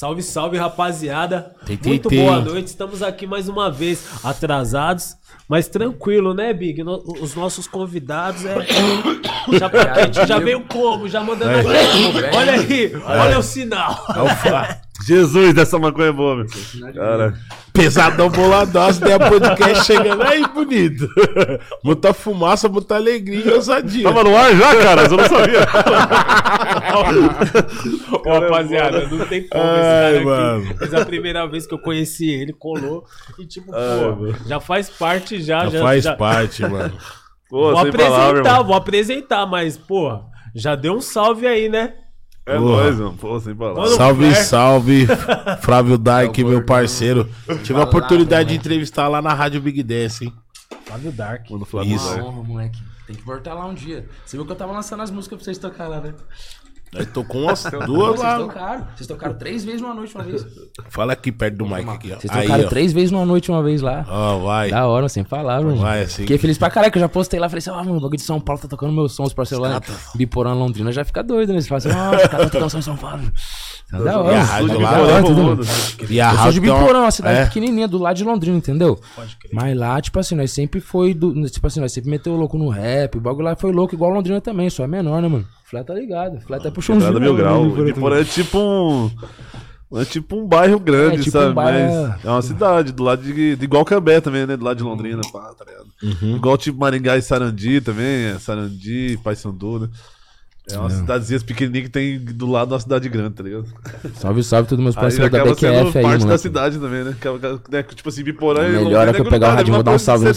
Salve, salve, rapaziada. Tem, tem, Muito tem. boa noite. Estamos aqui mais uma vez, atrasados, mas tranquilo, né, Big? No- os nossos convidados é. Já, quente, já veio como? Já mandando aqui. Olha aí, olha o sinal. Jesus, dessa maconha é boa, meu. Cara, Pesadão boladaço, daí a podcast chegando aí, bonito. Muita fumaça, muita alegria e ousadia. tava no ar já, cara? Eu não sabia. Ô, rapaziada, não tem como esse Ai, cara aqui. mano. Mas a primeira vez que eu conheci ele, colou. E tipo, Ai, pô, já faz parte já. Já já faz já- parte, mano. Pô, Vou palavra, apresentar, irmão. vou apresentar, mas, pô, já deu um salve aí, né? É Porra. nóis, mano. Pô, sem palavra. Mano, Salve, Flair. salve, Flávio É o meu parceiro. Tive a oportunidade de entrevistar lá na Rádio Big Dance, hein? Flávio Dark. Mano, Flávio Isso. Uma honra, moleque. Tem que voltar lá um dia. Você viu que eu tava lançando as músicas pra vocês tocar lá, né? Nós tocou umas duas vocês lá. tocaram. Vocês tocaram três vezes numa noite uma vez. Fala aqui perto do mic aqui, ó. Vocês Aí, tocaram ó. três vezes numa noite uma vez lá. Ó, vai. Da hora, sem palavras, mano. Vai, assim. Fiquei feliz pra caralho, que eu já postei lá. Falei assim, ah, mano, o bagulho de São Paulo tá tocando meus sons, parceiro lá. Biporã, Londrina, já fica doido, né? Você fala assim, ah, os caras tá tocando som em São Paulo. Tá da E a hora. E a rádio de Biporã, uma cidade É. pequenininha, do lado de Londrina, entendeu? Pode crer. Mas lá, tipo assim, nós sempre foi do. Tipo assim, nós sempre meteu louco no rap. O bagulho lá foi louco, igual Londrina também, só é menor, né, mano? Flá tá ligado. Flá tá puxando Quebrada mil grau. Biporã é tipo um. É tipo um bairro grande, É, tipo sabe? um bairro- Mas é uma cidade, do lado de. de igual Cambé também, né? Do lado de Londrina, pá, tá ligado? Uhum. Igual tipo Maringá e Sarandi também, é Sarandi, Paysandu, né? É uma cidadezinha pequenininha que tem do lado uma cidade grande, tá ligado? Salve, salve todos meus parceiros da acaba sendo BQF aí, parte mano. da cidade também, né? Né? Tipo assim, Biporã e Melhor é que eu pegar o radinho, é vou dar um salve no.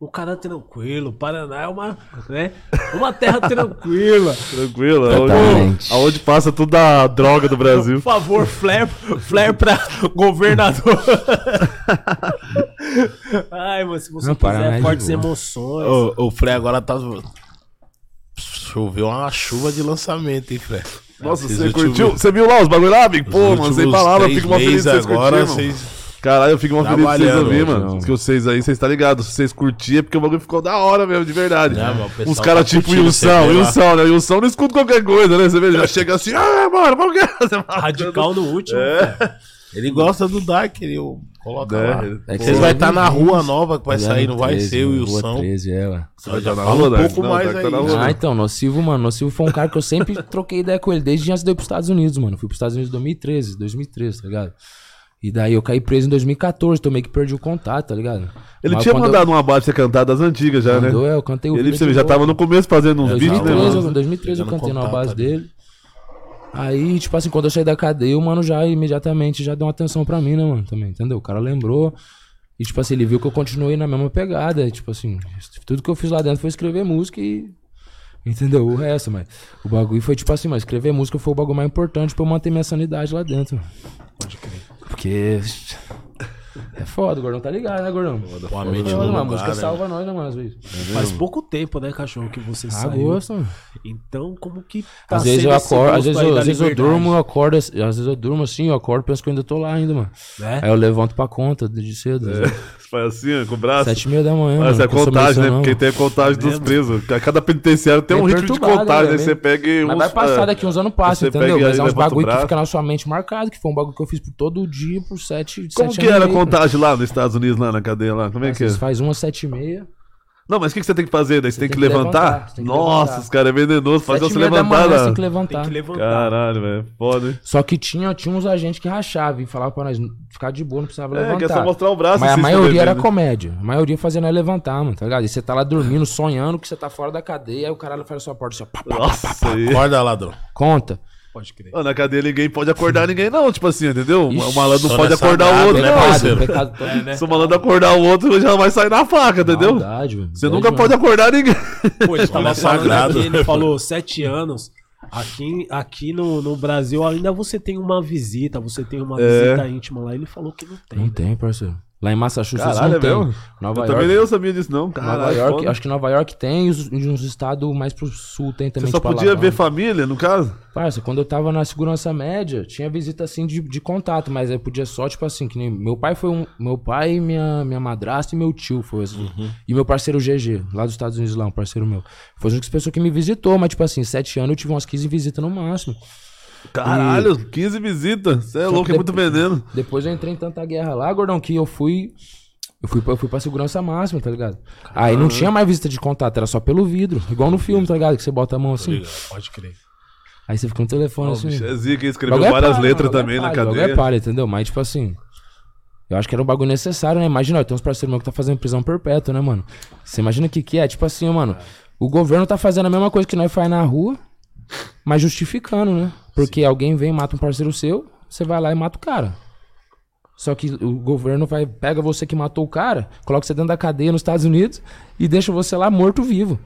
O cara tranquilo, Paraná é uma, né? Uma terra tranquila. Tranquilo, Totalmente. aonde, aonde passa toda a droga do Por Brasil. favor, flare, flare pra governador. Ai, mas se você Não, é quiser de fortes emoções. O, o Frei agora tá. Choveu uma chuva de lançamento, hein, Frei? Nossa, Esses você últimos- curtiu? Você viu lá os bagulho lá, os Pô, mano, sem últimos palavras, eu três fico uma feliz de vocês agora, vocês- Caralho, eu fico uma feliz de vocês mano. não. Que vocês aí, vocês tá ligado? Se vocês curtirem, é porque o bagulho ficou da hora mesmo, de verdade. É, mano, o pessoal Uns caras tá tipo lá. Wilson, né? Wilson não escuta qualquer coisa, né? Você vê, ele já chega assim, ah, mano, vamos que Radical no último. É. Ele gosta do Dark, ele coloca É, lá. É que Vocês vai estar na bem-vindos. rua nova que vai sair, não vai ser o Rua Wilson. 13, é, ué. Só já na Fala rua, um Dark. pouco Não, mais Dark tá aí. na rua, Ah, né? então, Nocivo, mano. Nocivo foi um cara que eu sempre troquei ideia com ele desde antes de eu ir pros Estados Unidos, mano. Fui pros Estados Unidos em 2013, 2013, tá ligado? E daí eu caí preso em 2014, então meio que perdi o contato, tá ligado? Ele Mas tinha mandado uma base pra você cantar das antigas já, eu, né? mandou, é, eu cantei o Ele, você já tava no começo fazendo uns beats, né, 2013, eu, mano? 2013 eu cantei na base dele. Aí, tipo assim, quando eu saí da cadeia, o mano já imediatamente já deu uma atenção pra mim, né, mano? Também, entendeu? O cara lembrou. E, tipo assim, ele viu que eu continuei na mesma pegada. E, tipo assim, tudo que eu fiz lá dentro foi escrever música e. Entendeu? O resto, mas. O bagulho foi tipo assim, mas escrever música foi o bagulho mais importante pra eu manter minha sanidade lá dentro. Pode crer. Porque. É foda, o gordão tá ligado, né, gordão? Pô, a mente Foda, mano, a lugar, música né? salva nós, né, mano, às vezes. Faz pouco tempo, né, cachorro, que você saiu. Agosto, mano. Então, como que tá Às vezes eu acordo, às vezes, eu, às vezes eu durmo, eu acordo, às vezes eu durmo assim, eu acordo, penso que eu ainda tô lá ainda, mano. Né? Aí eu levanto pra conta de cedo. Você faz assim, com o braço. Sete e meia da manhã, Mas é contagem, né? Porque tem a contagem dos mesmo? presos. Cada penitenciário tem Bem um ritmo de contagem, né? Você pega e Mas uns- vai passar é, daqui uns anos passa, Você entendeu? pega Mas é uns o bagulho que fica na sua mente marcado, que foi um bagulho que eu fiz por todo dia, por sete, Como sete que era a contagem lá nos Estados Unidos, lá na cadeia lá? Como é que é? Faz uma sete e meia. Não, mas o que, que você tem que fazer? Daí você tem, tem que, que levantar? levantar, você tem que Nossa, levantar. os caras é venenoso. Fazer você levantar. manhã, você né? tem que Tem levantar. que levantar. Caralho, velho. Foda, hein? Só que tinha, tinha uns agentes que rachavam e falavam pra nós ficar de boa, não precisava É, que é levantar. só mostrar o braço. Mas a maioria era né? comédia. A maioria fazia nós levantar, mano, tá ligado? E você tá lá dormindo, sonhando que você tá fora da cadeia, aí o caralho faz a sua porta assim, ó, pá, pá, pá, Nossa, aí. Acorda, ladrão. conta. Pode crer. Ó, Na cadeia ninguém pode acordar ninguém, não. Tipo assim, entendeu? O Ixi, malandro não pode acordar o outro, né, não. parceiro? todo. né? Se o malandro acordar o outro, já vai sair na faca, entendeu? Maldade, velho. Você nunca mesmo. pode acordar ninguém. Pô, ele tava sagrado. aqui, ele falou sete anos. Aqui, aqui no, no Brasil ainda você tem uma visita, você tem uma É. visita íntima lá. Ele falou que não tem. Não né? tem, parceiro. Lá em Massachusetts Caralho, não é tem. mesmo? Nova Eu York. também nem eu sabia disso, não. Caralho, Nova York, foda. acho que Nova York tem e uns estados mais pro sul tem também. Você só tipo podia ver família, no caso? Parça, quando eu tava na segurança média, tinha visita assim de, de contato, mas aí podia só, tipo assim, que nem meu pai foi um. Meu pai, minha, minha madrasta e meu tio foi assim. E meu parceiro GG, lá dos Estados Unidos, lá, um parceiro meu. Foi as únicas pessoas que me visitou, mas, tipo assim, sete anos eu tive umas 15 visitas no máximo. Caralho, 15 visitas. Você é Só louco, é muito veneno. Depois eu entrei em tanta guerra lá, gordão, que eu fui. Eu fui, pra- eu fui pra segurança máxima, tá ligado? Aí não tinha mais visita de contato, era só pelo vidro. Igual no filme, tá ligado? Que você bota a mão assim. Pode crer. Aí você fica no telefone assim. É zica, escreveu é várias palha, letras bagulho é também na palha, bagulho cadeia. É palha, entendeu? Mas, tipo assim. Eu acho que era um bagulho necessário, né? Imagina, ó, tem uns parceiros meus que tá fazendo prisão perpétua, né, mano? Você imagina o que que é? Tipo assim, mano. O governo tá fazendo a mesma coisa que nós faz na rua, mas justificando, né? Porque alguém vem e mata um parceiro seu, você vai lá e mata o cara. Só que o governo vai, pega você que matou o cara, coloca você dentro da cadeia nos Estados Unidos e deixa você lá morto vivo.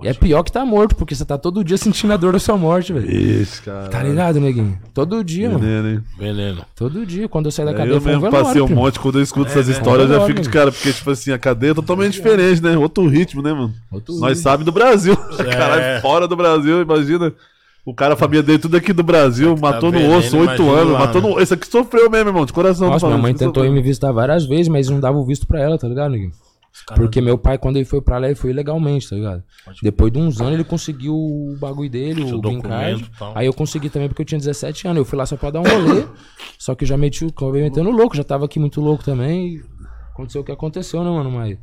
E é pior que tá morto, porque você tá todo dia sentindo a dor da sua morte, velho. Ixi, cara. Tá ligado, neguinho? Todo dia, mano. Veneno, hein? Veneno. Todo dia, quando eu saio da É, cadeia, eu um mesmo passei um monte, quando eu escuto essas né? histórias, eu já fico de mano. cara, porque, tipo assim, a cadeia é totalmente diferente, né? Outro ritmo, né, mano? Outro Nós ritmo. sabe do Brasil. Caralho, fora do Brasil, imagina. O cara, a família dele, tudo aqui do Brasil, matou no osso, oito anos, lá, matou né? no. Esse aqui sofreu mesmo, irmão, de coração. Nossa, minha mãe tentou ir sofreu. me visitar várias vezes, mas não dava o visto pra ela, tá ligado, neguinho? Porque meu pai, quando ele foi pra lá, ele foi ilegalmente, tá ligado? Depois de uns anos, ele conseguiu o bagulho dele, Seu o green card. tal. Aí eu consegui também, porque eu tinha 17 anos. Eu fui lá só pra dar um rolê. só que eu já meti o metendo louco, já tava aqui muito louco também. Aconteceu o que aconteceu, né, mano? Mas.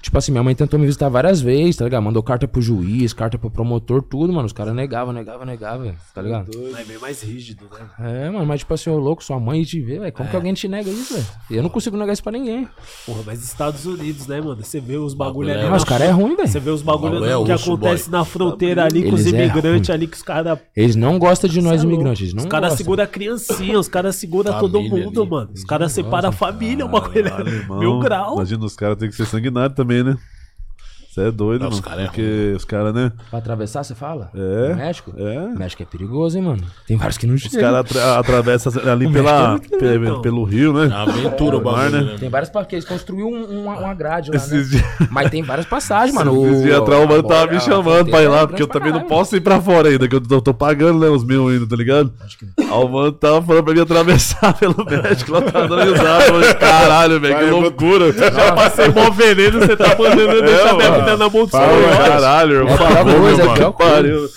Tipo assim, minha mãe tentou me visitar várias vezes, tá ligado? Mandou carta pro juiz, carta pro promotor, tudo, mano. Os caras negavam, negavam, negavam, tá ligado? É bem mais rígido, né? É, mano, mas tipo assim, ô louco, sua mãe te vê, velho. Como que alguém te nega isso, velho? Eu não consigo negar isso pra ninguém. Porra, mas Estados Unidos, né, mano? Você vê os bagulho Bagulho ali. é- na Mas os caras é ruim, Você velho. vê os bagulho Bagulho é que osso, acontece boy. na fronteira ali com os Eles é imigrantes ruim. ali que os caras. Eles não gostam de nós é imigrantes, não Os caras seguram a criancinha, os caras seguram todo mundo, ali. mano. Os caras separam a família, o bagulho é mil grau. Imagina, os caras têm que ser sanguinários também, né? Você é doido, Não, mano. os cara é porque os caras, né? Pra atravessar, você fala? É. No México? É. México é perigoso, hein, mano? Tem vários que não Os chegam. caras atra atravessam ali O pela, é pe- muito legal. pelo rio, né? É uma aventura o Mar, bagulho, né? né? Tem várias porque eles construíram um- uma, uma grade lá, né? Esses dias, Mas tem várias passagens, mano. esses O- dias atrás o mano a tava me a chamando pra ir lá, é porque eu também não posso ir pra fora ainda, que eu tô, pagando, né, os meus ainda, tá ligado? Aí o mano tava falando pra mim atravessar pelo México, lá tá dando risada. Caralho, velho, que loucura. Já passei mó veneno, você tá mandando eu deixar minha na mão do. Caralho, irmão. É coisa, é pariu.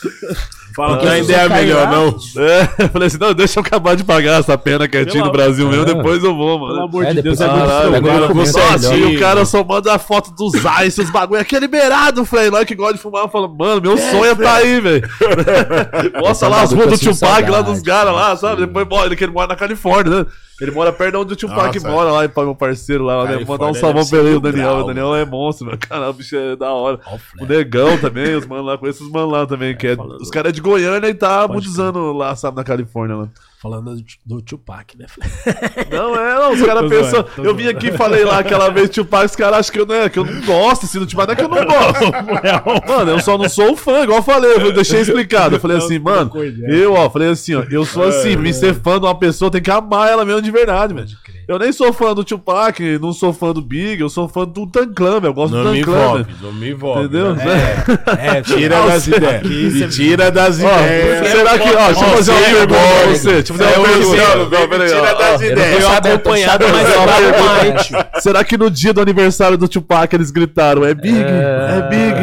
Fala, é se você ideia cair melhor, lá- não. É, eu falei assim, não, deixa eu acabar de pagar essa pena quietinho no Pelo Brasil mesmo, amor- depois eu vou, Pelo mano. amor É, de Deus, é muito Caralho, nossa, certinho, e o cara só manda a foto dos ice, os bagulho, aquele liberado, Frei, lá que gosta de fumar, fala, mano, meu sonho é tá aí, velho. Mostra lá as ruas do que sinto Tupac, lá dos caras lá, sabe? Depois ele que ele mora na Califórnia, né? Ele mora perto de onde o Tupac Nossa, mora lá, e meu parceiro lá, né? Mandar um salvão pra ele, o Daniel. O Daniel é monstro, meu. Caralho, o bicho é da hora. O Negão também, os manos lá, conheço os manos lá também, que é, os caras é de Goiânia e tá muitos anos lá, sabe, na Califórnia lá. Falando do, Tupac, né? Não, é, não, os caras pensam. Eu vim aqui e falei lá aquela vez, Tupac, os caras acham que eu, não é, que eu não gosto assim do Tupac, não é que eu não gosto. Mano, eu só não sou fã, igual eu falei, eu deixei explicado. Eu falei assim, mano, eu, ó, falei assim, ó, eu sou assim, me ser fã de uma pessoa tem que amar ela mesmo de verdade, velho. Eu nem sou fã do Tupac, não sou fã do Big, eu sou fã do Tan Clan, velho. Eu gosto Não do me Tan Clan, velho. envolve, não me envolve. Entendeu? né? É, Tira das ideias. E tira das ideias. será que, ó, deixa eu fazer uma é pergunta pra você. Deixa eu fazer É uma o pergunta. Peraí, tira das ideias. eu acompanhado, mas eu mais. Será que no dia do aniversário do Tupac eles gritaram é Big? É, Big?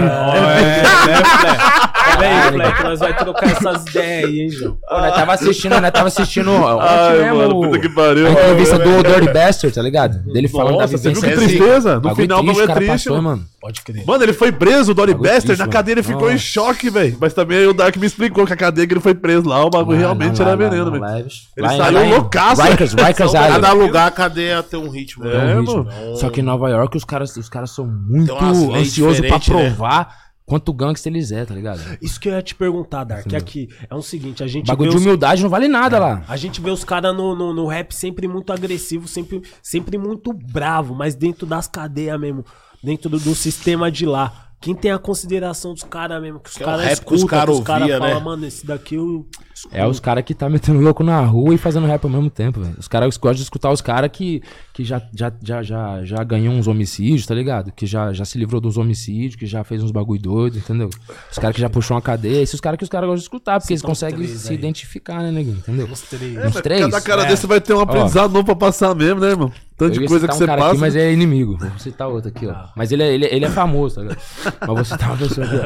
Peraí, Fleck, nós vai trocar essas ideias aí, hein, João? Pô, nós tava assistindo, nós tava assistindo Ai, mesmo mano, o- puta que pariu. a entrevista do Dirty Bastard, tá ligado? Dele falando da Nossa, você viu vivência que tristeza? No final o bagulho triste, é triste, passou, mano. Pode crer. Mano, ele foi preso, o Dory Bester, na cadeia ele ficou em Nossa. choque, velho. Mas também aí o Dark me explicou que a cadeia que ele foi preso lá, o bagulho realmente lá, era lá, veneno, velho. Ele saiu loucaço. Rikers, Rikers. Cada lugar a cadeia tem um ritmo. né? É, mano. ritmo. Só que em Nova York os caras, os caras são muito umas leis ansiosos pra né? provar quanto gangster eles é, tá ligado? Isso que eu ia te perguntar, Dark. É que é o seguinte, a gente Bagulho vê de os, humildade não vale nada lá. a gente vê os caras no, no, no rap sempre muito agressivo, sempre, sempre muito bravo, mas dentro das cadeias mesmo, dentro do, do sistema de lá. Quem tem a consideração dos caras mesmo, que os é caras os escutam, cara os caras ouvia, falam, né? mano, esse daqui eu. É os caras que tá metendo louco na rua e fazendo rap ao mesmo tempo, velho. Os caras gostam de escutar os caras que, que já, já, já, já, já ganhou uns homicídios, tá ligado? Que já, já se livrou dos homicídios, que já fez uns bagulho doido, entendeu? Os caras que já puxou uma cadeia, esses caras que os caras gostam de escutar, porque eles uns conseguem se identificar, né, neguinho? Entendeu? Uns três. É, Uns três? Cada cara É. desse vai ter um aprendizado novo pra passar mesmo, né, irmão? Tanto de coisa que um você passa. aqui, mas é inimigo. Vou citar outro aqui, ó. Mas ele é, ele, é- ele é famoso, tá ligado? mas vou citar uma pessoa aqui,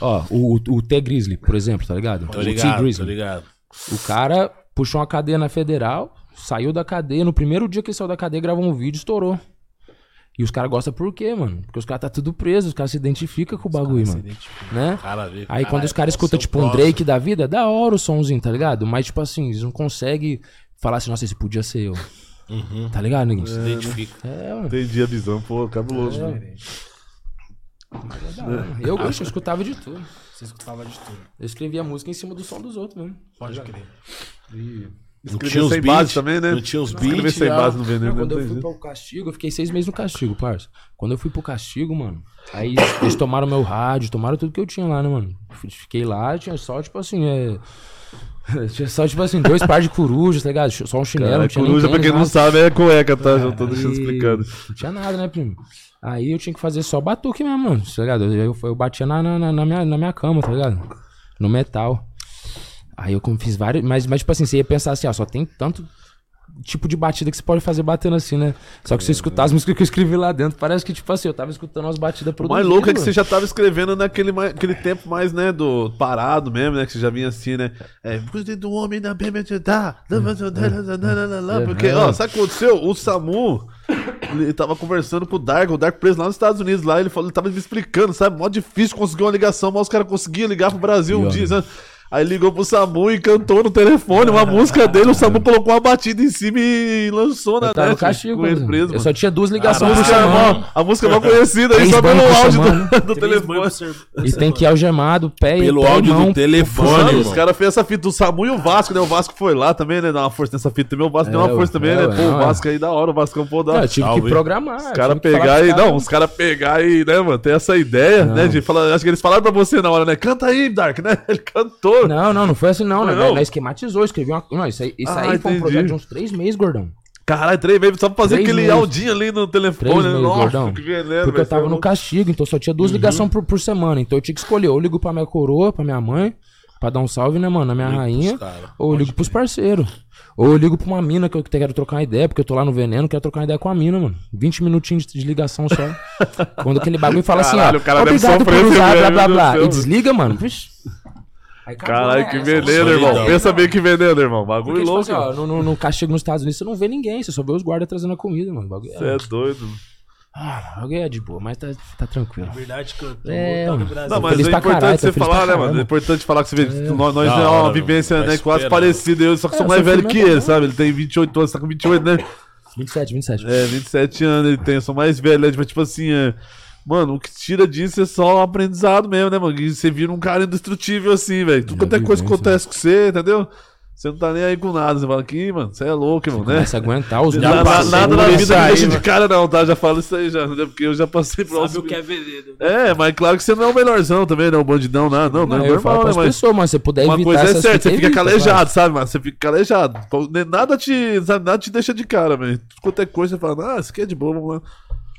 ó. Ó, o, o, T Grizzly, por exemplo, tá ligado? Tô o T ligado, Grizzly. Ligado. O cara puxou uma cadeia na federal, saiu da cadeia. No primeiro dia que ele saiu da cadeia, gravou um vídeo e estourou. E os caras gostam por quê, mano? Porque os caras tá tudo preso, os caras se identificam com o bagulho, mano. Né? Cara, vê, Aí quando os caras pode escutam, tipo, um próximo. Drake da vida, da hora o somzinho, tá ligado? Mas, tipo assim, eles não conseguem falar assim, nossa, esse podia ser eu. Tá ligado, ninguém? Se identifica. É, mano. Entendi a visão, pô, cabuloso. É. É hora. Eu gosto, eu escutava de tudo. Você escutava de tudo. Eu escrevia música em cima do som dos outros mesmo. Pode crer. Tinha os sem beats base também, né? Não tinha os beats. sem base no veneno, Não, quando eu fui jeito. pro castigo, eu fiquei seis meses no castigo, parça. Quando eu fui pro castigo, mano, aí eles tomaram meu rádio, tomaram tudo que eu tinha lá, né, mano? Fiquei lá, tinha só, tipo assim, é. Tinha só, tipo assim, dois pares de corujas, tá ligado? Só um chinelo, Cara, não tinha coruja, nem pra quem tênis, não nada. sabe, é cueca, tá? Já tô deixando Aí, explicando. Não tinha nada, né, primo? Aí eu tinha que fazer só batuque mesmo, mano, tá ligado? Eu, eu, batia na, na, na minha, na minha cama, tá ligado? No metal. Aí eu fiz vários. Mas, mas, tipo assim, você ia pensar assim, ó, só tem tanto tipo de batida que você pode fazer batendo assim, né? Só que você escutar as músicas que eu escrevi lá dentro, parece que, tipo assim, eu tava escutando umas batidas O produzidas. mais louco é que você já tava escrevendo naquele mais, aquele tempo mais, né, do parado mesmo, né, que você já vinha assim, né, é, cuide do homem da porque, ó, sabe o que aconteceu? O Samu, ele tava conversando com o Dark, o Dark preso lá nos Estados Unidos, lá, ele falou, ele tava me explicando, sabe, mó difícil conseguir uma ligação, mas os caras conseguiam ligar pro Brasil um dia, sabe? Aí ligou pro Samu e cantou no telefone uma música dele, o Samu colocou uma batida em cima e lançou na tava no net, castigo, com ele mano. preso, Eu só tinha duas ligações por música, é a música é mó conhecida aí, só pelo áudio do, do telefone. E tem que ir algemado, pé e Pelo e áudio mão. do telefone, os caras fez essa fita do Samu e o Vasco, né? O Vasco foi lá também, né? Dar uma força nessa fita também. O Vasco É, deu uma força ué, também, é, né? Pô, não, o é. Vasco aí da hora, o Vasco é um pô da Não, hora. eu tive Salve. que programar. Os caras pegar e. Não, os caras pegar e, né, mano? Tem essa ideia, né? De falar. Acho que eles falaram pra você na hora, né? Canta aí, Dark, né? Ele cantou. Não, não, não foi assim não, né? Não? Nós esquematizou, escrevi uma... Não, isso aí, isso Ah, aí foi um projeto de uns três meses, gordão. Caralho, três vezes só pra fazer Três aquele meses. áudinho ali no Três telefone. meses, Nossa, gordão. que veneno, Porque eu tava é no castigo, então só tinha duas ligações por, por semana. Então eu tinha que escolher. Ou ligo pra minha coroa, pra minha mãe, pra dar um salve, né, mano? Na minha rainha. cara. Ou eu ligo pros parceiros. Ou eu ligo pra uma mina que eu quero trocar uma ideia, porque eu tô lá no veneno, quero trocar uma ideia com a mina, mano. 20 minutinhos de, ligação só. Quando aquele bagulho fala Caralho, o assim, cara ó. deve Obrigado por usar, blá blá blá. E desliga, mano. Vixe. Aí Caralho, né? que veneno, irmão. Pensa bem que veneno, irmão. Bagulho Porque, tipo louco. assim, ó, no, no- no castigo nos Estados Unidos você não vê ninguém, você só vê os guardas trazendo a comida, mano. Bagulho Você é, é doido. ah, bagulho é de boa, mas tá, tá tranquilo. Verdade, cantou. É, tá no mano. Brasil. Não, mas feliz é importante caralho, você tô falar, né, mano? É importante falar que você vê. Nós, nós Da é uma mano. vivência, né, quase parecida. Eu só que É, sou eu mais velho que ele, sabe? Ele tem 28 anos, tá com 28, né? 27, 27. É, 27 anos ele tem, eu sou mais velho, né? Tipo, tipo assim, é... Mano, o que tira disso é só o aprendizado mesmo, né, mano? E você vira um cara indestrutível assim, velho. Tudo Já quanto é coisa que acontece com você, entendeu? Você não tá nem aí com nada. Você fala aqui, mano, você é louco, irmão, né? Começa a aguentar os Na- na- grupos. nada na vida aí, deixa de mano. cara, não, tá? Já falo isso aí já, né? Porque eu já passei por Sabe o que é veneno. né? É, mas claro que você não é o melhorzão também, né? O bandidão, não, não, não, Não, é eu falo normal, né? Mas pessoas, mas se você puder uma evitar coisa é certa, você fica evita, calejado, sabe, mano? Você fica calejado. Nada te, sabe, nada te deixa de cara, velho. Qualquer coisa você fala, ah, isso aqui é de boa, vamos lá.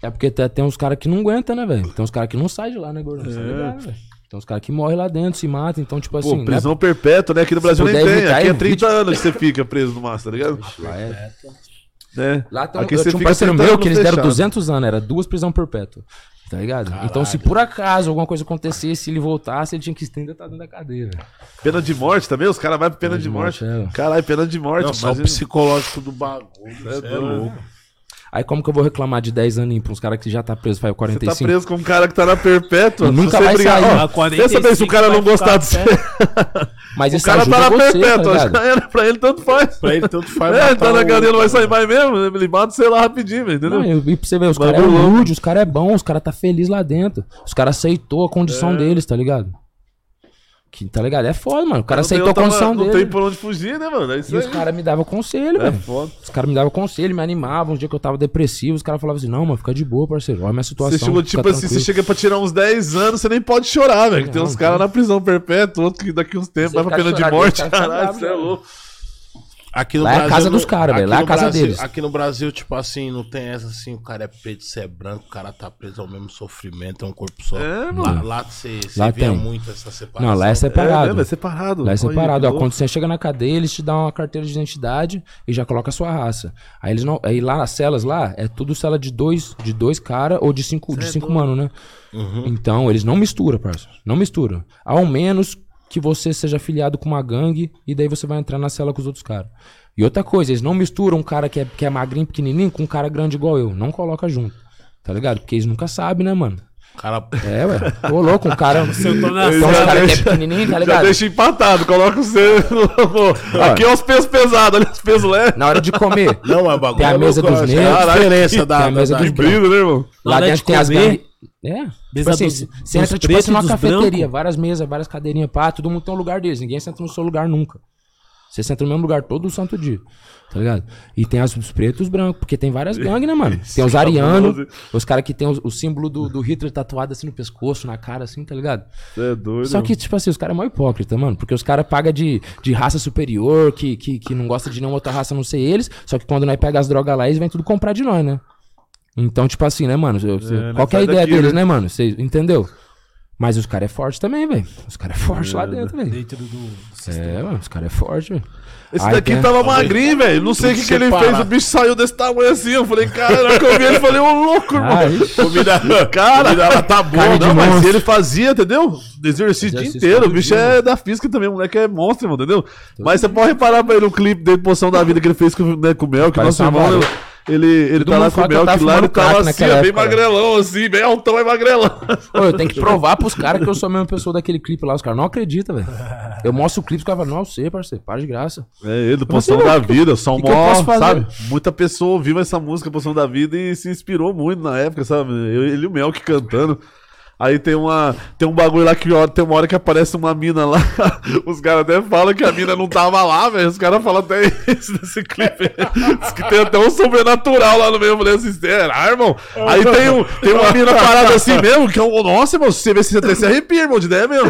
É porque tem, tem uns caras que não aguentam, né, velho? Tem uns caras que não saem de lá, né, gordão? Tá É. Tem uns caras que morrem lá dentro, se matam, então, tipo Pô, assim. né? prisão perpétua, né? Aqui no Brasil nem tem. evitar, Aqui é evite. 30 anos que você fica preso no máximo, tá ligado? Lá, é- Né? lá tem um, Aqui eu tinha um parceiro 30 meu que eles deram fechado. 200 anos, era duas prisão perpétua. Tá ligado? Então, se por acaso alguma coisa acontecesse, ele voltasse, ele tinha que ainda estar dentro da cadeia, velho. Pena de morte também? Os caras vão pra pena Pena de morte. morte, é. Caralho, pena de morte. Não, só o psicológico do bagulho. É é louco. Aí como que eu vou reclamar de 10 aninhos pra uns caras que já tá preso faz Você tá 45? preso com um cara que tá na perpétua. Nunca vai brigar- sair. Ó, A 45 Pensa bem se o cara não gostar de você. Mas O isso cara ajuda tá na você, perpétua. tá já ligado? era, pra ele tanto faz. Pra ele tanto faz É, matar tá na o- cadeia, não vai sair mais mesmo. Ele mata, sei lá, rapidinho, velho, entendeu? Não, e e pra você ver, os caras é humilde, os caras é bom, os caras tá feliz lá dentro. Os caras aceitou a condição É. deles, tá ligado? Que, tá ligado? É foda, mano. O cara Não aceitou a condição Não dele. tem por onde fugir, né, mano? É isso E os aí. caras me davam conselho, É velho. foda. Os caras me davam conselho, me animavam. Um dia que eu tava depressivo, os caras falavam assim: não, mano, fica de boa, parceiro. Olha a minha situação. Você chegou, tipo assim, você tranquilo." chega pra tirar uns 10 anos, você nem pode chorar, velho. Tem Não, uns caras não. na prisão perpétua, outro que daqui uns tempos vai pra pena de morte. os Caralho, você é louco. Aqui no Lá é a Brasil, casa dos caras, velho, lá é a casa Brasil- deles. Aqui no Brasil, tipo assim, não tem essa assim, o cara é preto, você é branco, o cara tá preso ao mesmo sofrimento, é um corpo só. É, lá, mano. lá você, Lá via tem. muito essa separação. Não, lá é É, separado. mesmo, é separado. Lá é separado. Ó, quando você chega na cadeia, eles te dão uma carteira de identidade e já coloca a sua raça. Aí eles não. Aí lá nas celas lá, é tudo cela de dois, de dois cara ou de cinco, de cinco mano, né? Então, eles não misturam, parça. Não misturam. Ao menos que você seja afiliado com uma gangue e daí você vai entrar na cela com os outros caras. E outra coisa, eles não misturam um cara que é, que é magrinho, pequenininho com um cara grande igual eu. Não coloca junto. Tá ligado? Porque eles nunca sabem, né, mano? Cara, É, ué. Ô, louco, um cara. eu tô na uns Já caras que é deixa- pequenininho, tá Já ligado? deixa empatado, coloca você. no- Aqui é os pesos pesados, olha os pesos leves. Na hora de comer. não, é bagulho. Tem a é mesa dos é negros, a diferença da, tem a mesa da- dos Incrível, né, irmão? Lá hora dentro de tem as comer, gangues. É. Tipo assim, dos- você entra tipo assim numa cafeteria, brancos. várias mesas, várias cadeirinhas, pá, todo mundo tem um lugar deles. Ninguém senta no seu lugar nunca. Você senta no mesmo lugar todo o santo dia. Tá ligado? E tem as, os pretos e os brancos, porque tem várias gangues, né, mano? Tem os arianos, os caras que tem os- o, símbolo do, do Hitler tatuado assim no pescoço, na cara, assim, tá ligado? É doido. Só que, tipo assim, os caras é mó hipócrita, mano. Porque os caras pagam de, de raça superior, que, que, que não gosta de nenhuma outra raça a não ser eles. Só que quando nós pega as drogas lá, eles vêm tudo comprar de nós, né? Então, tipo assim, né, mano? Eu- você- É, qual que é a ideia daqui, deles, né? né, mano? Você entendeu? Mas os caras é forte também, velho. Os caras é forte lá dentro, velho. Dentro do. É, mano, os caras é forte, velho. Esse Aí daqui tem- tava magrinho, velho. Não sei o que, que ele fez. O bicho saiu desse tamanho assim. Eu falei, cara, que eu vi ele, falei, ô louco, irmão. Ixi. Comida, Cara, comida ela tá de Não, mas monstro. ele fazia, entendeu? Exercício o dia Exercício inteiro. O bicho dia, é da física também. O moleque é monstro, irmão, entendeu? Mas você pode reparar pra ele no clipe dele, Poção da Vida, que ele fez com, né, com o Mel, que Parece nosso irmão. Ele, ele Todo tá lá com o fala que Mel, eu tava que lá ele crack assim, ó, bem época, né? magrelão, assim, bem altão e magrelão. Ô, eu tenho que provar pros caras que eu sou a mesma pessoa daquele clipe lá. Os caras não acreditam, velho. Eu mostro o clipe os caras falam, não, sei, parceiro, para de graça. É ele, do Poção não- da Vida, só um mó, sabe? Muita pessoa ouviu essa música, Poção da Vida, e se inspirou muito na época, sabe? Ele e o Melk cantando. Aí tem uma tem um bagulho lá que tem uma hora que aparece uma mina lá. Os caras até falam que a mina não tava lá, velho. Os caras falam até isso nesse clipe. Diz que tem até um sobrenatural lá no meio. Eu falei assim, será, irmão? Aí tem, um, tem uma mina parada assim mesmo, que é um. Nossa, irmão, se você vê se você até se arrepia, irmão, de ideia mesmo.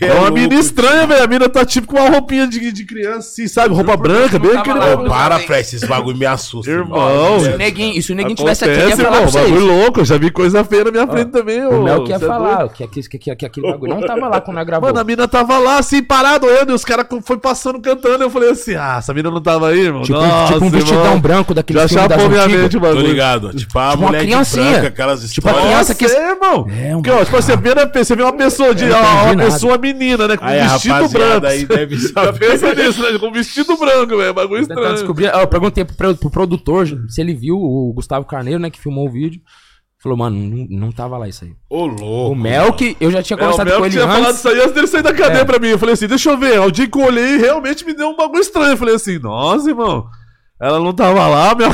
É é uma mina estranha, velho. A mina tá tipo com uma roupinha de, de criança, assim, sabe? Roupa branca, bem aquele. Ô, para, Fred, esse bagulho me assusta. Irmão, Se o neguinho, se o neguinho tivesse aqui, ia falar irmão, pra vocês. bagulho louco. Eu já vi coisa feia na minha frente também, O ô. Mel que ia Cê falar que, que, que, que, que aquele bagulho não tava lá quando nós gravou. Mano, a mina tava lá, assim, parado, olhando, e os caras foi passando, cantando. Eu falei assim, ah, essa mina não tava aí, irmão? tipo, Nossa, tipo um vestidão irmão. branco daquele Já filme das minha antigas. mente o Tô ligado. Tipo, a Tipo uma mulher de criancinha. branca, aquelas Tipo a histórias. criança que- Nossa, irmão. É, um que, ó, tipo assim, você vê, né, você vê uma pessoa de. Ó, uma pessoa menina, né? Com Aí a vestido rapaziada branco. aí deve Já saber. pensa nisso, né? Com vestido branco, velho. Bagulho estranho. Eu perguntei pro, pro produtor se ele viu o Gustavo Carneiro, né, que filmou o vídeo. Falou, mano, não, não tava lá isso aí. Ô, louco. O Mel, que eu já tinha É, conversado Mel com ele tinha falado antes. isso aí antes dele sair da cadeia É. pra mim. Eu falei assim, deixa eu ver. O dia que eu olhei, realmente me deu um bagulho estranho. Eu falei assim, nossa, irmão. Ela não tava lá, meu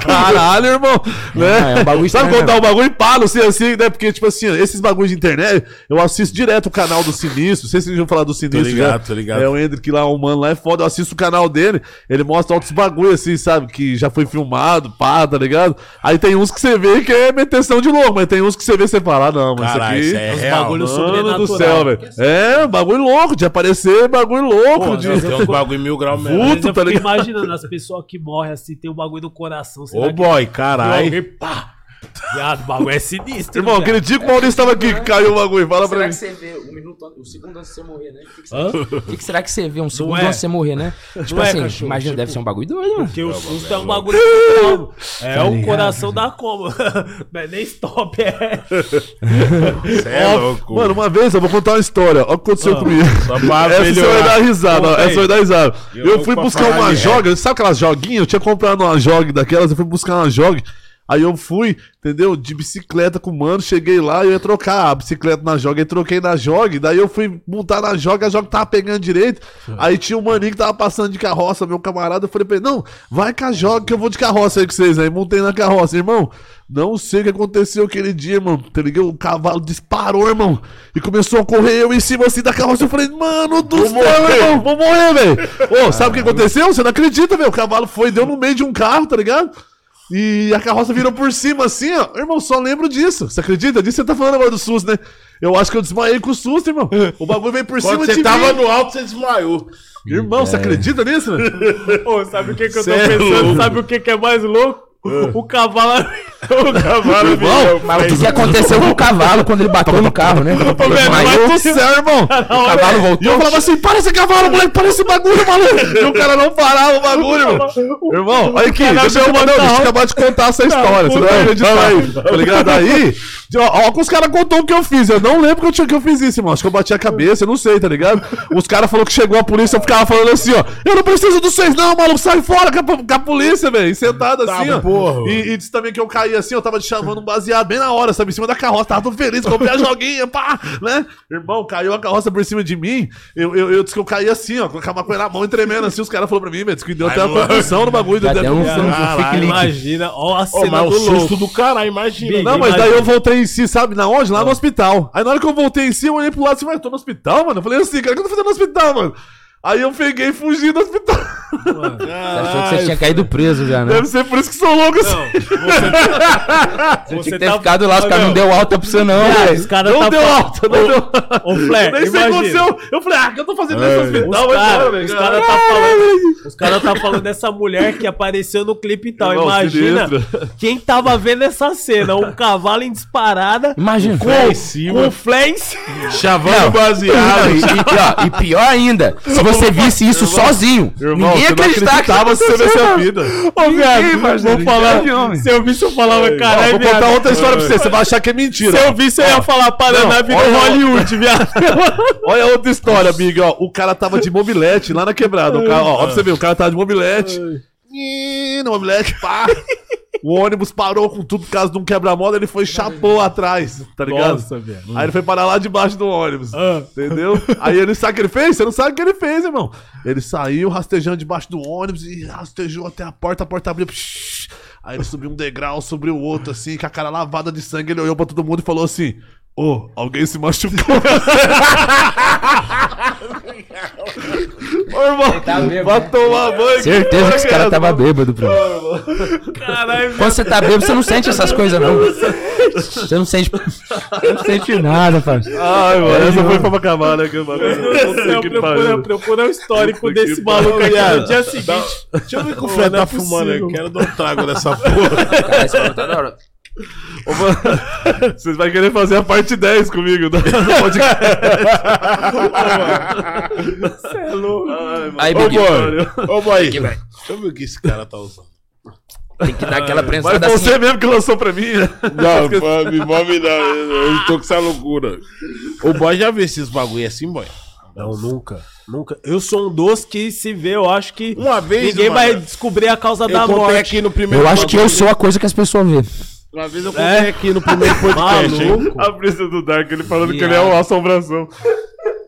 caralho, irmão. né? é um bagulho Sabe dá mesmo. um bagulho e paro, assim, assim, né? Porque, tipo assim, esses bagulhos de internet, eu assisto direto o canal do Sinistro. Não sei se vocês vão falar do Sinistro. ligado, já. tô ligado. É o Hendrick lá, o mano lá é foda. Eu assisto o canal dele, ele mostra outros bagulhos, assim, sabe? Que já foi filmado, pá, tá ligado? Aí tem uns que você vê que é meteção de louco, mas tem uns que você vê e você fala, ah, não, mas Caralho, isso isso aqui. é Os real. bagulho Mano sobrenatural. do céu, velho. É, bagulho louco, de aparecer bagulho louco. Pô, de... temos uns bagulho mil graus mesmo. Eu tá ligado? imaginando as pessoas que morrem assim, tem um bagulho no coração. Ô, que- boy, Alguém, caralho. Viado, o bagulho é sinistro. Irmão, aquele dia que o Maurício tava aqui, que caiu o bagulho, fala pra Será mim. que você vê um minuto, um segundo antes de você morrer, né? O que, que, será, que que será que você vê um segundo é. antes de você morrer, né? Tipo é, assim, cachorro, imagina, tipo- deve ser um bagulho doido, mano. Porque o susto é um bagulho como. É o coração da coma. Não é nem stop, é. Você é louco. Mano, uma vez eu vou contar uma história. Olha o que aconteceu Ah, comigo. Essa você vai dar risada, essa aí. vai dar risada. Eu fui buscar uma joga, sabe aquelas joguinhas? Eu tinha comprado uma jogue daquelas, eu fui buscar uma jogue. Aí eu fui, entendeu? De bicicleta com o mano, cheguei lá, eu ia trocar a bicicleta na joga, aí troquei na jogue, daí eu fui montar na joga, a joga tava pegando direito. Aí tinha um maninho que tava passando de carroça, meu camarada, eu falei pra ele, não, vai com a joga que eu vou de carroça aí com vocês. Aí montei na carroça, irmão. Não sei o que aconteceu aquele dia, irmão. Tá ligado? O cavalo disparou, irmão. E começou a correr eu em cima assim da carroça. Eu falei, mano do céu, irmão, vou morrer, velho. Ô, sabe o que aconteceu? Você não acredita, velho. O cavalo foi, deu no meio de um carro, tá ligado? E a carroça virou por cima assim, ó. Irmão, só lembro disso. Você acredita? Disso você tá falando agora do susto, né? Eu acho que eu desmaiei com o susto, irmão. O bagulho veio por cima de você tava mim. no alto, você desmaiou. Irmão, você acredita nisso, né? Ô, sabe o que, que eu tô Cê é pensando? louco. Sabe o que, que é mais louco? O cavalo. O cavalo virou Mas o que, aconteceu com o cavalo quando ele bateu no carro, né? Velho, vai do céu, irmão. O cavalo E eu voltou. falava assim, para esse cavalo, moleque, para esse bagulho, maluco. E o cara não parava o bagulho, irmão. Irmão, olha aqui, deixa eu, deixa eu acabar de contar essa história, você não vai acreditar. Tá ligado? Aí, ó, os caras contou o que eu fiz. Eu não lembro que eu, tinha, que eu fiz isso, irmão. Acho que eu bati a cabeça, eu não sei, tá ligado? Os caras falaram que chegou a polícia, eu ficava falando assim, ó. Eu não preciso dos seis, não, maluco, sai fora com a, com a polícia, velho. Sentado Tá, assim, ó. Porra. E, e disse também que eu caí assim, eu tava te chamando um baseado bem na hora, sabe? Em cima da carroça, tava todo feliz, comprei a joguinha, pá, né? Irmão, caiu a carroça por cima de mim. Eu, eu, eu disse que eu caí assim, ó, com a maconha na mão e tremendo assim. Os caras falaram pra mim, velho, disse que deu até uma concussão no bagulho. Deu até um Caralho. Imagina, ó a cena do susto louco. do caralho, imagina. Não, mas daí eu voltei em si, sabe? Na onde? Lá no hospital. Aí na hora que eu voltei em si, eu olhei pro lado assim, mas eu tô no hospital, mano. Eu falei assim, cara, o que eu tô fazendo no hospital, mano? Aí eu peguei e fugi do hospital. Achou que você tinha caído preso já, né? Deve ser por isso que sou louco assim. Você tinha que ter ficado lá, os caras não deu alta pra você, não, velho. os caras Não tá deu alta, não deu alta. Ô, Flair, Eu nem sei o que imagina. aconteceu. Eu falei, ah, o que eu tô fazendo nesse hospital? Os caras cara tá falando, os cara tá falando dessa mulher que apareceu no clipe e tal. Irmão, Imagina quem tava vendo essa cena, um cavalo em disparada Imagina. com, Em cima. com flens. Chavando Não, baseado. e, e- ó, e pior ainda, se você visse isso sozinho, Irmão, ninguém você acreditava se você vê aconteceu, a não. vida. Ô, viado, parceiro, vou falar. Se eu visse, eu falava, caralho, vou contar outra história pra você, você vai achar que é mentira. Se eu visse, eu ia falar, Paraná virou olha- Hollywood, viado. Olha outra história, amiga. Ó, o cara tava de mobilete lá na quebrada. O cara, ó, ó, pra você ver, o cara tava de mobilete. Ih, No mobilete, pá. O ônibus parou com tudo por causa de um quebra-mola, ele foi chapou atrás, tá ligado? Nossa, velho. Aí ele foi parar lá debaixo do ônibus. Ah. Entendeu? Aí ele sabe o que ele fez? Você não sabe o que ele fez, irmão. Ele saiu rastejando debaixo do ônibus e rastejou até a porta, a porta abriu. Aí ele subiu um degrau o outro, assim, com a cara lavada de sangue. Ele olhou pra todo mundo e falou assim: Ô, alguém se machucou. Ô, irmão, tá bêbado, vai tomar banho. Certeza que esse cara tava bêbado, bro. Caralho, Quando você tá bêbado, você não sente essas coisas, não. Você não sente. Você não sente nada, parceiro. Ai, mano, essa foi pra acabar, né? Que Que procura, pariu. procura o histórico desse maluco aqui pariu. no dia seguinte. Deixa eu ver que o Fred tá é fumando aí. possível. Quero dar um trago dessa porra. Cara, esse cara tá da hora. Ô, Vocês vão querer fazer a parte 10 comigo do do podcast. Você é louco. Ai, mano. Aí, Ô, boy. Ô, boy. Aqui. Deixa eu ver o que esse cara tá usando. tem que dar aquela Mas prensada você assim. mesmo que lançou pra mim, né? Não, pô, me move não. Eu tô com essa loucura. O boy já vê esses bagulho assim, boy. Não, nunca. Nunca. Eu sou um dos que se vê, eu acho que Uma vez, ninguém mano, vai descobrir a causa Eu da morte. aqui no primeiro Eu acho que eu sou a coisa que as pessoas vê. Uma vez eu contei É? aqui no primeiro podcast, hein? Maluco. A brisa do Dark, ele falando que ele é uma assombração.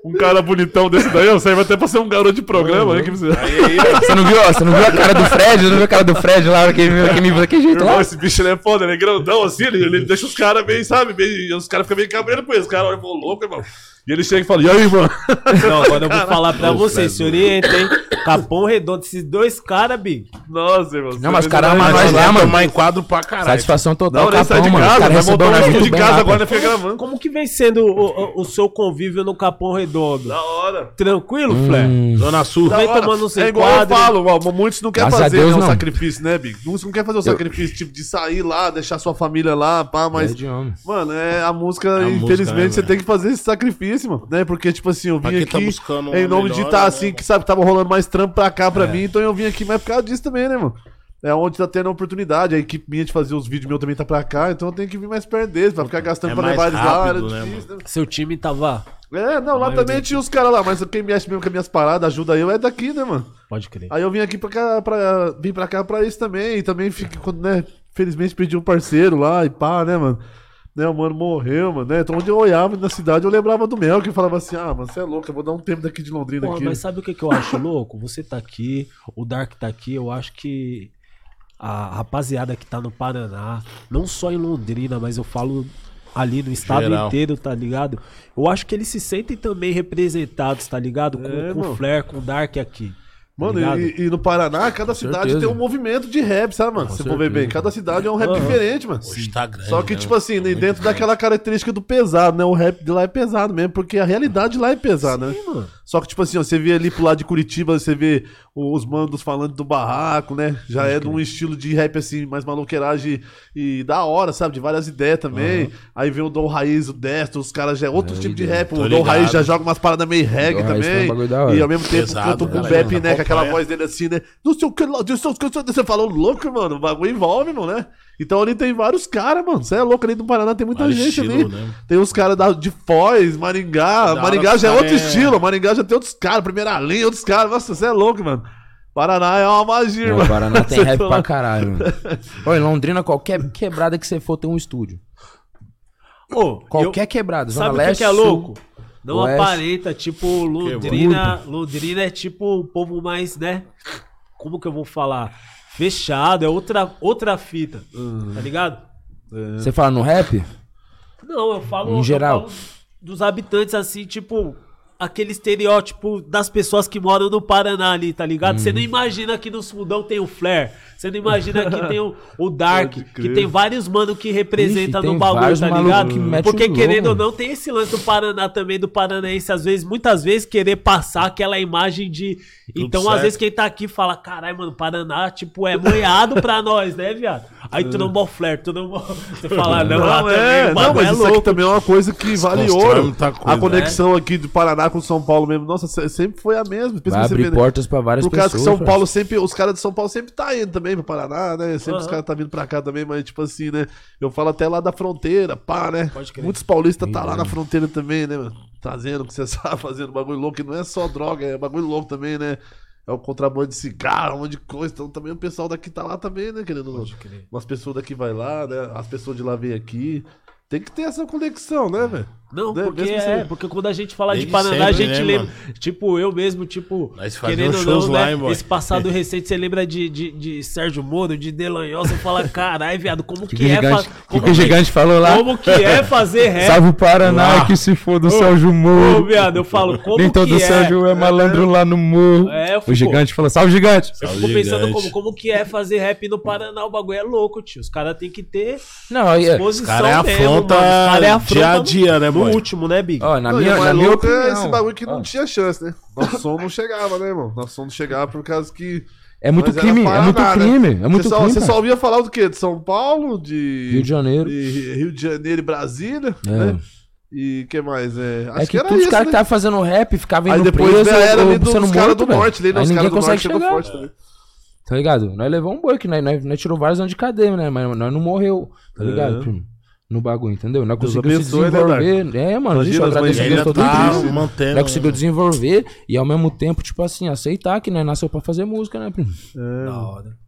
Um cara bonitão desse daí, ó, serve até pra ser um garoto de programa, né? Que você... Aí, aí. Você não viu, você não viu a cara do Fred? Você não viu a cara do Fred lá, que, que me viu daquele jeito Irmão, lá? esse bicho ele é foda, ele é grandão assim, ele, ele deixa os caras bem, sabe? Bem, os caras ficam bem cabreiro com ele. Os caras olham e louco, irmão. E ele chega e fala, e aí, mano? Não, agora eu vou falar pra vocês, se orientem, hein? Capão Redondo, esses dois caras, Big. Nossa, irmão. Não, mas você o cara vê- ama Nós lá, vai mano. tomar em quadro pra caralho. Satisfação total, Não, capão, de mano. O casa, cara vai recebeu um estúdio muito de bem casa agora, né? Fica gravando. Como que vem sendo o, o- o seu convívio no Capão Redondo? Da hora. Tranquilo, Flair? Hum, Zona Sul. Vem tomando uns É igual eu enquadros. falo, ó, muitos não querem fazer Deus, né, o não. sacrifício, né, Big? Muitos não querem fazer o sacrifício, tipo, de sair lá, deixar sua família lá, pá, mas... é. Mano, é a música, infelizmente, né, você tem que fazer esse sacrifício, mano, né? Porque, tipo assim, eu vim tá aqui buscando em nome de melhora, estar né, assim, mano? que sabe, tava rolando mais trampo pra cá, pra mim, então eu vim aqui mais por causa disso também, né, mano? É onde tá tendo a oportunidade, a equipe minha de fazer os vídeos meus também tá pra cá, então eu tenho que vir mais perto deles, pra ficar gastando É pra levar eles lá, era né, difícil, né? Seu time tava. É, não, lá maioria. também tinha os caras lá, mas quem mexe mesmo com as minhas paradas, ajuda eu, é daqui, né, mano? Pode crer. Aí eu vim aqui pra cá, pra, vim pra cá pra isso também. E também fiquei, quando, né? Felizmente pedi um parceiro lá e pá, né, mano? Né, o mano morreu, mano, né? Então onde eu olhava na cidade, eu lembrava do Mel, que falava assim, ah, mano, você é louco, eu vou dar um tempo daqui de Londrina Porra, aqui. mas sabe o que, que eu acho louco? Você tá aqui, o Dark tá aqui, eu acho que a rapaziada que tá no Paraná, não só em Londrina, mas eu falo ali no estado Geral. inteiro, tá ligado? Eu acho que eles se sentem também representados, tá ligado? Com, É, com o Flair, com o Dark aqui. Tá Mano, e, e no Paraná, cada cidade certeza. tem um movimento de rap, sabe, mano? Se você for ver bem, cada cidade é um rap Aham. diferente, mano. Hoje tá grande, Só que, né? tipo assim, Muito dentro grande. daquela característica do pesado, né? O rap de lá é pesado mesmo, porque a realidade lá é pesada, né? Sim, mano. Só que, tipo assim, ó, você vê ali pro lado de Curitiba, você vê os mandos falando do barraco, né? Já é de um estilo de rap, assim, mais maluqueiragem e da hora, sabe? De várias ideias também. Aí vem o Dom Raiz, o Destro, os caras já é outro É, tipo de rap. O Dom. Raiz já joga umas paradas meio reggae também. E ao mesmo tempo Pesado, canta um galera, bap, né? Com aquela voz dele assim, né? Não sei o que lá, não sei o que você falou louco, mano. O bagulho envolve, mano, né? Então ali tem vários caras, mano. Você é louco ali no Paraná, tem muita Vários gente estilo, ali. né? Tem os caras de Foz, Maringá. Da Maringá hora já é outro é- estilo. Maringá já tem outros caras, primeira linha, outros caras. Nossa, você é louco, mano. Paraná é uma magia, Não, mano. o Paraná tem rap tá pra caralho, mano. Ô, em Londrina, qualquer quebrada que você for tem um estúdio. Ô, Qualquer eu- quebrada. Zona Sabe o que, Leste, que é louco? Não Oeste. aparenta, tipo, Londrina. Londrina é tipo o povo mais, né? Como que eu vou falar? Fechado, é outra, outra fita. Tá ligado? Você fala no rap? Não, eu falo. Em geral. falo dos habitantes, assim, tipo. Aquele estereótipo das pessoas que moram no Paraná ali, tá ligado? Você não Uhum. imagina que no Fundão tem o Flair. Você não imagina que tem o, o Dark, que tem vários mano que representa Ixi, no bagulho, tá ligado? Porque querendo ou não, tem esse lance do Paraná também, do paranaense, às vezes, muitas vezes, querer passar aquela imagem de. então, às certo. vezes, quem tá aqui fala, caralho, mano, Paraná, tipo, é moiado pra nós, né, viado? Aí tu não bom Flair, tu não bom. Você fala, não, lá Não, também, é, o não, mas é isso aqui também é uma coisa que vale ouro. muita a coisa, conexão aqui do Paraná com São Paulo mesmo, nossa, se- sempre foi a mesma. Pensa Vai abrir vê, né? portas pra várias Por causa pessoas. que São. Paulo sempre, os caras de São Paulo sempre tá indo também pro Paraná, né? Sempre os Aham. caras tá vindo pra cá também, mas tipo assim, né? Eu falo até lá da fronteira, pá, né? Pode crer. Muitos paulistas tá lá na fronteira também, né, mano? Trazendo o que você sabe, fazendo bagulho louco, que não é só droga, é bagulho louco também, né? É o contrabando de cigarro, um monte de coisa. Então também o pessoal daqui tá lá também, né, querendo ou não. Umas pessoas daqui vai lá, né? As pessoas de lá vêm aqui. Tem que ter essa conexão, né, velho? Não, Né? porque é, porque quando a gente fala de Desde Paraná, a sempre, gente né, lembra. mano? Tipo, eu mesmo, tipo, querendo ou shows não, lá, né? hein, boy? Esse passado recente, você lembra de, de, de Sérgio Moro, de Delanhol, você fala, caralho, viado, como que, que o é gigante- fa- que como que o gigante falou lá? Como que é fazer rap? Salve o Paraná, Lá. que se for do Sérgio Ô, Moro. viado, eu falo, como Nem todo que é? Sérgio é malandro lá no morro. É, eu o fico- gigante falou, salve gigante. Eu fico pensando como, como que é fazer rap no Paraná, o bagulho é louco, tio. Os caras têm que ter Não, aí, é. posição cara é. Os é afronta dia a dia, né, no boy? último, né, Big? ó, na Não, minha, o na minha louco opinião. é esse bagulho que não ó, tinha chance, né? Nosso som não chegava, né, irmão? Nosso som não chegava por causa que. É muito crime, é muito né? crime, é muito você só, crime. Você cara. só ouvia falar do quê? De São Paulo, de. Rio de Janeiro. de Rio de Janeiro e Brasília, É. né? E o que mais? É, acho É que, era todos os caras né? que estavam fazendo rap ficavam Aí indo depois preso era ou ali dos caras do norte, ali, né? Aí Os ninguém caras do norte chegou forte também. Tá ligado? Nós levamos um boi, que nós, nós, nós tirou vários anos de cadeia, né? Mas nós não morreu, tá ligado, É. primo? No bagulho, entendeu? Nós Deus conseguimos se né, desenvolver. é, mano, Imagina isso, a Deus ainda todo tá dia. mantendo, Nós conseguimos né? desenvolver e ao mesmo tempo, tipo assim, aceitar que nós nasceu pra fazer música, né, primo? Da hora.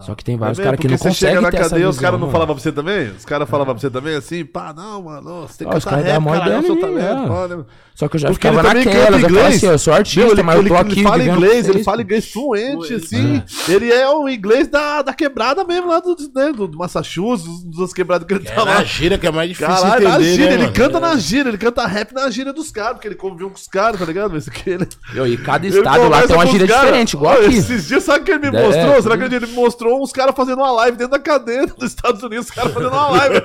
Só que tem É vários caras que porque não você chega conseguem na cadeia, visão, os caras não falavam pra você também? Os caras falavam pra você também assim, pá, não, mano, você tem que Ah, os cantar rap, caralho, é mim, talento, é. pá, né? Só que eu já Porque ele ficava naquela, eu já falava inglês. assim, eu sou artista, Meu, ele, mas eu ele- tô ele aqui fala vivendo inglês, ele vocês, fala inglês fluente, assim. Ele é o inglês da, da quebrada mesmo, lá do, né, do Massachusetts, das quebradas que ele É tá lá. na gíria que é mais difícil Caralho, na entender, gíria, né, ele mano? canta na gíria, ele canta rap na gíria dos caras, porque ele conviveu com os caras, tá ligado? Esse aqui, ele, E cada ele estado lá tem uma gíria caras. diferente, igual aqui. Esses dias, sabe o que ele me É, mostrou? é, Será que ele me mostrou uns caras fazendo uma live dentro da cadeia dos Estados Unidos, os caras fazendo uma live.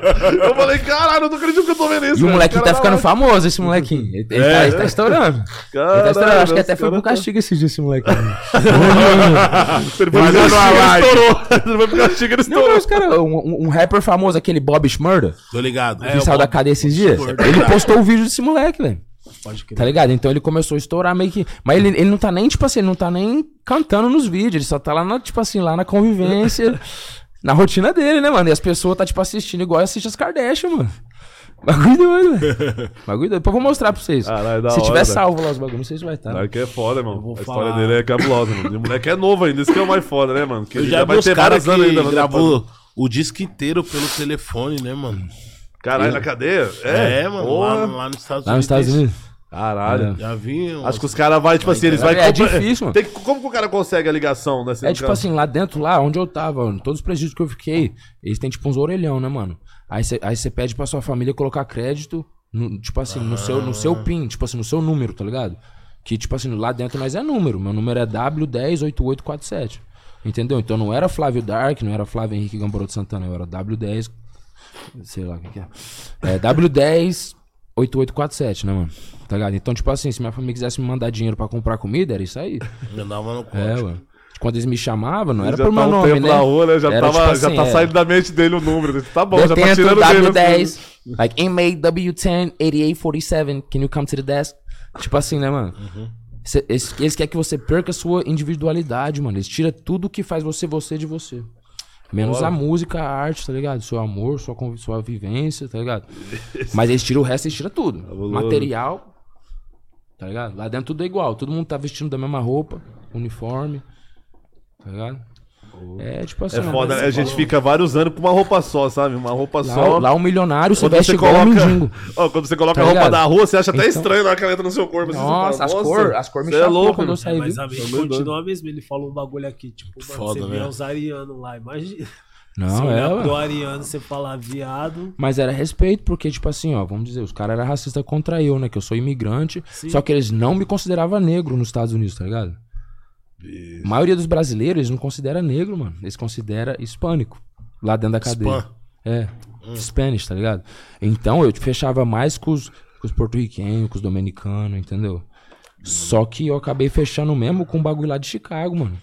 eu falei, caralho, eu não acredito que eu tô vendo isso. E o Os tá ficando live. famoso, esse molequinho. Ele, ele É. tá, ele tá estourando. Ele Caralho, tá estourando. Acho que até foi pro tá- castigo esse dia, esse molequinho. Ele foi pro castigo, ele estourou. Ele foi pro castigo, ele Não, estourou. mas, cara, um, um- rapper famoso, aquele Bob Schmurda, Tô ligado. que saiu da cadeia esses dias, ele postou o vídeo desse moleque, velho. Pode crer. Tá ligado? Então ele começou a estourar meio que. Mas ele, ele não tá nem, tipo assim, ele não tá nem cantando nos vídeos, ele só tá lá, na, tipo assim, lá na convivência, na rotina dele, né, mano? E as pessoas tá, tipo, assistindo igual assiste as Kardashian, mano. Bagulho doido, velho. Bagulho doido. Depois eu vou mostrar pra vocês. Caralho, da se hora, tiver salvo lá os bagulhos, não sei se vai estar. Moleque é foda, mano. A história falar. dele é cabulosa, mano. E o moleque é novo ainda, isso que é o mais foda, né, mano? Que Eu ele já os caras vários que anos ainda, mano. gravou o disco inteiro pelo telefone, né, mano? Caralho, na cadeia? É, É, mano, lá, lá nos Estados Lá nos Estados Unidos. Caralho. Já vi. Acho que os caras vão, tipo assim, eles vão... É difícil, mano. Tem que- como que o cara consegue a ligação, né? É tipo assim, lá dentro, lá onde eu tava, mano, todos os presídios que eu fiquei, eles têm tipo uns orelhão, né, mano? Aí você aí cê pede pra sua família colocar crédito, no- tipo assim, no, seu, no seu PIN, tipo assim, no seu número, tá ligado? Que tipo assim, lá dentro nós é número. Meu número é W108847. Entendeu? Então não era Flávio Dark, não era Flávio Henrique Gamboroto Santana, eu era W10. Sei lá o que, que é. É W10 8847, né, mano? Tá ligado? Então, tipo assim, se minha família quisesse me mandar dinheiro pra comprar comida, era isso aí. Mandava no É, código. mano. Quando eles me chamavam, não era já por meu tá um nome, tempo né? rua, né? Já, Era, tava, tipo já assim, tá é. saindo da mente dele o número. Tá bom, já tá tirando dele. W10, assim. like inmate W10 8847, can you come to the desk? Tipo assim, né, mano? Uhum. Eles querem que você perca a sua individualidade, mano. Eles tiram tudo que faz você você de você. Menos Bora. a música, a arte, tá ligado? Seu amor, sua, sua vivência, tá ligado? Mas eles tiram o resto, eles tiram tudo. Cabuloso. Material, tá ligado? Lá dentro tudo é igual. Todo mundo tá vestindo da mesma roupa, uniforme, tá ligado? É tipo assim. É foda, né? A gente fica vários anos com uma roupa só, sabe? Uma roupa Lá, só. lá o milionário se Quando veste você igual um coloca- mendigo. Ó, quando você coloca Tá a roupa ligado? da rua, você acha até Então- estranho na hora que ela entra no seu corpo. assim, você Nossa, fala, as "Nossa, cores as cor me você é louco, quando eu mano." saí, Mas viu? a mente continua mesmo. Ele falou um bagulho aqui, tipo, mano, Foda, você né? vê os arianos lá, imagina. Não, é, pro ariano, você falar viado. Mas era respeito, porque, tipo assim, ó, vamos dizer, os caras eram racistas contra eu, né? Que eu sou imigrante. Sim. Só que eles não me consideravam negro nos Estados Unidos, tá ligado? A maioria dos brasileiros, eles não considera negro, mano. Eles consideram hispânico. Lá dentro da cadeia. É. Spanish, tá ligado? Então eu fechava mais com os, com os porto-riquenhos, com os dominicanos, entendeu? Só que eu acabei fechando mesmo com o bagulho lá de Chicago, mano.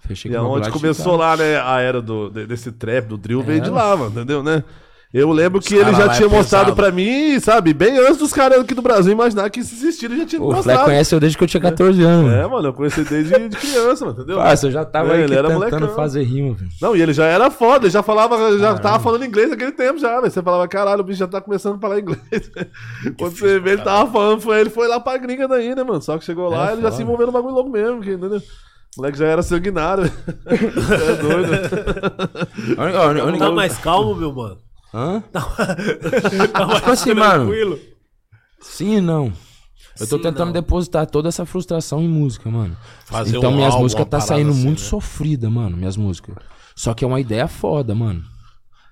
Fechei E com o bagulho aonde lá de começou Chicago. lá, né, a era do, de- desse trap, do drill, veio É. de lá, mano, entendeu, né? Eu lembro que ele já é tinha mostrado pra mim, sabe, bem antes dos caras aqui do Brasil imaginar que esse estilo já tinha O Fleck mostrado. conhece eu desde que eu tinha 14 anos, É, mano. eu conheci ele desde de criança, mano, entendeu? Nossa, eu já tava É, aí ele era tentando molecão. fazer rima, velho. Não, e ele já era foda, ele já falava, já tava falando inglês naquele tempo já, velho. Você falava, caralho, o bicho já tá começando a falar inglês. Quando você vê, ele tava falando, foi ele foi lá pra gringa daí, né, mano? Só que chegou lá, É, ele já foda. se envolveu no bagulho louco mesmo, que, entendeu? O moleque já era sanguinário. é doido. Tá mais calmo, meu mano? Hã? Mais Tipo assim, mano. tranquilo? Sim e não. Eu tô Sim, tentando não. depositar toda essa frustração em música, mano. Fazer então um minhas álbum, músicas tá saindo assim, muito né? sofrida, mano, minhas músicas. Só que é uma ideia foda, mano.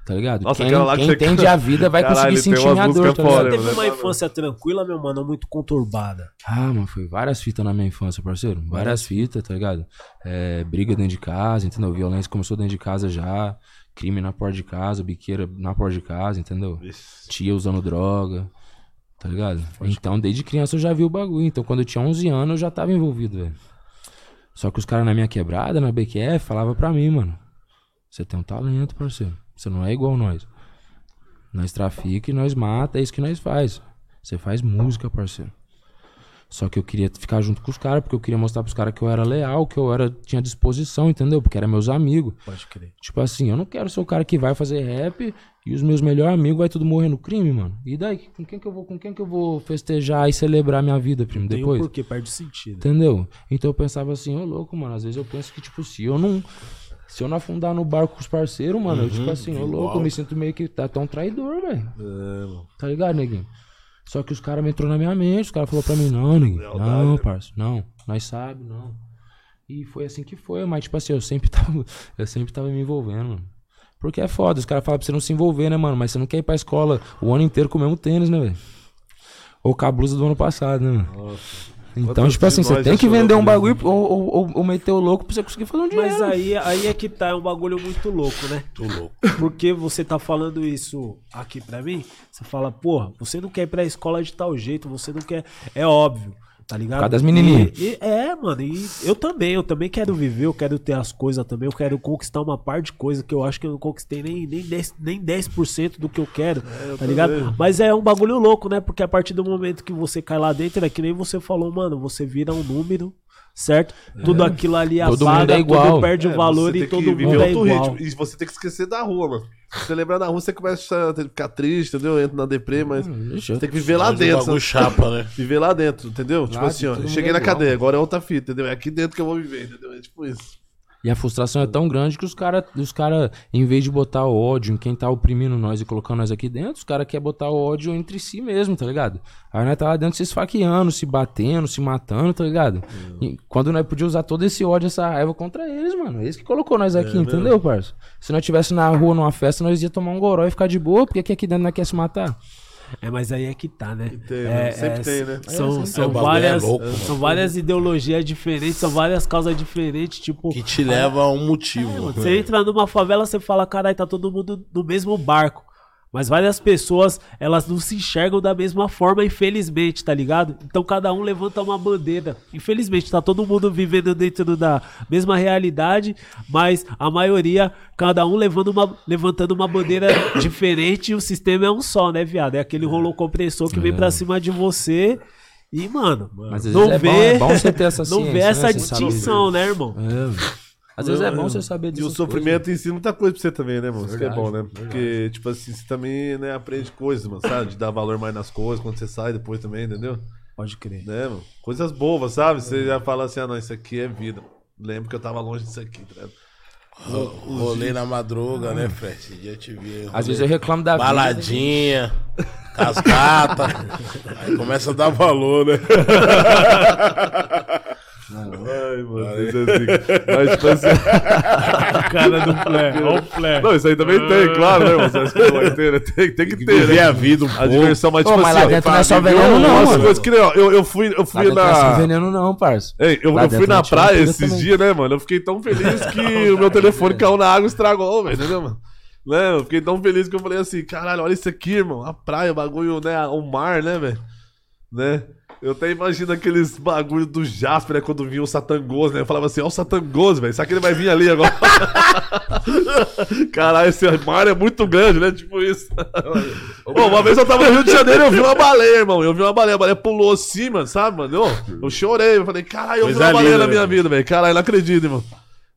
Tá ligado? Nossa, quem lá que quem entende a vida vai Caralho, conseguir sentir minha dor, tá foda? Teve uma infância tranquila, meu mano, ou muito conturbada. Ah, mano, foi várias fitas na minha infância, parceiro. Várias fitas, tá ligado? É, briga dentro de casa, entendeu? Violência começou dentro de casa já. Crime na porta de casa, biqueira na porta de casa, entendeu? Tia usando droga, tá ligado? então, desde criança eu já vi o bagulho. Então, quando eu tinha 11 anos, eu já tava envolvido, velho. Só que os caras na minha quebrada, na BQF, falavam pra mim, mano. Você tem um talento, parceiro. Você não é igual nós. Nós trafica e nós mata, é isso que nós faz. Você faz música, parceiro. Só que eu queria ficar junto com os caras, porque eu queria mostrar pros caras que eu era leal, que eu era, tinha disposição, entendeu? Porque eram meus amigos. Pode crer. Tipo assim, eu não quero ser o cara que vai fazer rap e os meus melhores amigos vai tudo morrer no crime, mano. E daí, com quem que eu vou, com quem que eu vou festejar e celebrar minha vida, primo, Tem um depois? porquê, perde sentido. Entendeu? Então eu pensava assim, ô louco, mano, às vezes eu penso que, tipo, se eu não. Se eu não afundar no barco com os parceiros, mano, eu, tipo assim, ô louco, eu me sinto meio que tá tão traidor, velho. Tá ligado, neguinho? Só que os caras me entrou na minha mente, os caras falaram pra mim, não, neguinho, não, parça, não, nós sabe, não. E foi assim que foi, mas tipo assim, eu sempre tava, eu sempre tava me envolvendo, mano. Porque é foda, os caras falam pra você não se envolver, né, mano? Mas você não quer ir pra escola o ano inteiro com o mesmo tênis, né, velho? Ou com a blusa do ano passado, né, mano? Então, tipo assim, você tem que vender um por bagulho ou, ou, ou, ou meter o louco pra você conseguir fazer um dinheiro. Mas aí, aí é que tá, é um bagulho muito louco, né? Tô louco. Porque você tá falando isso aqui pra mim, você fala, porra, você não quer ir pra escola de tal jeito, você não quer. É óbvio, tá ligado? Por causa das menininhas. E- e- é, mano, e eu também, eu também quero viver, eu quero ter as coisas também, eu quero conquistar uma parte de coisa que eu acho que eu não conquistei nem, nem, 10, nem 10% do que eu quero, tá ligado? Mas é um bagulho louco, né? Porque a partir do momento que você cai lá dentro, é que nem você falou, mano, você vira um número. Certo? Tudo aquilo ali Todo mundo apaga, é igual. tudo perde É, o valor você e todo mundo viver é outro igual. ritmo. E você tem que esquecer da rua, mano. Se você lembrar da rua, você começa a ficar triste, entendeu? Entra na deprê, mas Deixa eu- tem que viver lá dentro. bagulho sabe? chapa, né? Viver lá dentro, entendeu? tipo Lá, assim, ó, mundo cheguei é na igual. cadeia, agora é outra fita, entendeu? É aqui dentro que eu vou viver, entendeu? É tipo isso. E a frustração é tão grande que os caras, os cara, em vez de botar o ódio em quem tá oprimindo nós e colocando nós aqui dentro, os caras querem botar o ódio entre si mesmo, tá ligado? Aí nós tá lá dentro se esfaqueando, se batendo, se matando, tá ligado? E quando nós podíamos usar todo esse ódio, essa raiva contra eles, mano. Eles que colocou nós aqui, entendeu, parça? Se nós tivesse na rua numa festa, nós ia tomar um goró e ficar de boa, porque aqui, aqui dentro nós quer se matar. É, mas aí é que tá, né? tem, é, né? Sempre é, tem, né? São, É, são é várias, louco, mano. são várias ideologias diferentes, são várias causas diferentes, tipo... Que te leva a um motivo. Você entra numa favela, você fala, caralho, tá todo mundo no mesmo barco. Mas várias pessoas, elas não se enxergam da mesma forma, infelizmente, tá ligado? Então cada um levanta uma bandeira. Infelizmente, tá todo mundo vivendo dentro da mesma realidade, mas a maioria, cada um levando uma, levantando uma bandeira diferente e o sistema é um só, né, viado? É aquele rolo compressor que vem pra cima de você. E, mano, não é vê, bom, é bom você ter essa não ciência, vê né? essa sabe distinção, né, irmão? É, velho. Às vezes é bom você saber E disso. o sofrimento ensina muita coisa pra você também, né, mano? Isso que é bom, né? Porque, tipo assim, você também né, aprende coisas, mano, sabe? De dar valor mais nas coisas quando você sai depois também, entendeu? Pode crer. Né, mano? Coisas bobas, sabe? Você já fala assim, ah, não, isso aqui é vida. Lembro que eu tava longe disso aqui, tá? Ro- Rolê na madruga, né, Fred? Esse dia eu te vi. Às vezes eu reclamo da vida. Baladinha, cascata. aí começa a dar valor, né? Ai, mano, isso é assim. Mas, tipo assim. cara do Flé, ó o Flé. Não, isso aí também tem, claro, né, mano? Você acha que não vai ter, né? Tem, tem que ter, Viver né? a vida um A pouco. diversão, mas, Pô, tipo mas assim, lá ó, dentro não é só veneno, não, umas mano. coisas que nem, ó, eu, eu fui, eu Lá fui dentro não é só na. veneno não, parça. Ei, eu, Lá eu fui na praia esses também. dias, né, mano? Eu fiquei tão feliz que o meu telefone caiu na água e estragou, velho, entendeu, mano? Né? Eu fiquei tão feliz que eu falei assim, caralho, olha isso aqui, irmão. A praia, o bagulho, né? O mar, né, velho? Né? Eu até imagino aqueles bagulho do Jasper, né? Quando vinha o Satangoso, né? Eu falava assim, ó o Satangoso, velho. Será que ele vai vir ali agora? Caralho, esse mar é muito grande, né? Tipo isso. Pô, uma vez eu tava no Rio de Janeiro e eu vi uma baleia, irmão. Eu vi uma baleia, a baleia pulou assim, mano, sabe, mano? Eu, eu chorei, eu falei, caralho, eu vi uma baleia na minha né? vida, velho. Caralho, não acredito, irmão.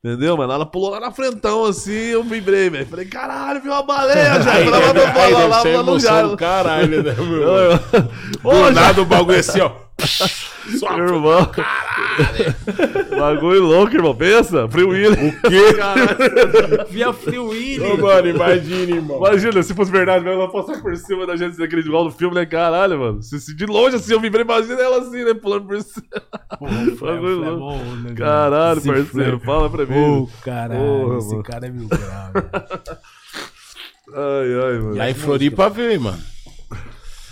Entendeu, mano? Ela pulou lá na frentão, assim, eu vibrei, velho. Falei, caralho, vi uma baleia, já. Aí Ela vai aí lá, lá, lá no do caralho, né, meu Ô, Do já- nada o bagulho assim, ó. Meu irmão. Bagulho louco, irmão. Pensa. Free Willy. O quê? Via Free Willy. Ô, mano, imagine, irmão. Imagina, se fosse verdade mesmo, ela passar por cima da gente naquele igual do filme, né? Caralho, mano. Se, se de longe assim eu vibrei, imagina ela assim, né? Pulando por cima. Bagulho é louco. bom, né, Caralho, Esse parceiro. Flé. Fala pra mim. Ô, caralho, Porra, esse mano. cara é mil graus. Ai, ai, mano. Lá em Floripa veio, mano.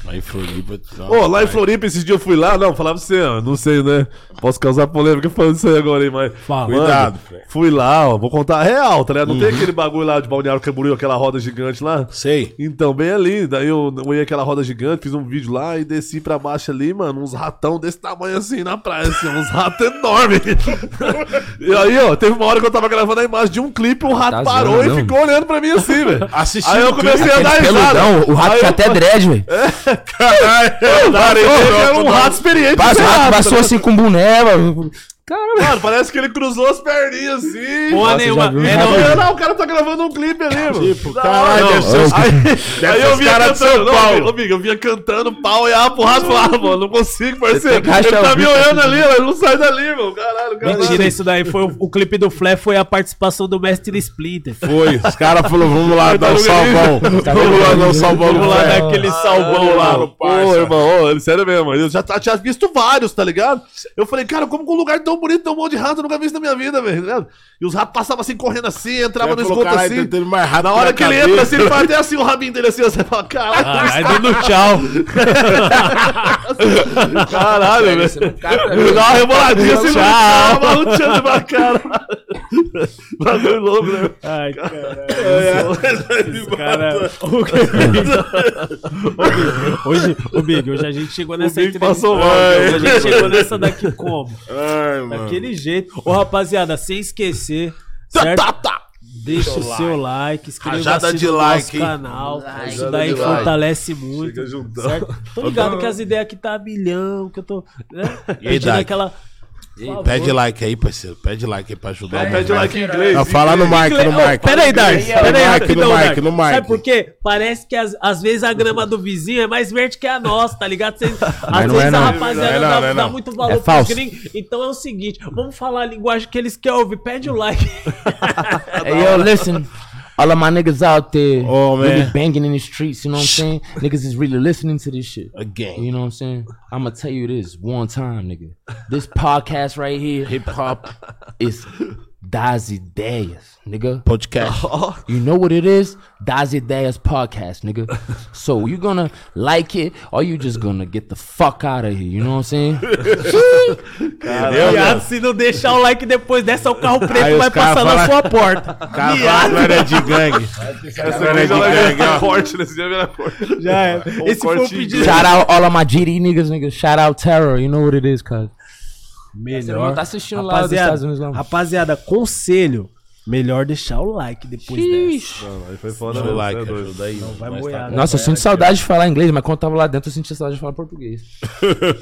Lá em Floripa. Ô, lá em Floripa, esses dias eu fui lá, não, falava pra você, ó, não sei, né? Posso causar polêmica falando isso aí agora, hein, mas. Fala. Mano, Cuidado, Fred. Fui lá, ó, vou contar a real, tá ligado? Não Uhum. tem aquele bagulho lá de Balneário Camboriú, aquela roda gigante lá? Sei. Então, bem ali, daí eu olhei aquela roda gigante, fiz um vídeo lá e desci pra baixo ali, mano, uns ratão desse tamanho assim na praia, assim, uns ratos enormes. e aí, ó, teve uma hora que eu tava gravando a imagem de um clipe, um rato Tá parou zoando, e não. ficou olhando pra mim assim, velho. Assistindo Aí eu comecei a dar risada. o rato Aí tinha eu- até dread, velho. Caralho, era um rato experiente. Esse o rato passou assim com boné, mano. Caralho. Mano, parece que ele cruzou as perninhas assim. Porra Nossa, nenhuma. É, Não, não, não, o cara tá gravando um clipe ali, mano. Tipo, caralho, não. deve ser os- Aí, deve aí ser eu vinha cantando, São não, Paulo. amigo, amigo, eu vinha cantando pau e a rato lá, mano, não consigo, parceiro. rachar Ele tá me olhando aqui. ali, ele não sai dali, irmão, caralho, caralho. Mentira, isso daí foi o, o clipe do Flé, foi a participação do Mestre Splinter. Foi. Os caras falaram, vamos lá dar um Tá salvão. Vamos lá dar um salvão Vamos lá dar aquele Salvão lá no Pô, irmão, ô, sério mesmo. Eu já t- tinha visto vários, tá ligado? Eu falei, cara, como que um lugar tão bonito, tão bom de rato, eu nunca vi isso na minha vida, velho. tá? E os ratos passavam assim, correndo assim, entravam no esgoto assim. Tentando mais rápido Na hora que ele cabeça. entra assim, ele faz até assim o rabinho dele assim, você fala, caralho, Caralho, dando tchau. caralho, velho. Ele dá uma reboladinha assim, tchau, malucando pra cara. Bagulho louco, né? Ai, caralho. É, Cara, o Big, hoje, ô Big, hoje a gente chegou nessa Big entrevista. passou mal, Hoje a gente chegou nessa daqui como? Ai, mano. Daquele jeito. Ô, rapaziada, sem esquecer, certo? Tá, tá. Deixa o seu like, inscreva-se de no like, nosso hein? canal. Isso Rajada daí like. fortalece muito. Chega juntão. Certo? Tô ligado que as ideias aqui tá a milhão, que eu tô. Né? Pedindo aquela. Pede like aí, parceiro. Pede like aí pra ajudar. Pede mano. like em inglês. Não, fala no mic, no Ô, mic. Pera aí, Dark. Pera aí, No mic, rapidão, no mic, Dark. no mic. Sabe por quê? Parece que às, às vezes a grama do vizinho é mais verde que a nossa, tá ligado? Vocês, às não vezes é a rapaziada Não é não, dá, não é dá não. muito valor É falso. gringos. Então é o seguinte, vamos falar a linguagem que eles querem ouvir. Pede o like. Hey, yo, listen. All of my niggas out there Oh, man. really banging in the streets, you know what I'm saying? niggas is really listening to this shit. Again. You know what I'm saying? I'm gonna tell you this one time, nigga. This podcast right here Hip hop. is Das Ideias, nigga. Podcast. You know what it is? Das Ideias Podcast, nigga. So you gonna like it or you just gonna get the fuck out of here, you know what I'm saying? Viado, se não deixar o like depois dessa, o carro Aí preto os vai cara passar na fala- sua porta. Cara, fala que não era de gangue. Essa Era aqui de já vai gangue, virar ó. corte, nesse dia vai virar corte. Já é. Esse foi o corte pedido. Shout out all of my GD niggas, nigga. Shout out Terror, you know what it is, cuz. Você não Melhor. tá assistindo lá dos Estados Unidos, não. rapaziada, conselho. Melhor deixar o like depois dessa. Ixi. Não, aí foi foda mesmo, like, é ajuda aí. Vai Nós moer tá- Nossa, eu sinto saudade de falar inglês, mas quando eu tava lá dentro, eu sentia saudade de falar português.